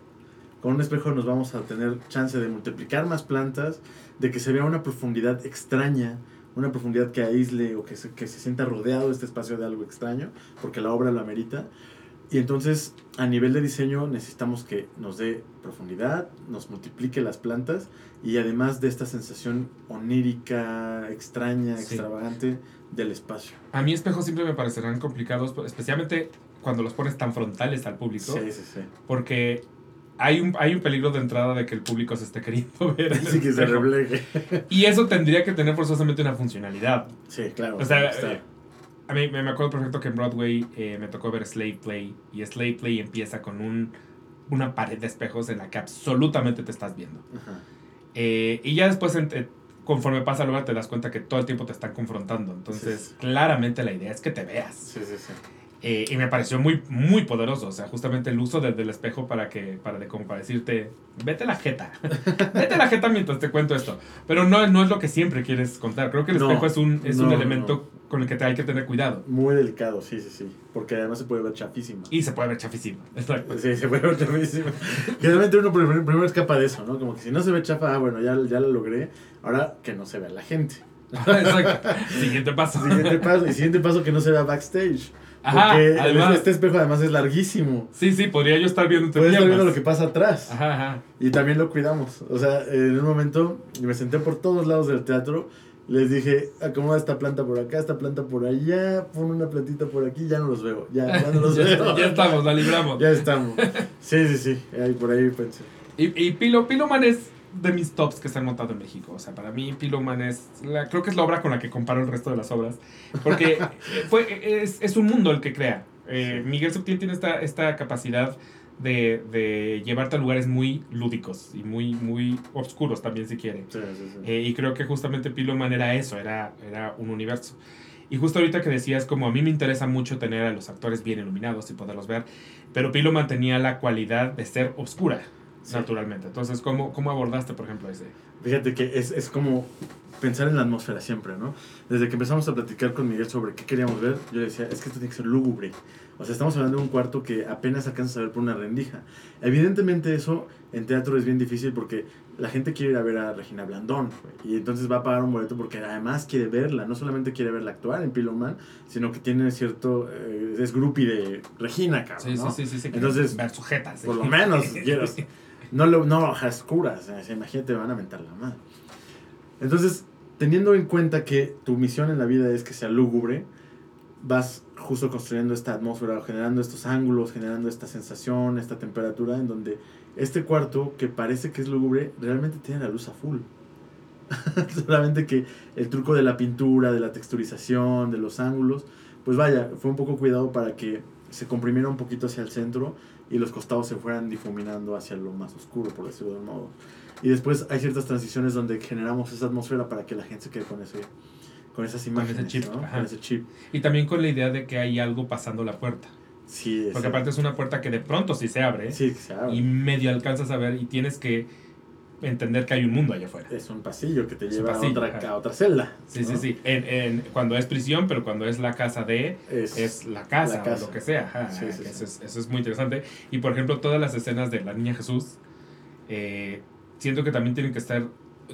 Con un espejo nos vamos a tener chance de multiplicar más plantas, de que se vea una profundidad extraña, una profundidad que aísle o que se, que se sienta rodeado este espacio de algo extraño, porque la obra lo amerita. Y entonces, a nivel de diseño, necesitamos que nos dé profundidad, nos multiplique las plantas y además de esta sensación onírica, extraña, Sí. extravagante del espacio. A mí espejos siempre me parecerán complicados, especialmente cuando los pones tan frontales al público, Sí, sí, sí. porque hay un, hay un peligro de entrada de que el público se esté queriendo ver. el Sí, que se refleje. Y eso tendría que tener forzosamente una funcionalidad. Sí, claro. O sea, está- eh, a mí me acuerdo perfecto que en Broadway eh, me tocó ver Slave Play y Slave Play empieza con un, una pared de espejos en la que absolutamente te estás viendo. Ajá. Eh, y ya después, conforme pasa la obra, te das cuenta que todo el tiempo te están confrontando. Entonces, Sí. claramente la idea es que te veas. Sí, sí, sí. Eh, y me pareció muy, muy poderoso. O sea, justamente el uso del, del espejo para que, para de, vete la jeta. vete la jeta mientras te cuento esto. Pero no, no es lo que siempre quieres contar. Creo que el No, espejo es un, es un no, elemento con el que te hay que tener cuidado. Muy delicado, sí, sí, sí. Porque además se puede ver chafísima. Y se puede ver chafísimo. Exacto. Sí, se puede ver chafísima. Generalmente uno primero, primero escapa de eso, ¿no? Como que si no se ve chafa, ah, bueno, ya, ya lo logré. Ahora que no se vea la gente. Exacto. Siguiente paso. Siguiente paso, y siguiente paso que no se vea backstage. Ajá, Porque además- este espejo además es larguísimo. Sí, sí, podría yo estar viendo Puedes estar viendo lo que pasa atrás. Ajá, ajá. Y también lo cuidamos. O sea, en un momento me senté por todos lados del teatro. Les dije, acomoda esta planta por acá, esta planta por allá, pon una plantita por aquí, ya no los veo. Ya, ya no los ya, veo. ya estamos, la libramos. Ya estamos. Sí, sí, sí. Ahí, por ahí pensé. Y, y Pilo, Piloman es de mis tops que se han montado en México. O sea, para mí Piloman es, la, creo que es la obra con la que comparo el resto de las obras. Porque fue, es, es un mundo el que crea. Eh, Miguel Subtil tiene esta, esta capacidad de, de llevarte a lugares muy lúdicos y muy, muy oscuros también si quiere. Sí, sí, sí. Eh, y creo que justamente Piloman era eso, era, era un universo. Y justo ahorita que decías, como a mí me interesa mucho tener a los actores bien iluminados y poderlos ver, pero Piloman tenía la cualidad de ser oscura, Sí. naturalmente. Entonces, ¿cómo, ¿cómo abordaste, por ejemplo, ese? Fíjate que es, es como pensar en la atmósfera siempre, ¿no? Desde que empezamos a platicar con Miguel sobre qué queríamos ver, yo le decía, es que esto tiene que ser lúgubre. O sea, estamos hablando de un cuarto que apenas alcanzas a ver por una rendija. Evidentemente eso en teatro es bien difícil porque la gente quiere ir a ver a Regina Blandón. Y entonces va a pagar un boleto porque además quiere verla. No solamente quiere verla actuar en Piloman, sino que tiene cierto... eh, es groupie de Regina, cabrón, ¿no? sí, sí, sí. Entonces, ver sujetas. Por lo menos, quieras. No, lo, no bajas curas, o sea, imagínate, van a mentar la madre. Entonces, teniendo en cuenta que tu misión en la vida es que sea lúgubre, vas justo construyendo esta atmósfera, generando estos ángulos, generando esta sensación, esta temperatura, en donde este cuarto, que parece que es lúgubre, realmente tiene la luz a full. Solamente que el truco de la pintura, de la texturización, de los ángulos, pues vaya, fue un poco cuidado para que se comprimiera un poquito hacia el centro y los costados se fueran difuminando hacia lo más oscuro, por decirlo de un modo. Y después hay ciertas transiciones donde generamos esa atmósfera para que la gente se quede con ese con esas ese imágenes, chip, ¿no? Con ese chip. Y también con la idea de que hay algo pasando la puerta. Sí, Porque ese- aparte es una puerta que de pronto sí se abre sí, se abre. y medio alcanzas a ver y tienes que entender que hay un mundo allá afuera. Es un pasillo que te Es lleva pasillo, a, otra, a otra celda. Sí, ¿no? sí, sí. En, en- cuando es prisión, pero cuando es la casa de, Es, es la casa, La casa. o lo que sea. Ajá, Sí, sí, que sí. Eso, es, eso es muy interesante. Y por ejemplo, todas las escenas de la niña Jesús, eh, siento que también tienen que estar,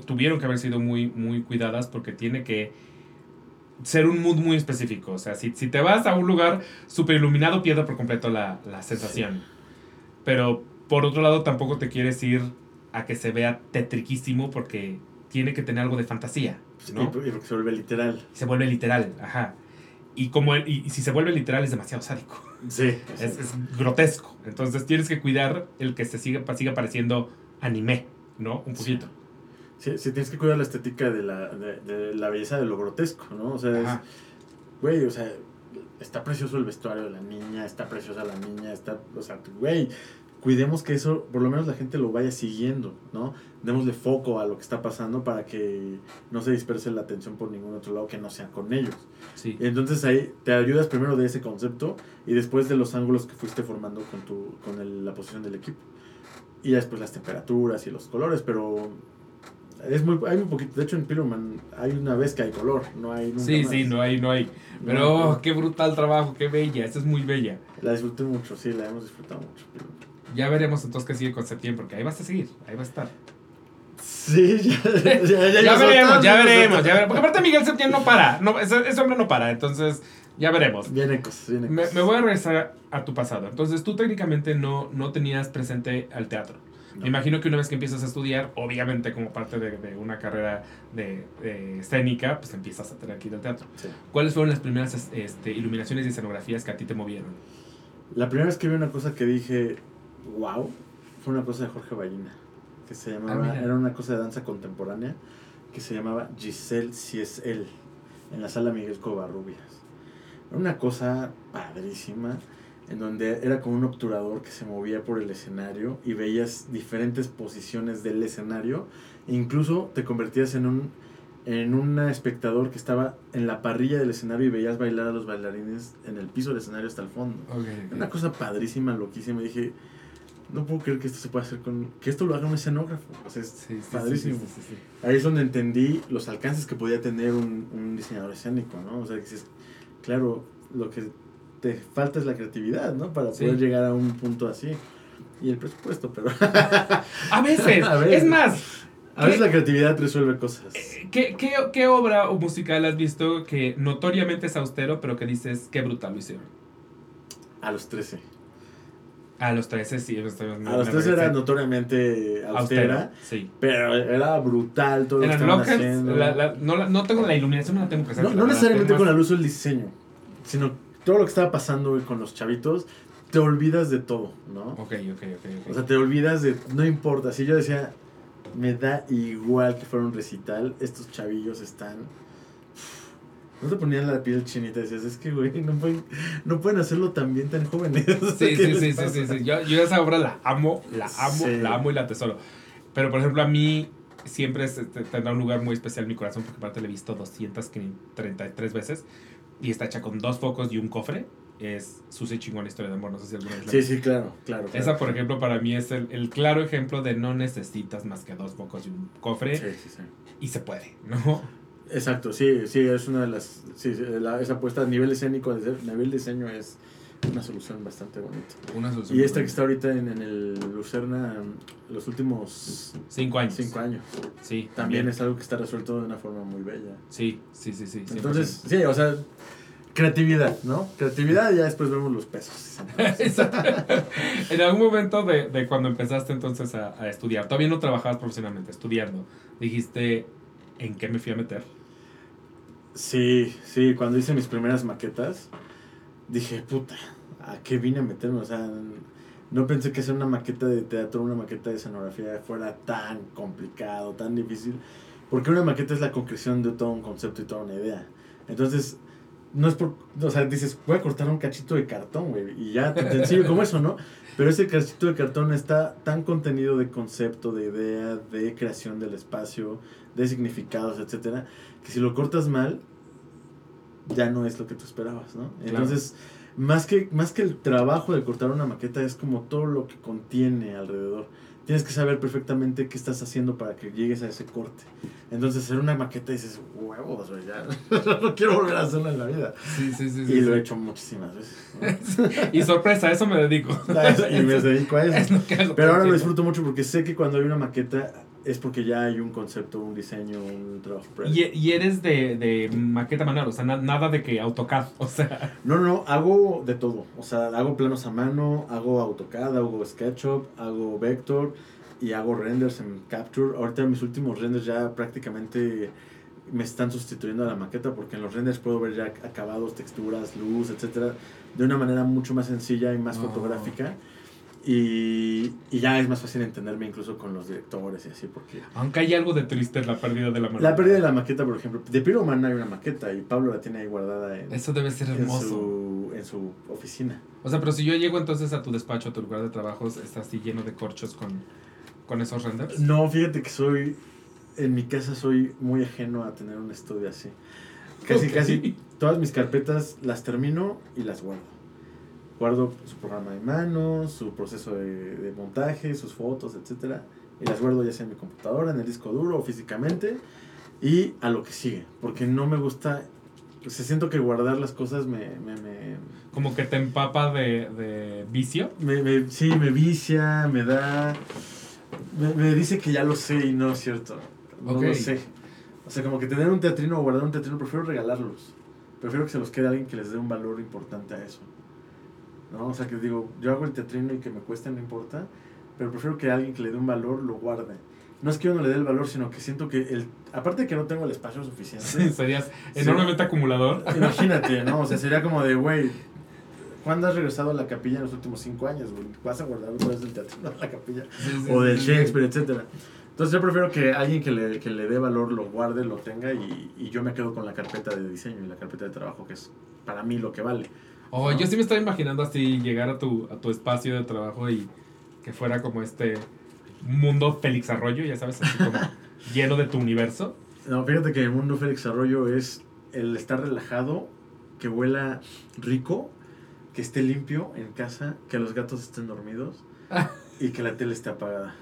tuvieron que haber sido muy, muy cuidadas porque tiene que ser un mood muy específico. O sea, si, si te vas a un lugar súper iluminado, pierde por completo la, la sensación. Pero por otro lado, tampoco te quieres ir a que se vea tetriquísimo porque tiene que tener algo de fantasía. ¿no? porque se vuelve literal. se vuelve literal, ajá. Y como el- y, y si se vuelve literal es demasiado sádico, Sí. es, es grotesco. Entonces tienes que cuidar el que se siga, siga pareciendo anime, ¿no? Un poquito. Sí, sí, tienes que cuidar la estética de la, de, de la belleza de lo grotesco, ¿no? O sea, es, güey, o sea, está precioso el vestuario de la niña, está preciosa la niña, está, o sea, güey, cuidemos que eso, por lo menos la gente lo vaya siguiendo, ¿no? Démosle foco a lo que está pasando para que no se disperse la atención por ningún otro lado que no sea con ellos. Sí. Entonces ahí te ayudas primero de ese concepto y después de los ángulos que fuiste formando con, tu, con el- la posición del equipo. Y ya después las temperaturas y los colores, pero es muy, hay muy poquito. De hecho, en Piroman hay una vez que hay color, no hay nunca Sí, más. sí, no hay, no hay. Pero No, oh, qué brutal trabajo, qué bella, esta es muy bella. La disfruté mucho, sí, la hemos disfrutado mucho. Ya veremos entonces qué sigue con septiembre, porque ahí vas a seguir, ahí va a estar. Sí, ya, ya, ya, Ya, veremos, ya veremos, ya veremos. Porque aparte Miguel Septiembre no para, no, ese, ese hombre no para, entonces ya veremos. Vienen cosas, vienen Me, cosas. me voy a regresar a tu pasado. Entonces, tú técnicamente no, no tenías presente al teatro. No. Me imagino que una vez que empiezas a estudiar, obviamente como parte de, de una carrera de, de escénica, pues empiezas a tener que ir al teatro. Sí. ¿Cuáles fueron las primeras es- este, iluminaciones y escenografías que a ti te movieron? La primera vez que vi una cosa que dije, wow, fue una cosa de Jorge Ballina, que se llamaba, Ah, era una cosa de danza contemporánea, que se llamaba Giselle si es él, en la sala Miguel Covarrubias. Era una cosa padrísima, en donde era como un obturador que se movía por el escenario y veías diferentes posiciones del escenario, e incluso te convertías en un en un espectador que estaba en la parrilla del escenario y veías bailar a los bailarines en el piso del escenario hasta el fondo. Una cosa padrísima, loquísima. Y dije, no puedo creer que esto se pueda hacer con. que esto lo haga un escenógrafo. O sea, es padrísimo. Ahí es donde entendí los alcances que podía tener un, un diseñador escénico, ¿no? O sea, que claro, lo que te falta es la creatividad, ¿no? Para poder llegar a un punto así. Y el presupuesto, pero. a veces. Es más. A veces la creatividad resuelve cosas. Eh, ¿Qué, qué, qué obra o musical has visto que notoriamente es austero, pero que dices qué brutal lo hicieron? A los 13. A los 13 sí. a los 13 era notoriamente austera. sí. Pero era brutal todo lo que estaban haciendo. no, no, tengo la iluminación, no la tengo presente. No, no necesariamente con la luz o el diseño, sino todo lo que estaba pasando con los chavitos, te olvidas de todo, ¿no? Ok, ok, ok. O sea, te olvidas de, no importa, si yo decía, me da igual que fuera un recital, estos chavillos están... No te ponían la piel chinita y decías, es que, güey, no pueden, no pueden hacerlo tan bien tan jóvenes. Sí, sí, sí, sí, sí, Yo, yo, esa obra la amo, la amo, la amo y la tesoro. Pero, por ejemplo, a mí siempre tendrá un lugar muy especial en mi corazón porque aparte la he visto 233 veces y está hecha con dos focos y un cofre. Es Suce Chingón Historia de Amor, no sé si alguna vez la Sí, sí, claro, claro, Esa, por ejemplo, para mí es el, el, claro ejemplo de no necesitas más que dos focos y un cofre. Sí, sí, sí. Y se puede, ¿no? Exacto, sí, sí, es una de las. Sí, la, esa apuesta a nivel escénico, a nivel diseño es una solución bastante bonita. Una solución y esta que está ahorita en, en, el Lucerna, los últimos cinco años. Cinco años. Sí. También, es algo que está resuelto de una forma muy bella. Sí, sí, sí, sí. Entonces, sí, o sea, creatividad, ¿no? Creatividad y ya después vemos los pesos. en algún momento de, de, cuando empezaste entonces a, a estudiar, todavía no trabajabas profesionalmente, estudiando, dijiste, ¿en qué me fui a meter? Sí, sí, cuando hice mis primeras maquetas, dije, puta, ¿a qué vine a meterme? O sea, no pensé que hacer una maqueta de teatro, una maqueta de escenografía fuera tan complicado, tan difícil, porque una maqueta es la concreción de todo un concepto y toda una idea. Entonces, no es por, o sea, dices, voy a cortar un cachito de cartón, güey, y ya sencillo como eso, ¿no? Pero ese cachito de cartón está tan contenido de concepto, de idea, de creación del espacio, de significados, etcétera, que si lo cortas mal, ya no es lo que tú esperabas, ¿no? Entonces, más que, más que el trabajo de cortar una maqueta, es como todo lo que contiene alrededor. Tienes que saber perfectamente qué estás haciendo para que llegues a ese corte. Entonces, hacer una maqueta dices, huevos, güey, ya no quiero volver a hacerlo en la vida. Sí, sí, sí. Y lo he hecho muchísimas veces. y sorpresa, a eso me dedico. y me dedico a eso. Pero ahora lo disfruto mucho porque sé que cuando hay una maqueta es porque ya hay un concepto, un diseño, un trabajo Y, y eres de, de, maqueta manual, o sea, nada de que AutoCAD, o sea. No, no, hago de todo. O sea, hago planos a mano, hago AutoCAD, hago SketchUp, hago Vector y hago renders en Capture. Ahorita mis últimos renders ya prácticamente me están sustituyendo a la maqueta porque en los renders puedo ver ya acabados, texturas, luz, etcétera, de una manera mucho más sencilla y más ah. fotográfica. Y, y, ya es más fácil entenderme incluso con los directores y así, porque... Aunque hay algo de triste la pérdida de la maqueta. La pérdida de la maqueta, por ejemplo. De Pyroman hay una maqueta y Pablo la tiene ahí guardada en... Eso debe ser hermoso. En su, en su oficina. O sea, pero si yo llego entonces a tu despacho, a tu lugar de trabajo, ¿está así lleno de corchos con, con esos renders? No, fíjate que soy... En mi casa soy muy ajeno a tener un estudio así. Casi, casi todas mis carpetas las termino y las guardo guardo su programa de manos, su proceso de, montaje, sus fotos, etcétera, y las guardo ya sea en mi computadora, en el disco duro o físicamente, y a lo que sigue, porque no me gusta, se siento que guardar las cosas me... me, me Como que te empapa de, de vicio. Me, sí, me vicia, me da... Me, dice que ya lo sé y no es cierto. No lo sé. O sea, como que tener un teatrino o guardar un teatrino, prefiero regalarlos. Prefiero que se los quede a alguien que les dé un valor importante a eso. ¿No? O sea, que digo, yo hago el teatrino y que me cueste no importa, pero prefiero que alguien que le dé un valor lo guarde. No es que yo no le dé el valor, sino que siento que, el, aparte de que no tengo el espacio suficiente. serías enormemente acumulador. Imagínate, ¿no? O sea, sería como de, güey, ¿cuándo has regresado a la capilla en los últimos cinco años, güey? ¿Vas a guardar otra vez del teatrino a la capilla? o del Shakespeare, etcétera. Entonces yo prefiero que alguien que le, que le dé valor lo guarde, lo tenga y, y yo me quedo con la carpeta de diseño y la carpeta de trabajo, que es para mí lo que vale. Oh, yo sí me estaba imaginando así llegar a tu, a tu espacio de trabajo y que fuera como este mundo Félix Arroyo, ya sabes, así como lleno de tu universo. No, fíjate que el mundo Félix Arroyo es el estar relajado, que huela rico, que esté limpio en casa, que los gatos estén dormidos y que la tele esté apagada.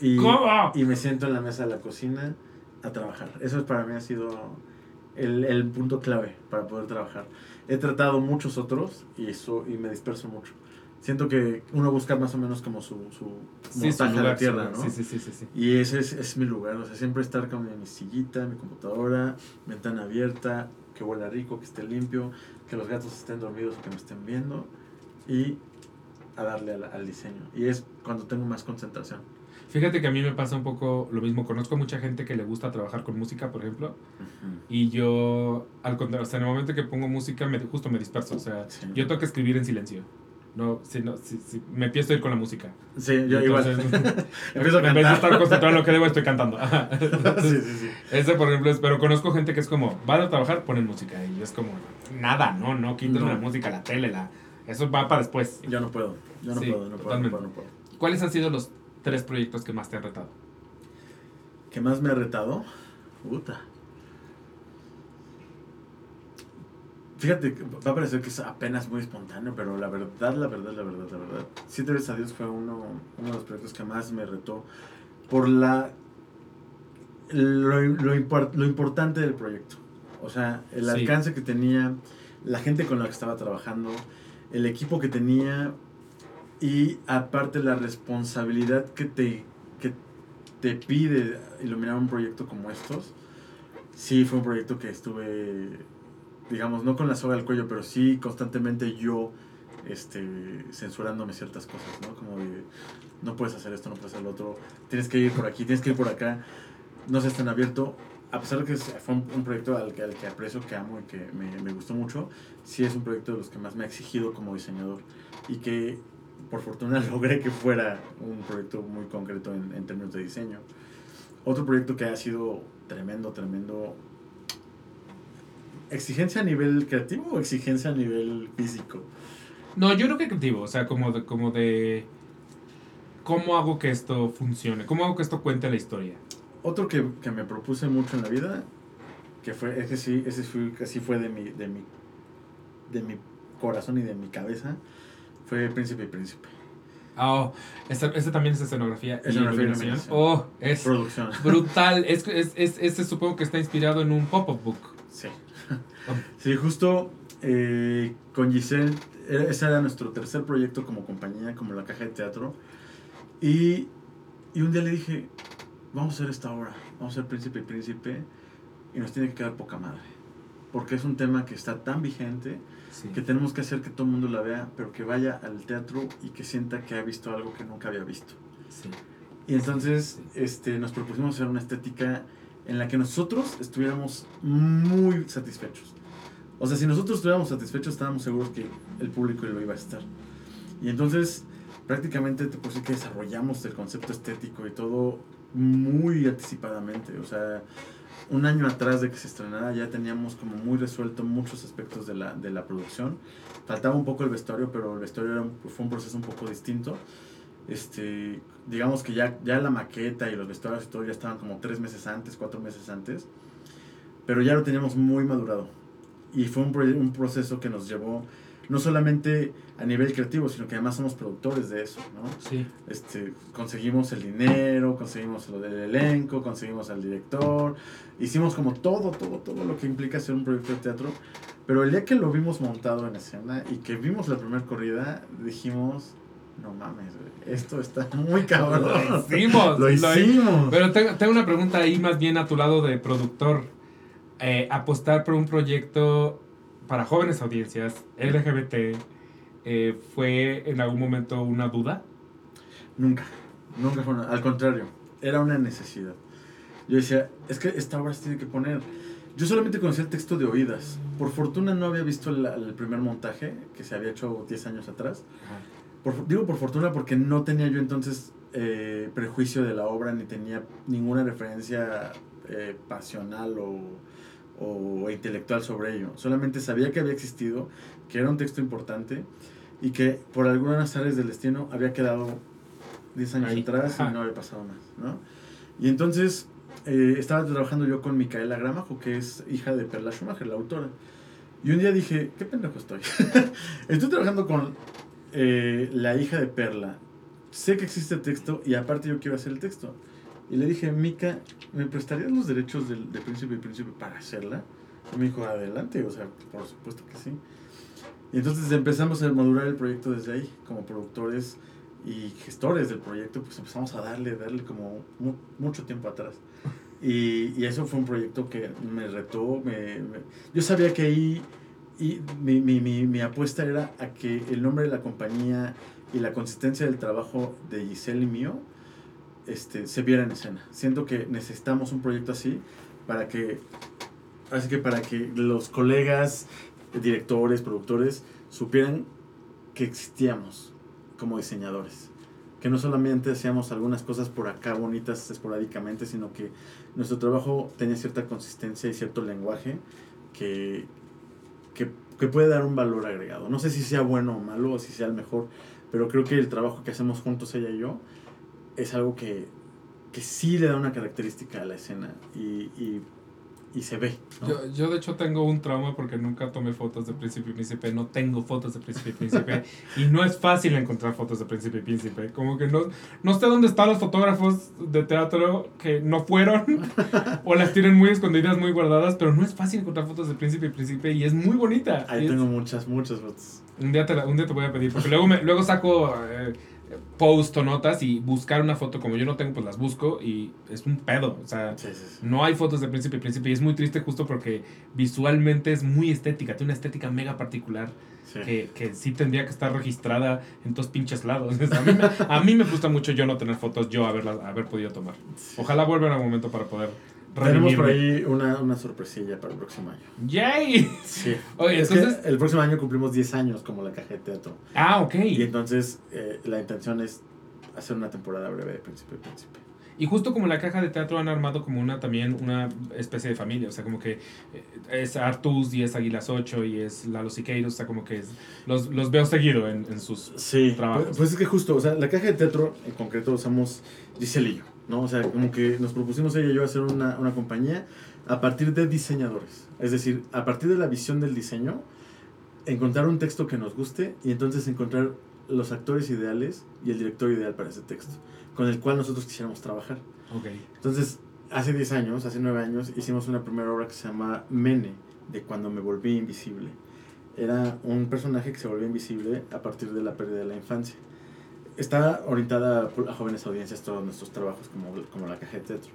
Y, ¿Cómo? y me siento en la mesa de la cocina a trabajar. Eso para mí ha sido el, el punto clave para poder trabajar. He tratado muchos otros y, eso, y me disperso mucho. Siento que uno busca más o menos como su, su Sí, su montaje de lugar, la tierra, su- ¿no? Sí, sí, sí, sí. Y ese es, es mi lugar, o sea, siempre estar con mi sillita, mi computadora, ventana abierta, que huela rico, que esté limpio, que los gatos estén dormidos que me estén viendo y a darle al, al diseño. Y es cuando tengo más concentración. Fíjate que a mí me pasa un poco lo mismo. Conozco mucha gente que le gusta trabajar con música, por ejemplo. Y yo, al contrario, o sea, en el momento que pongo música, me, justo me disperso. O sea, Sí. yo tengo que escribir en silencio. No, si no, si, si- me empiezo a ir con la música. Sí, yo Entonces, igual. Empiezo a en vez de cantar. estar concentrado en lo que debo, estoy cantando. Sí, sí, sí. Ese, por ejemplo, es, pero conozco gente que es como, van a trabajar, ponen música. Y es como, nada, no, no, quiten No. la música, la tele, la... Eso va para después. Yo no puedo, yo no Sí, puedo, no puedo, no puedo, no puedo. ¿Cuáles han sido los tres proyectos que más te han retado? ¿Qué más me ha retado? Puta. Fíjate, va a parecer que es apenas muy espontáneo, pero la verdad, la verdad, la verdad, la verdad. Siete veces a Dios fue uno, uno de los proyectos que más me retó por la lo, lo, lo importante del proyecto. O sea, el Sí. alcance que tenía, la gente con la que estaba trabajando, el equipo que tenía y aparte la responsabilidad que te, que te pide iluminar un proyecto como estos. Sí, fue un proyecto que estuve, digamos, no con la soga al cuello, pero sí constantemente yo este, censurándome ciertas cosas, ¿no? Como de, no puedes hacer esto, no puedes hacer lo otro, tienes que ir por aquí, tienes que ir por acá, no seas tan abierto. A pesar de que fue un, proyecto al que, al que aprecio, que amo y que me, me gustó mucho, sí es un proyecto de los que más me ha exigido como diseñador y que por fortuna logré que fuera un proyecto muy concreto en, en términos de diseño. Otro proyecto que ha sido tremendo, tremendo. ¿Exigencia a nivel creativo o exigencia a nivel físico? No, yo creo que creativo, o sea, como de, como de cómo hago que esto funcione, cómo hago que esto cuente la historia. Otro que, que me propuse mucho en la vida, que fue, ese sí, ese fue, casi fue de mi, de mi, de mi corazón y de mi cabeza, fue Príncipe y Príncipe. Ah, oh, este, este también es escenografía Escenografía y iluminación. Oh, es Producción. brutal. Es, es, es, este supongo que está inspirado en un pop-up book. Sí. Sí, justo eh, con Giselle, era- ese era nuestro tercer proyecto como compañía, como la caja de teatro. Y, y un día le dije, vamos a hacer esta obra, vamos a hacer Príncipe y Príncipe, y nos tiene que quedar poca madre. Porque es un tema que está tan vigente Sí. que tenemos que hacer que todo el mundo la vea, pero que vaya al teatro y que sienta que ha visto algo que nunca había visto. sí. Y entonces este, nos propusimos hacer una estética en la que nosotros estuviéramos muy satisfechos. O sea, si nosotros estuviéramos satisfechos, estábamos seguros que el público lo iba a estar. Y entonces, prácticamente, te puedo decir que desarrollamos el concepto estético y todo muy anticipadamente. O sea, un año atrás de que se estrenara ya teníamos como muy resuelto muchos aspectos de la, de la producción. Faltaba un poco el vestuario, pero el vestuario fue un proceso un poco distinto. Este, digamos que ya, ya la maqueta y los vestuarios y todo ya estaban como tres meses antes, cuatro meses antes, pero ya lo teníamos muy madurado. Y fue un, un proceso que nos llevó no solamente a nivel creativo, sino que además somos productores de eso, ¿no? Sí. este, conseguimos el dinero, conseguimos lo del elenco, conseguimos al director, hicimos como todo, todo, todo lo que implica hacer un proyecto de teatro. Pero el día que lo vimos montado en escena y que vimos la primera corrida, dijimos, no mames, güey, esto está muy cabrón. Lo hicimos. Lo hicimos. Pero tengo, tengo una pregunta ahí más bien a tu lado de productor. Eh, apostar por un proyecto para jóvenes audiencias, LGBT, eh, ¿fue en algún momento una duda? Nunca, nunca fue una, al contrario, era una necesidad. Yo decía, es que esta obra se tiene que poner. Yo solamente conocía el texto de oídas. Por fortuna no había visto el, el primer montaje que se había hecho 10 años atrás. Por- digo por fortuna porque no tenía yo entonces eh, prejuicio de la obra ni tenía ninguna referencia eh, pasional o, o intelectual sobre ello. Solamente sabía que había existido, que era un texto importante y que por algunas áreas del destino había quedado 10 años Ahí, atrás ajá. y no había pasado más. ¿no? Y entonces eh, estaba trabajando yo con Micaela Gramajo, que es hija de Perla Schumacher, la autora. Y un día dije, qué pendejo estoy. estoy trabajando con eh, la hija de Perla. Sé que existe texto y aparte yo quiero hacer el texto. Y le dije, Mica, ¿me prestarías los derechos del, de Príncipe y Príncipe para hacerla? Y me dijo, adelante, o sea, por supuesto que sí. Y entonces empezamos a madurar el proyecto desde ahí, como productores y gestores del proyecto, pues empezamos a darle, darle como mu- mucho tiempo atrás. Y, y eso fue un proyecto que me retó, me- yo sabía que ahí y mi, mi, mi, mi apuesta era a que el nombre de la compañía y la consistencia del trabajo de Giselle y mío este, se viera en escena. Siento que necesitamos un proyecto así para que, así que para que los colegas, directores, productores, supieran que existíamos como diseñadores. Que no solamente hacíamos algunas cosas por acá bonitas esporádicamente, sino que nuestro trabajo tenía cierta consistencia y cierto lenguaje que, que, puede dar un valor agregado. No sé si sea bueno o malo o si sea el mejor, pero creo que el trabajo que hacemos juntos ella y yo es algo que, que sí le da una característica a la escena y, y se ve. ¿no? Yo, yo, de hecho, tengo un trauma porque nunca tomé fotos de Príncipe y Príncipe. No tengo fotos de Príncipe y Príncipe. y no es fácil encontrar fotos de Príncipe y Príncipe. Como que no, no sé dónde están los fotógrafos de teatro que no fueron o las tienen muy escondidas, muy guardadas. Pero no es fácil encontrar fotos de Príncipe y Príncipe y es muy bonita. Ahí es- tengo muchas, muchas fotos. un, día te la- un día te voy a pedir porque luego, me, luego saco eh, post o notas y buscar una foto como yo no tengo, pues las busco y es un pedo. O sea, Sí, sí, sí. no hay fotos de Príncipe y Príncipe y es muy triste justo porque visualmente es muy estética, tiene una estética mega particular que, que sí tendría que estar registrada en todos pinches lados. A, mí me, a mí me gusta mucho yo no tener fotos, yo haberlas, haber podido tomar. Ojalá vuelva en algún momento para poder Tenemos por ahí una, una sorpresilla para el próximo año. ¡Yay! Sí. Oye, Es entonces... que el próximo año cumplimos 10 años como la caja de teatro. Ah, ok. Y entonces eh, la intención es hacer una temporada breve de Príncipe y Príncipe. Y justo como la caja de teatro han armado como una también una especie de familia, o sea, como que eh, es Artus y es Águilas 8 y es Lalo Siqueiros, o sea, como que es- los, los veo seguido en, en sus... Sí, Trabajos. pues, pues es que justo, o sea, la caja de teatro en concreto usamos Giselle y yo, ¿no? O sea, como que nos propusimos ella y yo hacer una, una compañía a partir de diseñadores. Es decir, a partir de la visión del diseño, encontrar un texto que nos guste y entonces encontrar los actores ideales y el director ideal para ese texto, con el cual nosotros quisiéramos trabajar. Ok. Entonces, hace 10 años, hace 9 años, hicimos una primera obra que se llama Mene, de cuando me volví invisible. Era un personaje que se volvió invisible a partir de la pérdida de la infancia. Está orientada a jóvenes audiencias todos nuestros trabajos, como, como la caja de teatro.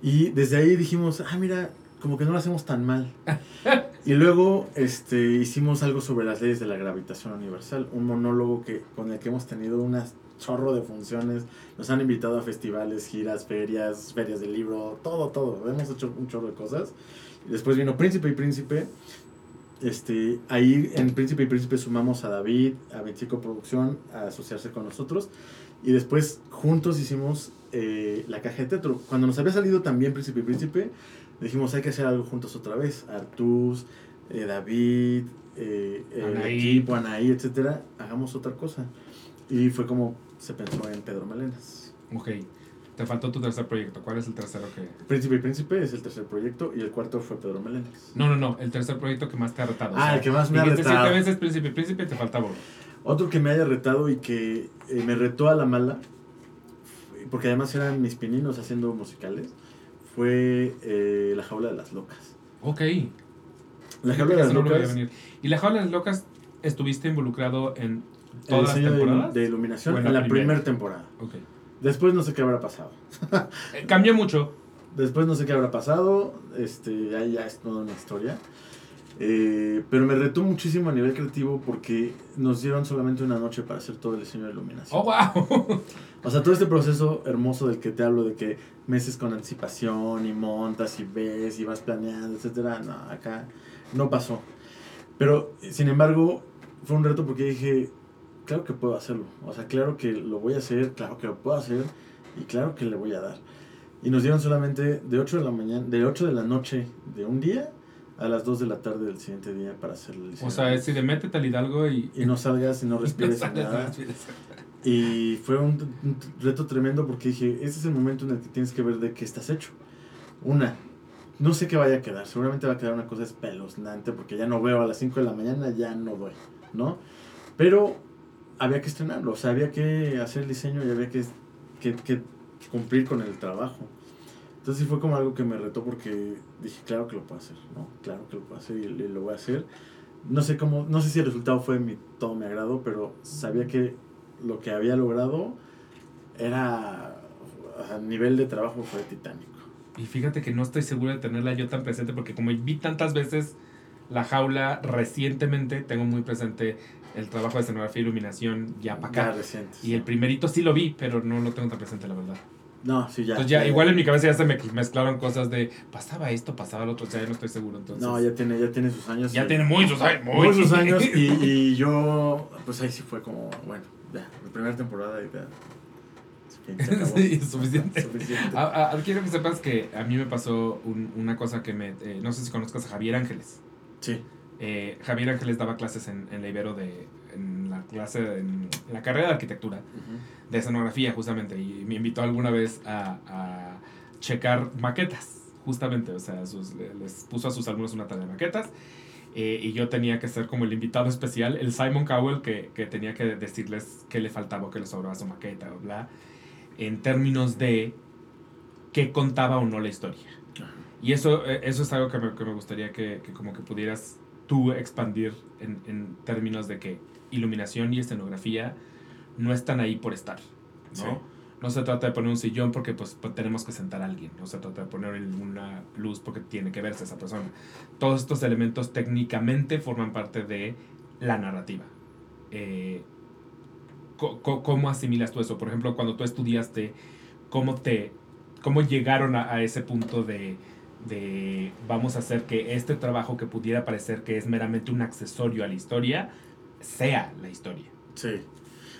Y desde ahí dijimos, ah, mira, como que no lo hacemos tan mal. y luego este, hicimos algo sobre las leyes de la gravitación universal, un monólogo que, con el que hemos tenido un chorro de funciones, nos han invitado a festivales, giras, ferias, ferias de libro, todo, todo. Hemos hecho un chorro de cosas. Después vino Príncipe y Príncipe. Este, ahí en Príncipe y Príncipe sumamos a David, a 25 Producción, a asociarse con nosotros. Y después juntos hicimos eh, la caja de teatro. Cuando nos había salido también Príncipe y Príncipe, dijimos hay que hacer algo juntos otra vez. Artus, eh, David, eh, el Anaí. equipo, Anaí, etcétera. Hagamos otra cosa. Y fue como se pensó en Pedro Melenas. Ok. Te faltó tu tercer proyecto. ¿Cuál es el tercero que...? Príncipe y Príncipe es el tercer proyecto y el cuarto fue Pedro Melenas. No, no, no. El tercer proyecto que más te ha retado. Ah, el que más me ha retado. siete veces Príncipe, Príncipe, te faltaba uno. Otro que me haya retado y que eh, me retó a la mala, porque además eran mis pininos haciendo musicales, fue eh, La Jaula de las Locas. Ok. La Jaula de las no Locas. ¿Y la jaula de las locas estuviste involucrado en el todas las diseño de, temporadas? de iluminación O en la primera temporada. Ok. Después no sé qué habrá pasado. Eh, cambió mucho. Después no sé qué habrá pasado, este, ahí ya es toda una historia. Eh, pero me retó muchísimo a nivel creativo porque nos dieron solamente una noche para hacer todo el diseño de iluminación. ¡Oh, wow! O sea, todo este proceso hermoso del que te hablo, de que meses con anticipación y montas y ves y vas planeando, etcétera, no, acá no pasó. Pero, sin embargo, fue un reto porque dije, claro que puedo hacerlo. O sea, claro que lo voy a hacer, claro que lo puedo hacer y claro que le voy a dar. Y nos dieron solamente de 8 de la mañana, de 8 de la noche de un día a las 2 de la tarde del siguiente día para hacer el. O sea, es si de métete al Hidalgo y... y no salgas y no respires no nada. respires. Y fue un, un reto tremendo porque dije, este es el momento en el que tienes que ver de qué estás hecho. Una, no sé qué vaya a quedar. Seguramente va a quedar una cosa espeluznante porque ya no veo a las 5 de la mañana, ya no doy, ¿no? Pero había que estrenarlo, o sea, había que hacer el diseño y había que, que, que cumplir con el trabajo. Entonces sí fue como algo que me retó porque dije, claro que lo puedo hacer, ¿no? Claro que lo puedo hacer y, y lo voy a hacer. No sé cómo, no sé si el resultado fue mi, todo mi agrado, pero sabía que lo que había logrado era, a nivel de trabajo fue titánico. Y fíjate que no estoy seguro de tenerla yo tan presente porque como vi tantas veces la jaula recientemente, tengo muy presente el trabajo de escenografía y iluminación ya para acá. Ya recientes. Y el primerito sí lo vi, pero no lo tengo tan presente, la verdad. No, sí, ya. Entonces ya, igual en mi cabeza ya se me mezclaron cosas de pasaba esto, pasaba lo otro, o sea, ya no estoy seguro. Entonces, No, ya tiene, ya tiene sus años. ya tiene muchos años. muchos años y, y yo, pues ahí sí fue como, bueno, ya, la primera temporada y ya. Sí, suficiente. Suficiente. Quiero que sepas que a mí me pasó un- una cosa que me... eh, no sé si conozcas a Javier Ángeles. Sí. Eh, Javier Ángeles daba clases en, en la Ibero de... En la clase, en la carrera de arquitectura, de escenografía justamente, y me invitó alguna vez a, a checar maquetas, justamente, o sea, sus- le- les puso a sus alumnos una tarea de maquetas, eh, y yo tenía que ser como el invitado especial, el Simon Cowell, que, que tenía que decirles qué le faltaba qué le sobraba a su maqueta, o bla, en términos de qué contaba o no la historia. Y eso, eh, eso es algo que me, que me gustaría que, que como que pudieras tú expandir en, en términos de que iluminación y escenografía no están ahí por estar, ¿no? Sí. No se trata de poner un sillón porque pues, pues, tenemos que sentar a alguien, no se trata de poner una luz porque tiene que verse esa persona. Todos estos elementos técnicamente forman parte de la narrativa. Eh, ¿Cómo asimilas tú eso? Por ejemplo, cuando tú estudiaste, ¿cómo te cómo llegaron a, a ese punto de, de vamos a hacer que este trabajo que pudiera parecer que es meramente un accesorio a la historia sea la historia? Sí.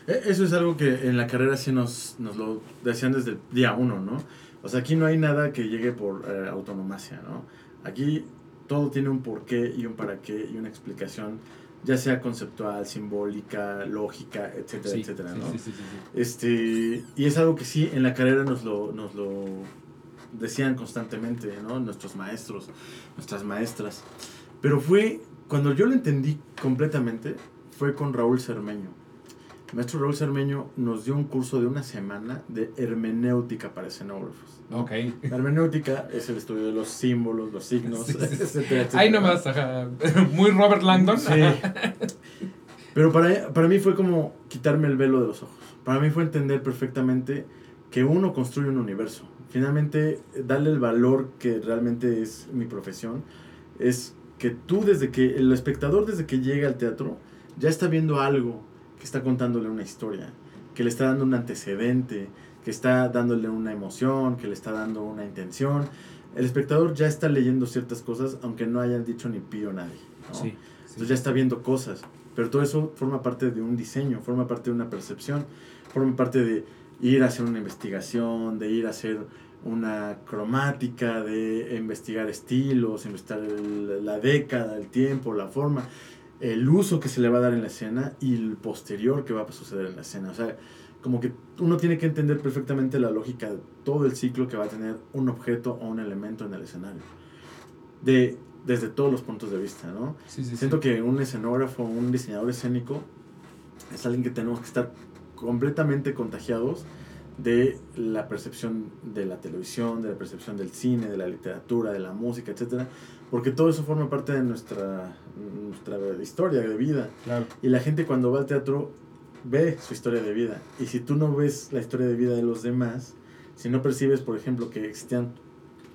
E- Eso es algo que en la carrera sí nos, nos lo decían desde el día uno, ¿no? O sea, aquí no hay nada que llegue por eh, autonomacia, ¿no? Aquí todo tiene un porqué y un para qué y una explicación, ya sea conceptual, simbólica, lógica, etcétera, Sí, etcétera, ¿no? sí, sí, sí, sí. Este, y es algo que sí, en la carrera nos lo, nos lo decían constantemente, ¿no? Nuestros maestros, nuestras maestras. Pero fue, cuando yo lo entendí completamente, fue con Raúl Cermeño. El maestro Raúl Cermeño nos dio un curso de una semana de hermenéutica para escenógrafos. ¿no? Ok. La hermenéutica es el estudio de los símbolos, los signos, Sí, sí, sí. etcétera, etcétera. Ahí nomás, ajá. Muy Robert Langdon. Sí. Pero para, para mí fue como quitarme el velo de los ojos. Para mí fue entender perfectamente que uno construye un universo. Finalmente, darle el valor que realmente es mi profesión es que tú desde que, el espectador desde que llega al teatro, ya está viendo algo que está contándole una historia, que le está dando un antecedente, que está dándole una emoción, que le está dando una intención. El espectador ya está leyendo ciertas cosas, aunque no hayan dicho ni pío nadie. ¿no? Sí, sí. Entonces ya está viendo cosas. Pero todo eso forma parte de un diseño, forma parte de una percepción, forma parte de ir a hacer una investigación, de ir a hacer una cromática, de investigar estilos, investigar el- la década, el tiempo, la forma, el uso que se le va a dar en la escena y el posterior que va a suceder en la escena. O sea, como que uno tiene que entender perfectamente la lógica de todo el ciclo que va a tener un objeto o un elemento en el escenario. De, desde todos los puntos de vista, ¿no? Sí, sí, sí. Siento que un escenógrafo, un diseñador escénico, es alguien que tenemos que estar completamente contagiados de la percepción de la televisión, de la percepción del cine, de la literatura, de la música, etcétera, porque todo eso forma parte de nuestra, nuestra historia de vida. Claro. Y la gente cuando va al teatro ve su historia de vida. Y si tú no ves la historia de vida de los demás, si no percibes, por ejemplo, que existían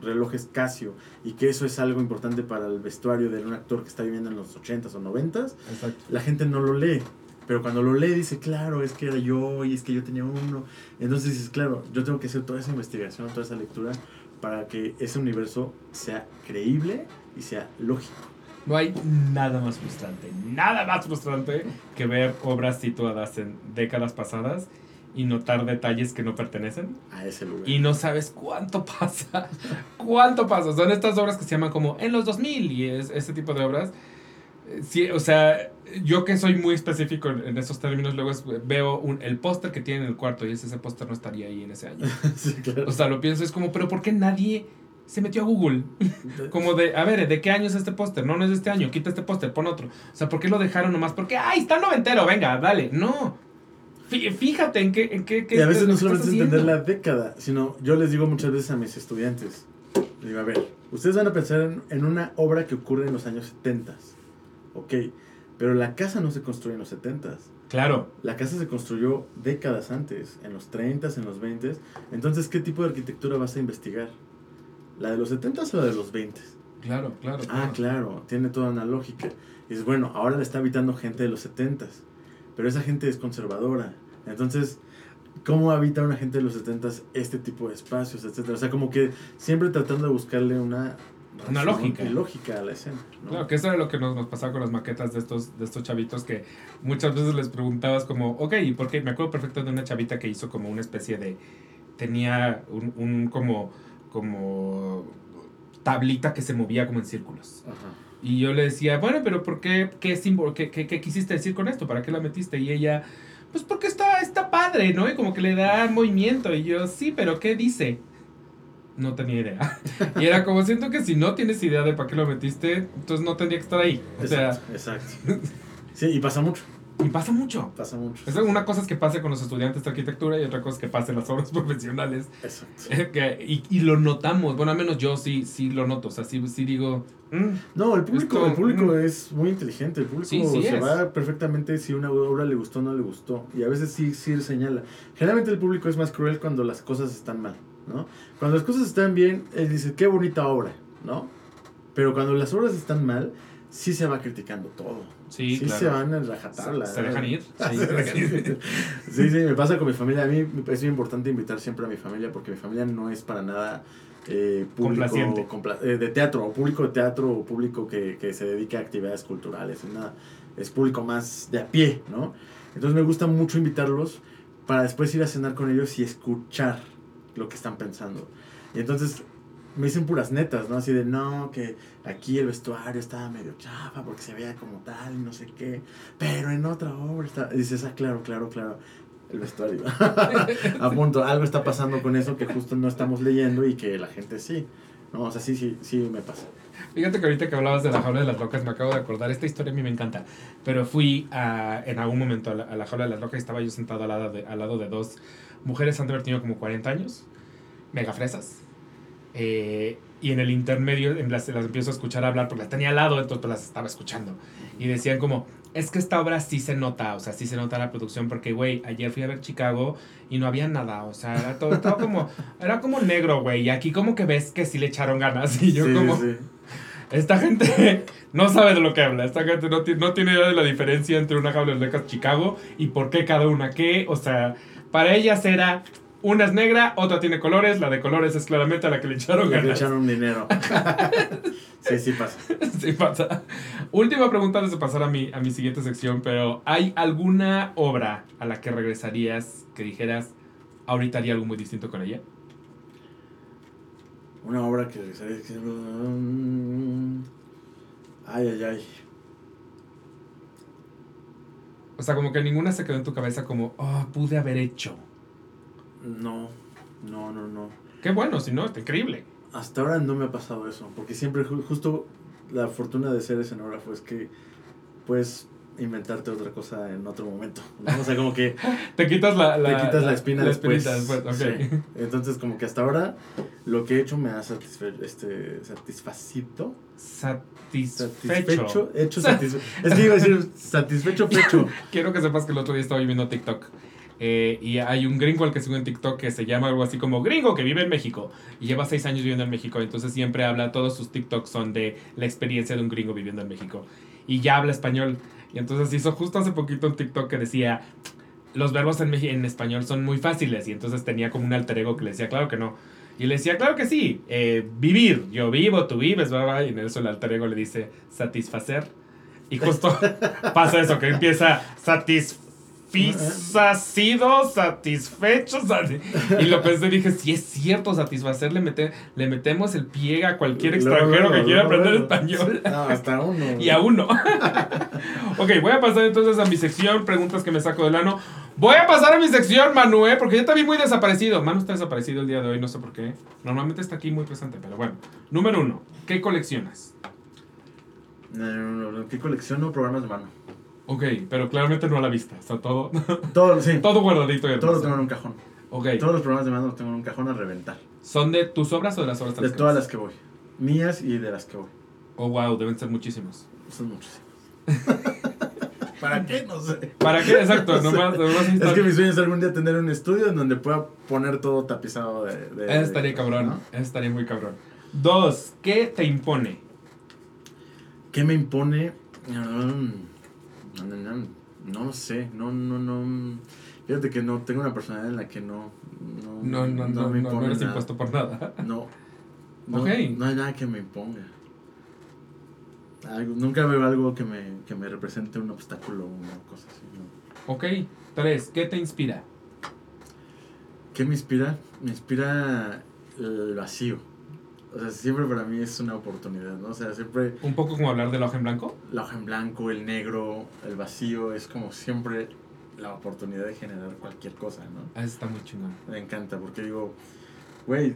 relojes Casio y que eso es algo importante para el vestuario de un actor que está viviendo en los 80s o 90s, Exacto. la gente no lo lee. Pero cuando lo lee dice, claro, es que era yo y es que yo tenía uno. Entonces dices, claro, yo tengo que hacer toda esa investigación, toda esa lectura para que ese universo sea creíble y sea lógico. No hay nada más frustrante, nada más frustrante que ver obras situadas en décadas pasadas y notar detalles que no pertenecen A ese lugar. y no sabes cuánto pasa, cuánto pasa. Son estas obras que se llaman como en los 2000 y es, ese tipo de obras. Sí, o sea, yo que soy muy específico en, en esos términos, luego es- veo un- el póster que tiene en el cuarto y ese, ese póster no estaría ahí en ese año. sí, claro. O sea, lo pienso, es como, pero ¿por qué nadie Se metió a Google. Como de, a ver, ¿de qué año es este póster? No, no es de este año. Quita este póster, pon otro. O sea, ¿por qué lo dejaron nomás? Porque, ay, está noventero, venga, dale. No. Fíjate en qué... En qué, y a veces no solamente es entender la década, sino yo les digo muchas veces a mis estudiantes, digo, a ver, ustedes van a pensar en, en una obra que ocurre en los años 70. Ok, pero la casa no se construye en los 70. Claro. La casa se construyó décadas antes, en los 30, en los 20. Entonces, ¿qué tipo de arquitectura vas a investigar? ¿La de los 70 o la de los 20? Claro, claro, Ah, claro, tiene toda una lógica. Y es bueno, ahora le está habitando gente de los 70, pero esa gente es conservadora. Entonces, ¿cómo habita una gente de los 70 este tipo de espacios, etcétera? O sea, como que siempre tratando de buscarle una una lógica. lógica a la escena. Claro, que eso era lo que nos, nos, pasaba con las maquetas de estos, de estos chavitos que muchas veces les preguntabas como, ok, ¿y por qué? Me acuerdo perfecto de una chavita que hizo como una especie de, tenía un, un como, como tablita que se movía como en círculos. Y yo le decía, bueno, pero ¿por qué? ¿Qué, símbolo, qué, qué, qué quisiste decir con esto? ¿Para qué la metiste? Y ella, pues porque está, está padre, ¿no? Y como que le da movimiento. Y yo, sí, pero ¿qué dice? No tenía idea. Y era como, siento que si no tienes idea de para qué lo metiste, entonces no tendría que estar ahí. O exacto, sea, exacto. Sí, y pasa mucho. Y pasa mucho. Pasa mucho. Es una cosa es que pase con los estudiantes de arquitectura y otra cosa es que pase en las obras profesionales. Exacto. y, y, lo notamos. Bueno, al menos yo sí, sí lo noto. O sea, sí, sí digo. Mm, no, el público, el público mm". es muy inteligente. El público se va perfectamente si una obra le gustó o no le gustó. Y a veces sí, sí señala. Generalmente el público es más cruel cuando las cosas están mal. ¿No? Cuando las cosas están bien, él dice, qué bonita obra, ¿no? Pero cuando las obras están mal, sí se va criticando todo. Sí, sí se van a rajatabla. Se, dejan ir. Sí, sí, me pasa con mi familia. A mí me parece importante invitar siempre a mi familia porque mi familia no es para nada eh, público eh, de teatro, o público de teatro, o público que, que se dedica a actividades culturales, nada. Es público más de a pie, ¿no? Entonces me gusta mucho invitarlos para después ir a cenar con ellos y escuchar lo que están pensando. Y entonces me dicen puras netas, ¿no? Así de, no, que aquí el vestuario estaba medio chafa porque se veía como tal y no sé qué, pero en otra obra está... Dices, ah, claro, claro, claro, el vestuario. A punto, algo está pasando con eso que justo no estamos leyendo y que la gente sí. No, o sea, sí, sí, sí me pasa. Fíjate que ahorita que hablabas de la jaula de las locas, me acabo de acordar, esta historia a mí me encanta, pero fui a, en algún momento a la, jaula de las locas y estaba yo sentado al lado de, al lado de dos mujeres han de haber tenido como 40 años, mega fresas. Eh, y en el intermedio las, las empiezo a escuchar hablar porque las tenía al lado, entonces pues, las estaba escuchando. Y decían como, es que esta obra sí se nota, o sea, sí se nota la producción porque, güey, ayer fui a ver Chicago y no había nada, o sea, era todo, como, era como negro, güey, y aquí como que ves que sí le echaron ganas y yo como... Esta gente no sabe de lo que habla. Esta gente no, no tiene idea de la diferencia entre una locas Chicago y por qué cada una qué. O sea, para ellas era una es negra, otra tiene colores, la de colores es claramente a la que le echaron ganas. Le echaron dinero. sí, sí pasa. Sí pasa. Última pregunta antes de pasar a mi, a mi siguiente sección, pero ¿hay alguna obra a la que regresarías que dijeras, ahorita haría algo muy distinto con ella? Una obra que regresaría... Ay, ay, ay. O sea, como que ninguna se quedó en tu cabeza como, oh, pude haber hecho. No, no, no, no. Qué bueno, si no, está increíble. Hasta ahora no me ha pasado eso, porque siempre justo la fortuna de ser escenógrafo es que puedes inventarte otra cosa en otro momento. O sea, como que... te quitas la, la, te quitas la, espina después. Entonces, como que hasta ahora lo que he hecho me ha satisfe este, satisfacido. Satisfecho. Hecho satisfecho. es que iba a decir satisfecho, fecho. Quiero que sepas que el otro día estaba viendo TikTok. Eh, y hay un gringo al que sigo en TikTok que se llama algo así como gringo que vive en México y lleva seis años viviendo en México. Entonces siempre habla, todos sus TikToks son de la experiencia de un gringo viviendo en México. Y ya habla español. Y entonces hizo justo hace poquito un TikTok que decía, los verbos en, en español son muy fáciles. Y entonces tenía como un alter ego que le decía, claro que no. Y le decía, claro que sí, eh, vivir, yo vivo, tú vives, y en eso el alter ego le dice, satisfacer. Y justo pasa eso, que empieza satisfacer satisfacidos, satisfechos. sati- Y lo pensé y dije, si es cierto, satisfacer, le, mete- le metemos el pie a cualquier extranjero que quiera aprender español. No, hasta uno. Y a uno. ok, voy a pasar entonces a mi sección, preguntas que me saco del ano. Voy a pasar a mi sección, Manu, ¿eh? porque ya te vi muy desaparecido. Manu está desaparecido el día de hoy, no sé por qué. Normalmente está aquí muy presente, pero bueno. Número uno, ¿qué coleccionas? No, no, no, no, ¿Qué colecciono? Programas de mano. Ok, pero claramente no a la vista. Está todo, Todo, sí. todo guardadito y Todo lo tengo en un cajón. Ok, Todos los programas de mano los tengo en un cajón a reventar. ¿son de tus obras o de las obras De todas las que voy. Mías y de las que voy. Oh, wow, deben ser muchísimos. Son muchísimas. ¿Para qué? No sé. ¿Para qué? Exacto, nomás, nomás Es que mi sueño es algún día tener un estudio en donde pueda poner todo tapizado de. de- Eso estaría de- cabrón, ¿no? eso estaría muy cabrón. Dos, ¿qué te impone? ¿Qué me impone? Mm, No, no, no, no lo sé. No, no, no. Fíjate que no tengo una personalidad en la que no. No, No, no, no, me no, no impone eres nada. impuesto por nada. No. No, no hay nada que me imponga. Algo- nunca veo algo que me, que me represente un obstáculo o una cosa así. ¿no? Ok, tres, ¿qué te inspira? ¿Qué me inspira? Me inspira el vacío. O sea, siempre para mí es una oportunidad, ¿no? O sea, siempre Un poco como hablar de la hoja en blanco. la hoja en blanco, el negro, el vacío, es como siempre la oportunidad de generar cualquier cosa, ¿no? Ah, eso está muy chingón. Me encanta porque digo, güey,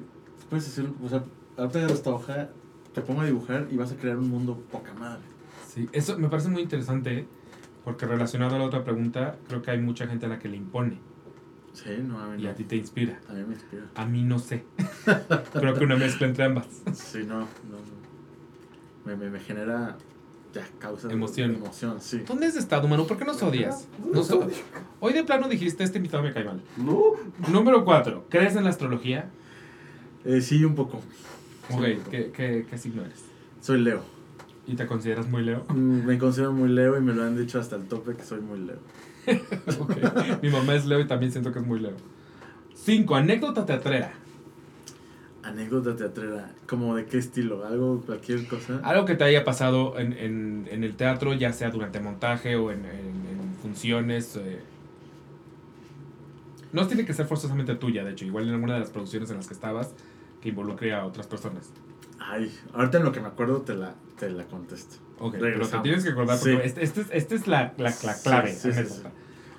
puedes hacer, o sea, ahorita agarro esta hoja, te pongo a dibujar y vas a crear un mundo poca madre. Sí, eso me parece muy interesante, ¿eh? porque relacionado a la otra pregunta, creo que hay mucha gente a la que le impone Sí, no, a mí y no. a ti te inspira. A mí me inspira. A mí no sé. creo que una mezcla entre ambas. Sí, no, no, no. Me, me, me genera, ya, causa Emoción. emoción, sí. ¿Dónde has estado, Manu? ¿Por qué nos odias? Nos o- Hoy de plano dijiste, este invitado me cae mal. No. Número cuatro, ¿crees en la astrología? Eh, sí, un poco. Ok, Sí, un poco. ¿qué, qué, qué signo eres? Soy Leo. ¿Y te consideras muy Leo? Mm, Me considero muy Leo y me lo han dicho hasta el tope que soy muy Leo. Ok. Mi mamá es Leo y también siento que es muy Leo. Cinco, anécdota teatrera. Anécdota teatrera, como de qué estilo, algo, cualquier cosa. Algo que te haya pasado en, en, en el teatro, ya sea durante montaje o en, en- en funciones. eh. No tiene que ser forzosamente tuya, de hecho, igual en alguna de las producciones en las que estabas, que involucre a otras personas. Ay, ahorita en lo que me acuerdo te la, te la contesto. Ok, pero te Regresamos. tienes que acordar porque Sí. este, este es, este es la, la, la clave. Sí.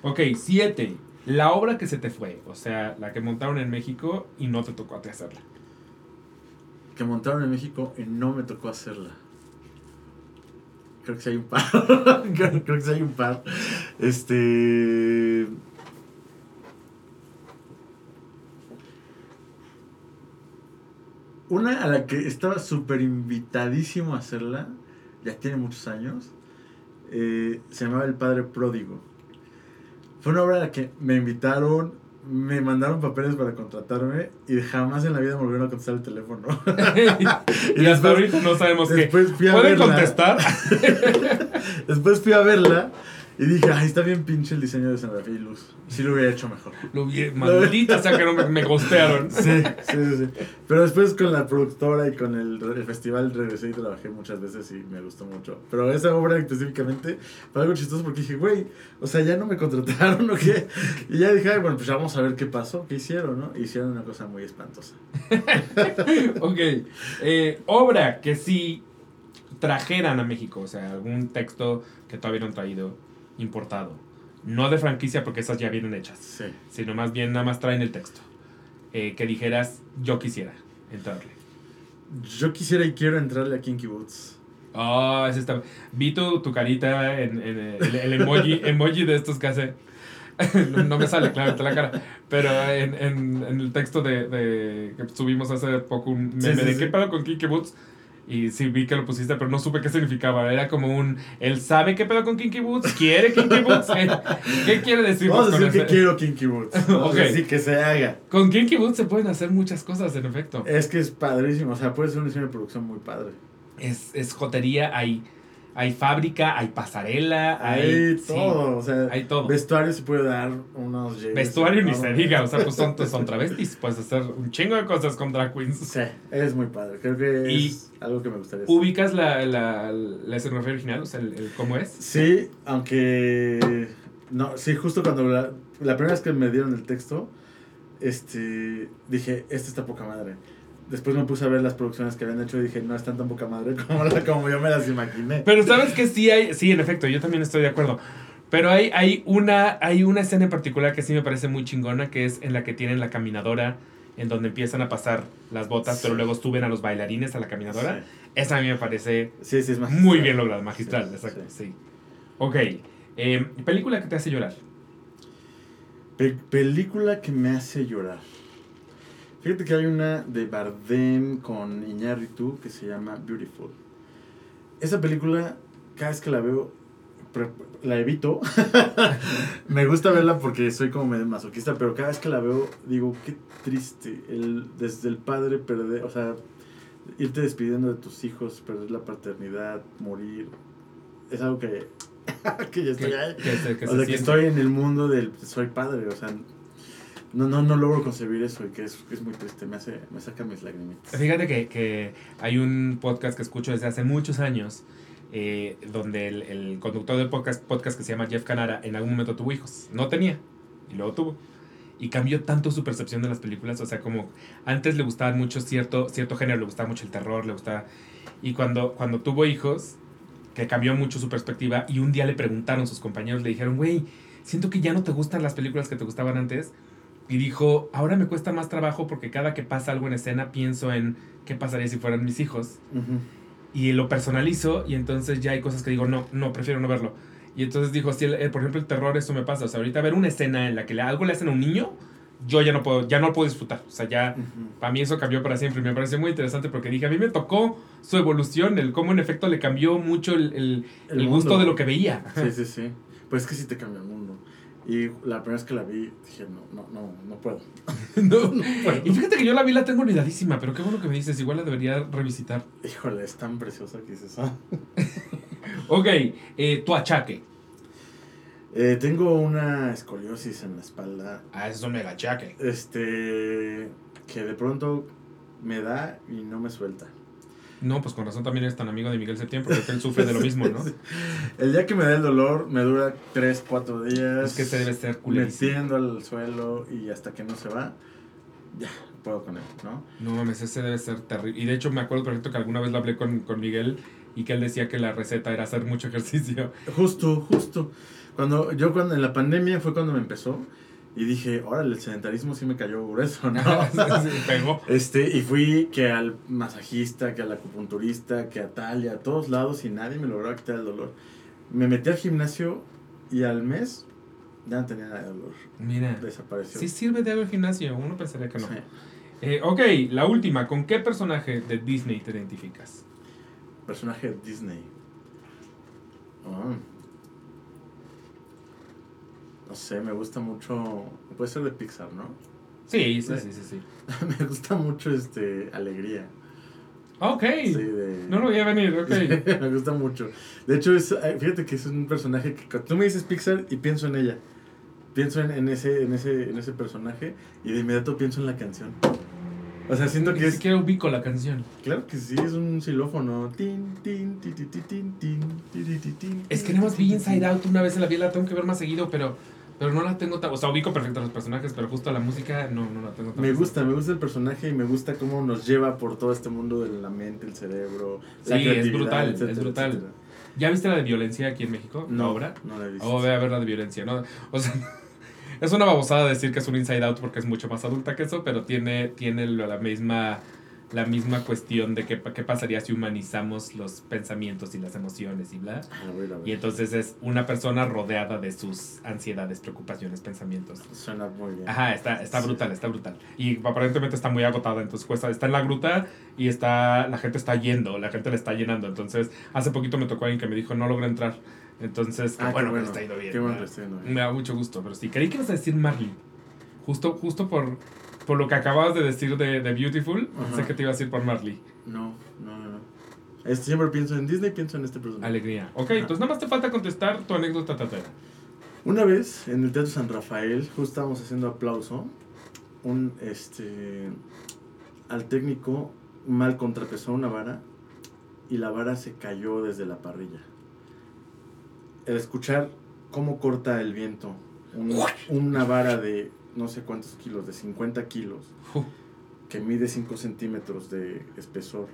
Ok, siete. La obra que se te fue, o sea, la que montaron en México y no te tocó a ti hacerla. Que montaron en México y no me tocó hacerla. Creo que sí hay un par. creo, creo que sí hay un par. Este. Una a la que estaba súper invitadísimo a hacerla, ya tiene muchos años, eh, se llamaba El Padre Pródigo. Fue una obra a la que me invitaron, me mandaron papeles para contratarme y jamás en la vida me volvieron a contestar el teléfono. y hasta después- ahorita no sabemos qué. Después fui a ¿Pueden verla. contestar? Después fui a verla y dije, ay, está bien pinche el diseño de escenografía y luz. Sí lo hubiera hecho mejor. Lo vi, maldita sea que no me, me gostearon. Sí, sí, sí, sí. Pero después con la productora y con el, el festival regresé y trabajé muchas veces y me gustó mucho. Pero esa obra específicamente fue algo chistoso porque dije, güey, o sea, ya no me contrataron o qué. Y ya dije, ay, bueno, pues ya vamos a ver qué pasó, qué hicieron, ¿no? Hicieron una cosa muy espantosa. ok. Eh, obra que sí trajeran a México, o sea, algún texto que todavía no han traído, importado. No de franquicia, porque esas ya vienen hechas, Sí. sino más bien nada más traen el texto. Eh, que dijeras, yo quisiera entrarle. Yo quisiera y quiero entrarle a Kinky Boots. Ah, ese está. Vi tu, tu carita en, en el, el emoji, emoji de estos que hace. no, me sale claramente la cara. Pero en, en, en el texto de, de que subimos hace poco un meme Sí, sí, de qué pedo con Kinky Boots. Y sí vi que lo pusiste, pero no supe qué significaba. Era como un. Él sabe qué pedo con Kinky Boots, quiere Kinky Boots. ¿Qué, quiere decir Vamos a decir que ese? quiero Kinky Boots. Vamos Ok. a decir que se haga. Con Kinky Boots se pueden hacer muchas cosas, en efecto. Es que es padrísimo, o sea, puede ser un diseño de producción muy padre. Es, es jotería, hay, hay fábrica, hay pasarela, hay. Hay sí, todo, o sea, hay todo. vestuario se puede dar unos Vestuario ni se diga, o sea, pues son, son travestis, puedes hacer un chingo de cosas con drag queens. Sí, es muy padre, creo que Y es algo que me gustaría hacer. ¿Ubicas la, la, la escenografía original? O sea, el, el cómo es. Sí, aunque No, sí, justo cuando la, la primera vez que me dieron el texto, este, dije, esta está poca madre. Después me puse a ver las producciones que habían hecho y dije, no están tan poca madre como, la- como yo me las imaginé. Pero sabes que sí hay, sí, en efecto, yo también estoy de acuerdo. Pero hay, hay, una, hay una escena en particular que sí me parece muy chingona, que es en la que tienen la caminadora, en donde empiezan a pasar las botas, Sí. pero luego suben a los bailarines a la caminadora. Sí. Esa a mí me parece Sí, sí, es muy bien lograda, magistral, exacto, sí. sí. Ok, eh, película que te hace llorar. Pe- película que me hace llorar. Fíjate que hay una de Bardem con Iñárritu que se llama Beautiful. Esa película, cada vez que la veo, pre- la evito. me gusta verla porque soy como medio masoquista, pero cada vez que la veo digo, qué triste. El, desde el padre perder, o sea, irte despidiendo de tus hijos, perder la paternidad, morir. Es algo que, que ya estoy Que, se, o se sea, que estoy en el mundo del soy padre, o sea, no, no, no logro concebir eso y que es, es muy triste, me hace, me saca mis lagrimitas. Fíjate que, que hay un podcast que escucho desde hace muchos años, eh, donde el, el conductor del podcast, podcast que se llama Jeff Canara en algún momento tuvo hijos. No tenía, y luego tuvo. Y cambió tanto su percepción de las películas, o sea, como antes le gustaba mucho cierto, cierto género, le gustaba mucho el terror, le gustaba... Y cuando, cuando tuvo hijos, que cambió mucho su perspectiva, y un día le preguntaron sus compañeros, le dijeron, güey, siento que ya no te gustan las películas que te gustaban antes. Y dijo, ahora me cuesta más trabajo porque cada que pasa algo en escena pienso en qué pasaría si fueran mis hijos. Ujú. Y lo personalizo y entonces ya hay cosas que digo, no, no, prefiero no verlo. Y entonces dijo, si el- el- por ejemplo el terror, eso me pasa. O sea, ahorita ver una escena en la que le, algo le hacen a un niño, yo ya no puedo, ya no lo puedo disfrutar. O sea, ya Ujú. para mí eso cambió para siempre. Me pareció muy interesante porque dije, a mí me tocó su evolución, el cómo en efecto le cambió mucho el, el- El el gusto de lo que veía. Sí, sí, sí. Pues es que sí te cambia el mundo. Y la primera vez que la vi, dije, no, no, no, no puedo. No. puedo. Y fíjate que yo la vi, la tengo olvidadísima, pero qué bueno que me dices, igual la debería revisitar. Híjole, es tan preciosa que dices, ah. Ok, eh, tu achaque. Eh, tengo una escoliosis en la espalda, Ah, eso es un mega achaque. este, que de pronto me da y no me suelta. No, pues con razón también eres tan amigo de Miguel Septién, porque él sufre de lo mismo, ¿no? El día que me da el dolor, me dura 3, 4 días. Es que este debe ser culerísimo. Metiendo al suelo y hasta que no se va, ya, puedo con él, ¿no? No mames, ese debe ser terrible. Y de hecho me acuerdo perfecto que alguna vez lo hablé con, con Miguel y que él decía que la receta era hacer mucho ejercicio. Justo, justo. Cuando yo cuando en la pandemia fue cuando me empezó y dije, órale, el sedentarismo sí me cayó grueso, ¿no? Sí, pegó. Este, y fui que al masajista, que al acupunturista, que a tal y a todos lados y nadie me logró quitar el dolor. Me metí al gimnasio y al mes ya no tenía nada de dolor. Mira, Desapareció. sí sirve de algo el gimnasio, uno pensaría que no. Sí. Eh, ok, la última, ¿con qué personaje de Disney te identificas? Personaje de Disney. Ah. No sé, me gusta mucho. Puede ser de Pixar, ¿no? Sí, sí, sí, sí, sí. me gusta mucho este Alegría. Ok, Sí, de... no lo voy a venir, ok. me gusta mucho. De hecho, es, fíjate que es un personaje que cuando tú me dices Pixar y pienso en ella. Pienso en, en ese, en, ese, en ese personaje y de inmediato pienso en la canción. O sea, siento que Ni es. siquiera ubico la canción. Claro que sí, es un xilófono. Tin, tin, ti, ti, ti, tin, tin, ti, ti, ti, tin, Es que tin, nada más vi Inside tin. Out una vez en la vida, la tengo que ver más seguido, pero, pero no la tengo tan... O sea, ubico perfecto a los personajes, pero justo la música no, no la tengo tan Me gusta, me gusta el personaje y me gusta cómo nos lleva por todo este mundo de la mente, el cerebro. la Sí, es brutal, etcétera, es brutal. etcétera. ¿Ya viste la de violencia aquí en México? ¿La No, obra? no la he visto. Oh, ve a ver la de violencia, ¿no? O sea, es una babosada decir que es un Inside Out porque es mucho más adulta que eso, pero tiene, tiene la misma la misma cuestión de qué, qué pasaría si humanizamos los pensamientos y las emociones y bla. Ah, a a ver. Y entonces es una persona rodeada de sus ansiedades, preocupaciones, pensamientos. Suena muy bien. Ajá, está, está Sí. brutal, está brutal. Y aparentemente está muy agotada, entonces cuesta, está en la gruta y está, la gente está yendo, la gente le está llenando. Entonces, hace poquito me tocó alguien que me dijo, no logré entrar. Entonces, Ah, bueno, bueno. está yendo bien. Qué bueno me- bien. Me da mucho gusto, pero sí, creí que ibas a decir Marley. Justo, justo por, por lo que acababas de decir de, de Beautiful, Ajá. sé que te iba a decir por Marley. No, no, no. no. Siempre pienso en Disney, pienso en este personaje. Alegría. Ok, entonces nada más te falta contestar tu anécdota tatera. Una vez en el Teatro San Rafael, justo estábamos haciendo aplauso, un este al técnico mal contrapesó una vara y la vara se cayó desde la parrilla. El escuchar cómo corta el viento. Un- una vara de no sé cuántos kilos, de 50 kilos, que mide 5 centímetros de espesor.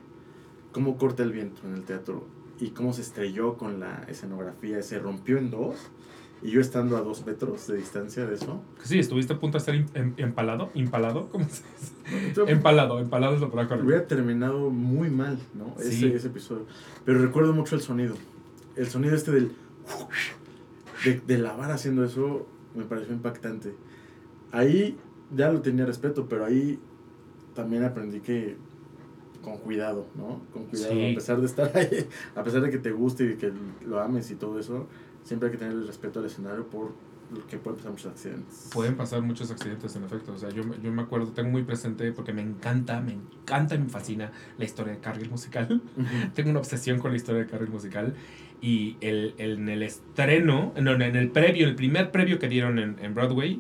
Cómo corta el viento en el teatro y cómo se estrelló con la escenografía, se rompió en dos. Y yo estando a dos metros de distancia de eso. Sí, estuviste a punto de em- empalado. ¿Impalado? ¿Cómo se dice? Empalado, empalado es palabra correcta. hubiera terminado muy mal, ¿no? Ese, episodio. Pero recuerdo mucho el sonido. El sonido este del... De, de la vara haciendo eso me pareció impactante. Ahí ya lo tenía respeto, pero ahí también aprendí que con cuidado, ¿no? Con cuidado, Sí. a pesar de estar ahí, a pesar de que te guste y que lo ames y todo eso, siempre hay que tener el respeto al escenario por lo que pueden pasar muchos accidentes. Pueden pasar muchos accidentes, en efecto. O sea, yo, yo me acuerdo, tengo muy presente porque me encanta, me encanta y me fascina la historia de Cargill musical. Ujú. Tengo una obsesión con la historia de Cargill musical. Y el, el- en el estreno, no, en el previo, el primer previo que dieron en, en Broadway,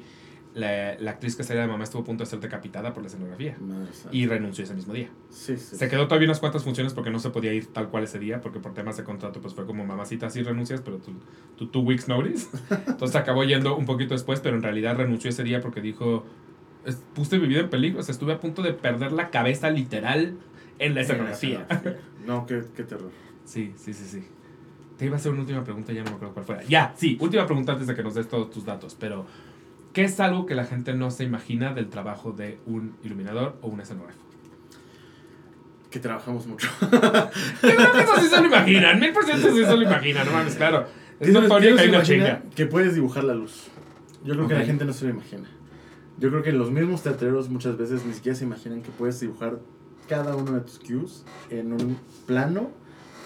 la, la actriz que sería de mamá estuvo a punto de ser decapitada por la escenografía. Madre. Y renunció ese mismo día. Sí, sí. Se quedó todavía unas cuantas funciones porque no se podía ir tal cual ese día, porque por temas de contrato pues fue como mamacita, sí renuncias, pero tu, tu two weeks notice. Entonces acabó yendo un poquito después, pero en realidad renunció ese día porque dijo, "Es- puse mi vida en peligro, o sea, estuve a punto de perder la cabeza literal en la escenografía. No, qué, qué terror. Sí, sí, sí, sí. Te iba a hacer una última pregunta, ya no me acuerdo cuál fuera. Ya, sí, última pregunta antes de que nos des todos tus datos, pero ¿qué es algo que la gente no se imagina del trabajo de un iluminador o un escenógrafo? Que trabajamos mucho. Que eso sí se lo imaginan, mil por ciento sí se lo imaginan, no mames, claro. Es ¿Quién no- notorio quién no que hay una chinga. Que puedes dibujar la luz. Yo creo que la gente no se lo imagina. Yo creo que los mismos teatreros muchas veces ni siquiera se imaginan que puedes dibujar cada uno de tus cues en un plano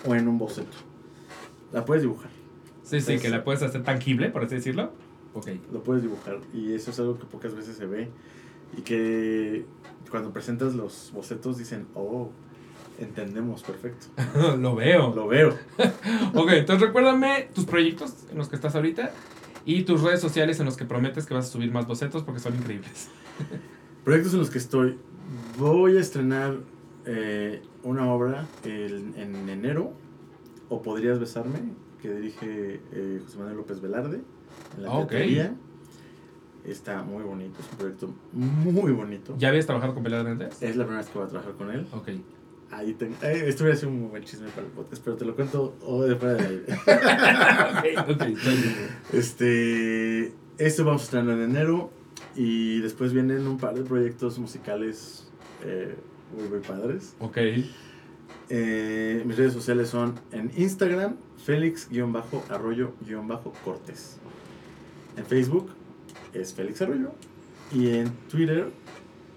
o en un boceto. La puedes dibujar, Sí, sí, que la puedes hacer tangible, por así decirlo. Lo puedes dibujar y eso es algo que pocas veces se ve y que cuando presentas los bocetos dicen, oh, entendemos perfecto. lo veo. Lo veo. Ok, entonces recuérdame tus proyectos en los que estás ahorita y tus redes sociales en los que prometes que vas a subir más bocetos porque son increíbles. Proyectos en los que estoy. Voy a estrenar eh, una obra el- en enero, o Podrías Besarme, que dirige eh, José Manuel López Velarde, en la Ah, ok. teatrería. Está muy bonito, es un proyecto muy bonito. ¿Ya habías trabajado con Velarde antes? Es la primera vez que voy a trabajar con él. Ok. Ahí tengo, eh, esto hubiera sido un buen chisme para el podcast, pero te lo cuento hoy de fuera del aire. ok. Este, esto vamos a estrenar en enero y después vienen un par de proyectos musicales eh, muy, muy padres. Ok. Eh, mis redes sociales son en Instagram, Félix-Arroyo-Cortés. En Facebook es Félix Arroyo. Y en Twitter,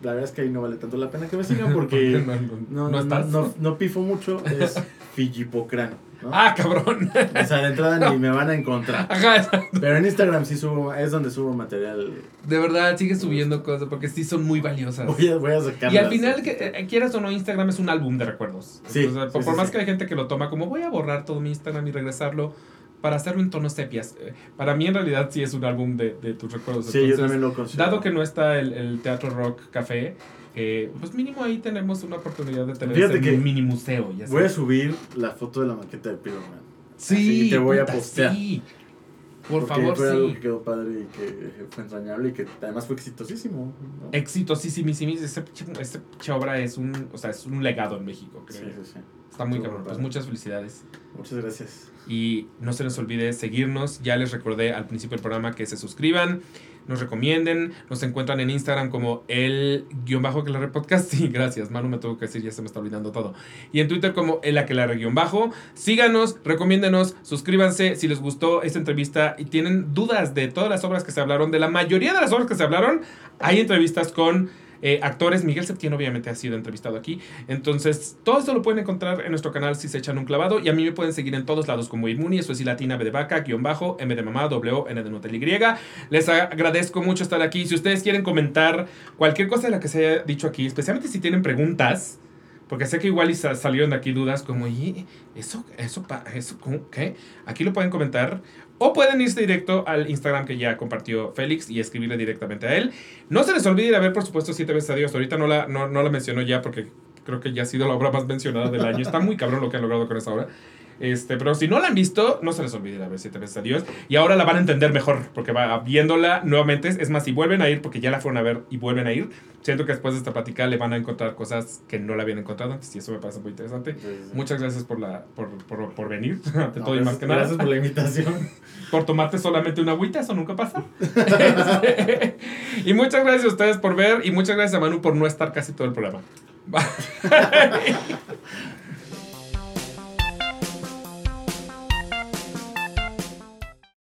la verdad es que ahí no vale tanto la pena que me sigan porque no, no, no, pifo mucho, es Fijipocran. ¿no? Ah, cabrón. O sea, de entrada ni me van a encontrar. Ajá, exacto. Pero en Instagram sí subo, es donde subo material. De verdad, sigue subiendo cosas porque sí son muy valiosas. Voy a, voy a sacar. Y al final, que, eh, quieras o no, Instagram es un álbum de recuerdos. Sí, por, sí, por sí, más que hay gente que lo toma como voy a borrar todo mi Instagram y regresarlo para hacerlo en tonos sepias. Eh, Para mí, en realidad, sí es un álbum de, de tus recuerdos. Sí, yo Entonces, también lo considero. Dado que no está el, el Teatro Rock Café, eh, pues mínimo ahí tenemos una oportunidad de tener Fíjate ese que mini museo. Ya Voy a subir la foto de la maqueta de Pillow Man. Sí, Así te voy a puta, postear. sí. Por Porque favor, fue algo sí. que quedó padre y que fue entrañable y que además fue exitosísimo. ¿no? Esa pinche obra es un, o sea, es un legado en México, creo. Sí, sí, sí. Está muy cabrón. Pues muchas felicidades. Muchas gracias. Y no se les olvide seguirnos. Ya les recordé al principio del programa que se suscriban, nos recomienden. Nos encuentran en Instagram como el guion bajo aquelarre podcast. Sí, gracias. Manu me tuvo que decir, ya se me está olvidando todo. Y en Twitter como el aquelarre guion bajo. Síganos, recomiéndenos, suscríbanse si les gustó esta entrevista y tienen dudas de todas las obras que se hablaron. De la mayoría de las obras que se hablaron, hay entrevistas con eh, actores. Miguel Septién obviamente ha sido entrevistado aquí. Entonces, todo esto lo pueden encontrar en nuestro canal si se echan un clavado. Y a mí me pueden seguir en todos lados como Inmuni, eso es y latina, B de vaca, guion bajo, M de mamá, W, N de Nutel Y. Les agradezco mucho estar aquí. Si ustedes quieren comentar cualquier cosa de la que se haya dicho aquí, especialmente si tienen preguntas, porque sé que igual y sa- salieron de aquí dudas como, ¿y eso, eso, eso, qué? Aquí lo pueden comentar. O pueden irse directo al Instagram que ya compartió Félix y escribirle directamente a él. No se les olvide ir a ver, por supuesto, Siete veces a Dios. Ahorita no la, no, no la menciono ya porque creo que ya ha sido la obra más mencionada del año. Está muy cabrón lo que han logrado con esa obra. Este, pero si no la han visto, no se les olvide la ver siete veces a Dios. Y ahora la van a entender mejor, porque va viéndola nuevamente. Es más, si vuelven a ir, porque ya la fueron a ver y vuelven a ir, siento que después de esta plática le van a encontrar cosas que no la habían encontrado antes. Y eso me parece muy interesante. Muchas gracias por, la, por, por, por venir, ante No, todo y más que nada. gracias por la invitación. Por tomarte solamente una agüita, eso nunca pasa. Y muchas gracias a ustedes por ver y muchas gracias a Manu por no estar casi todo el programa.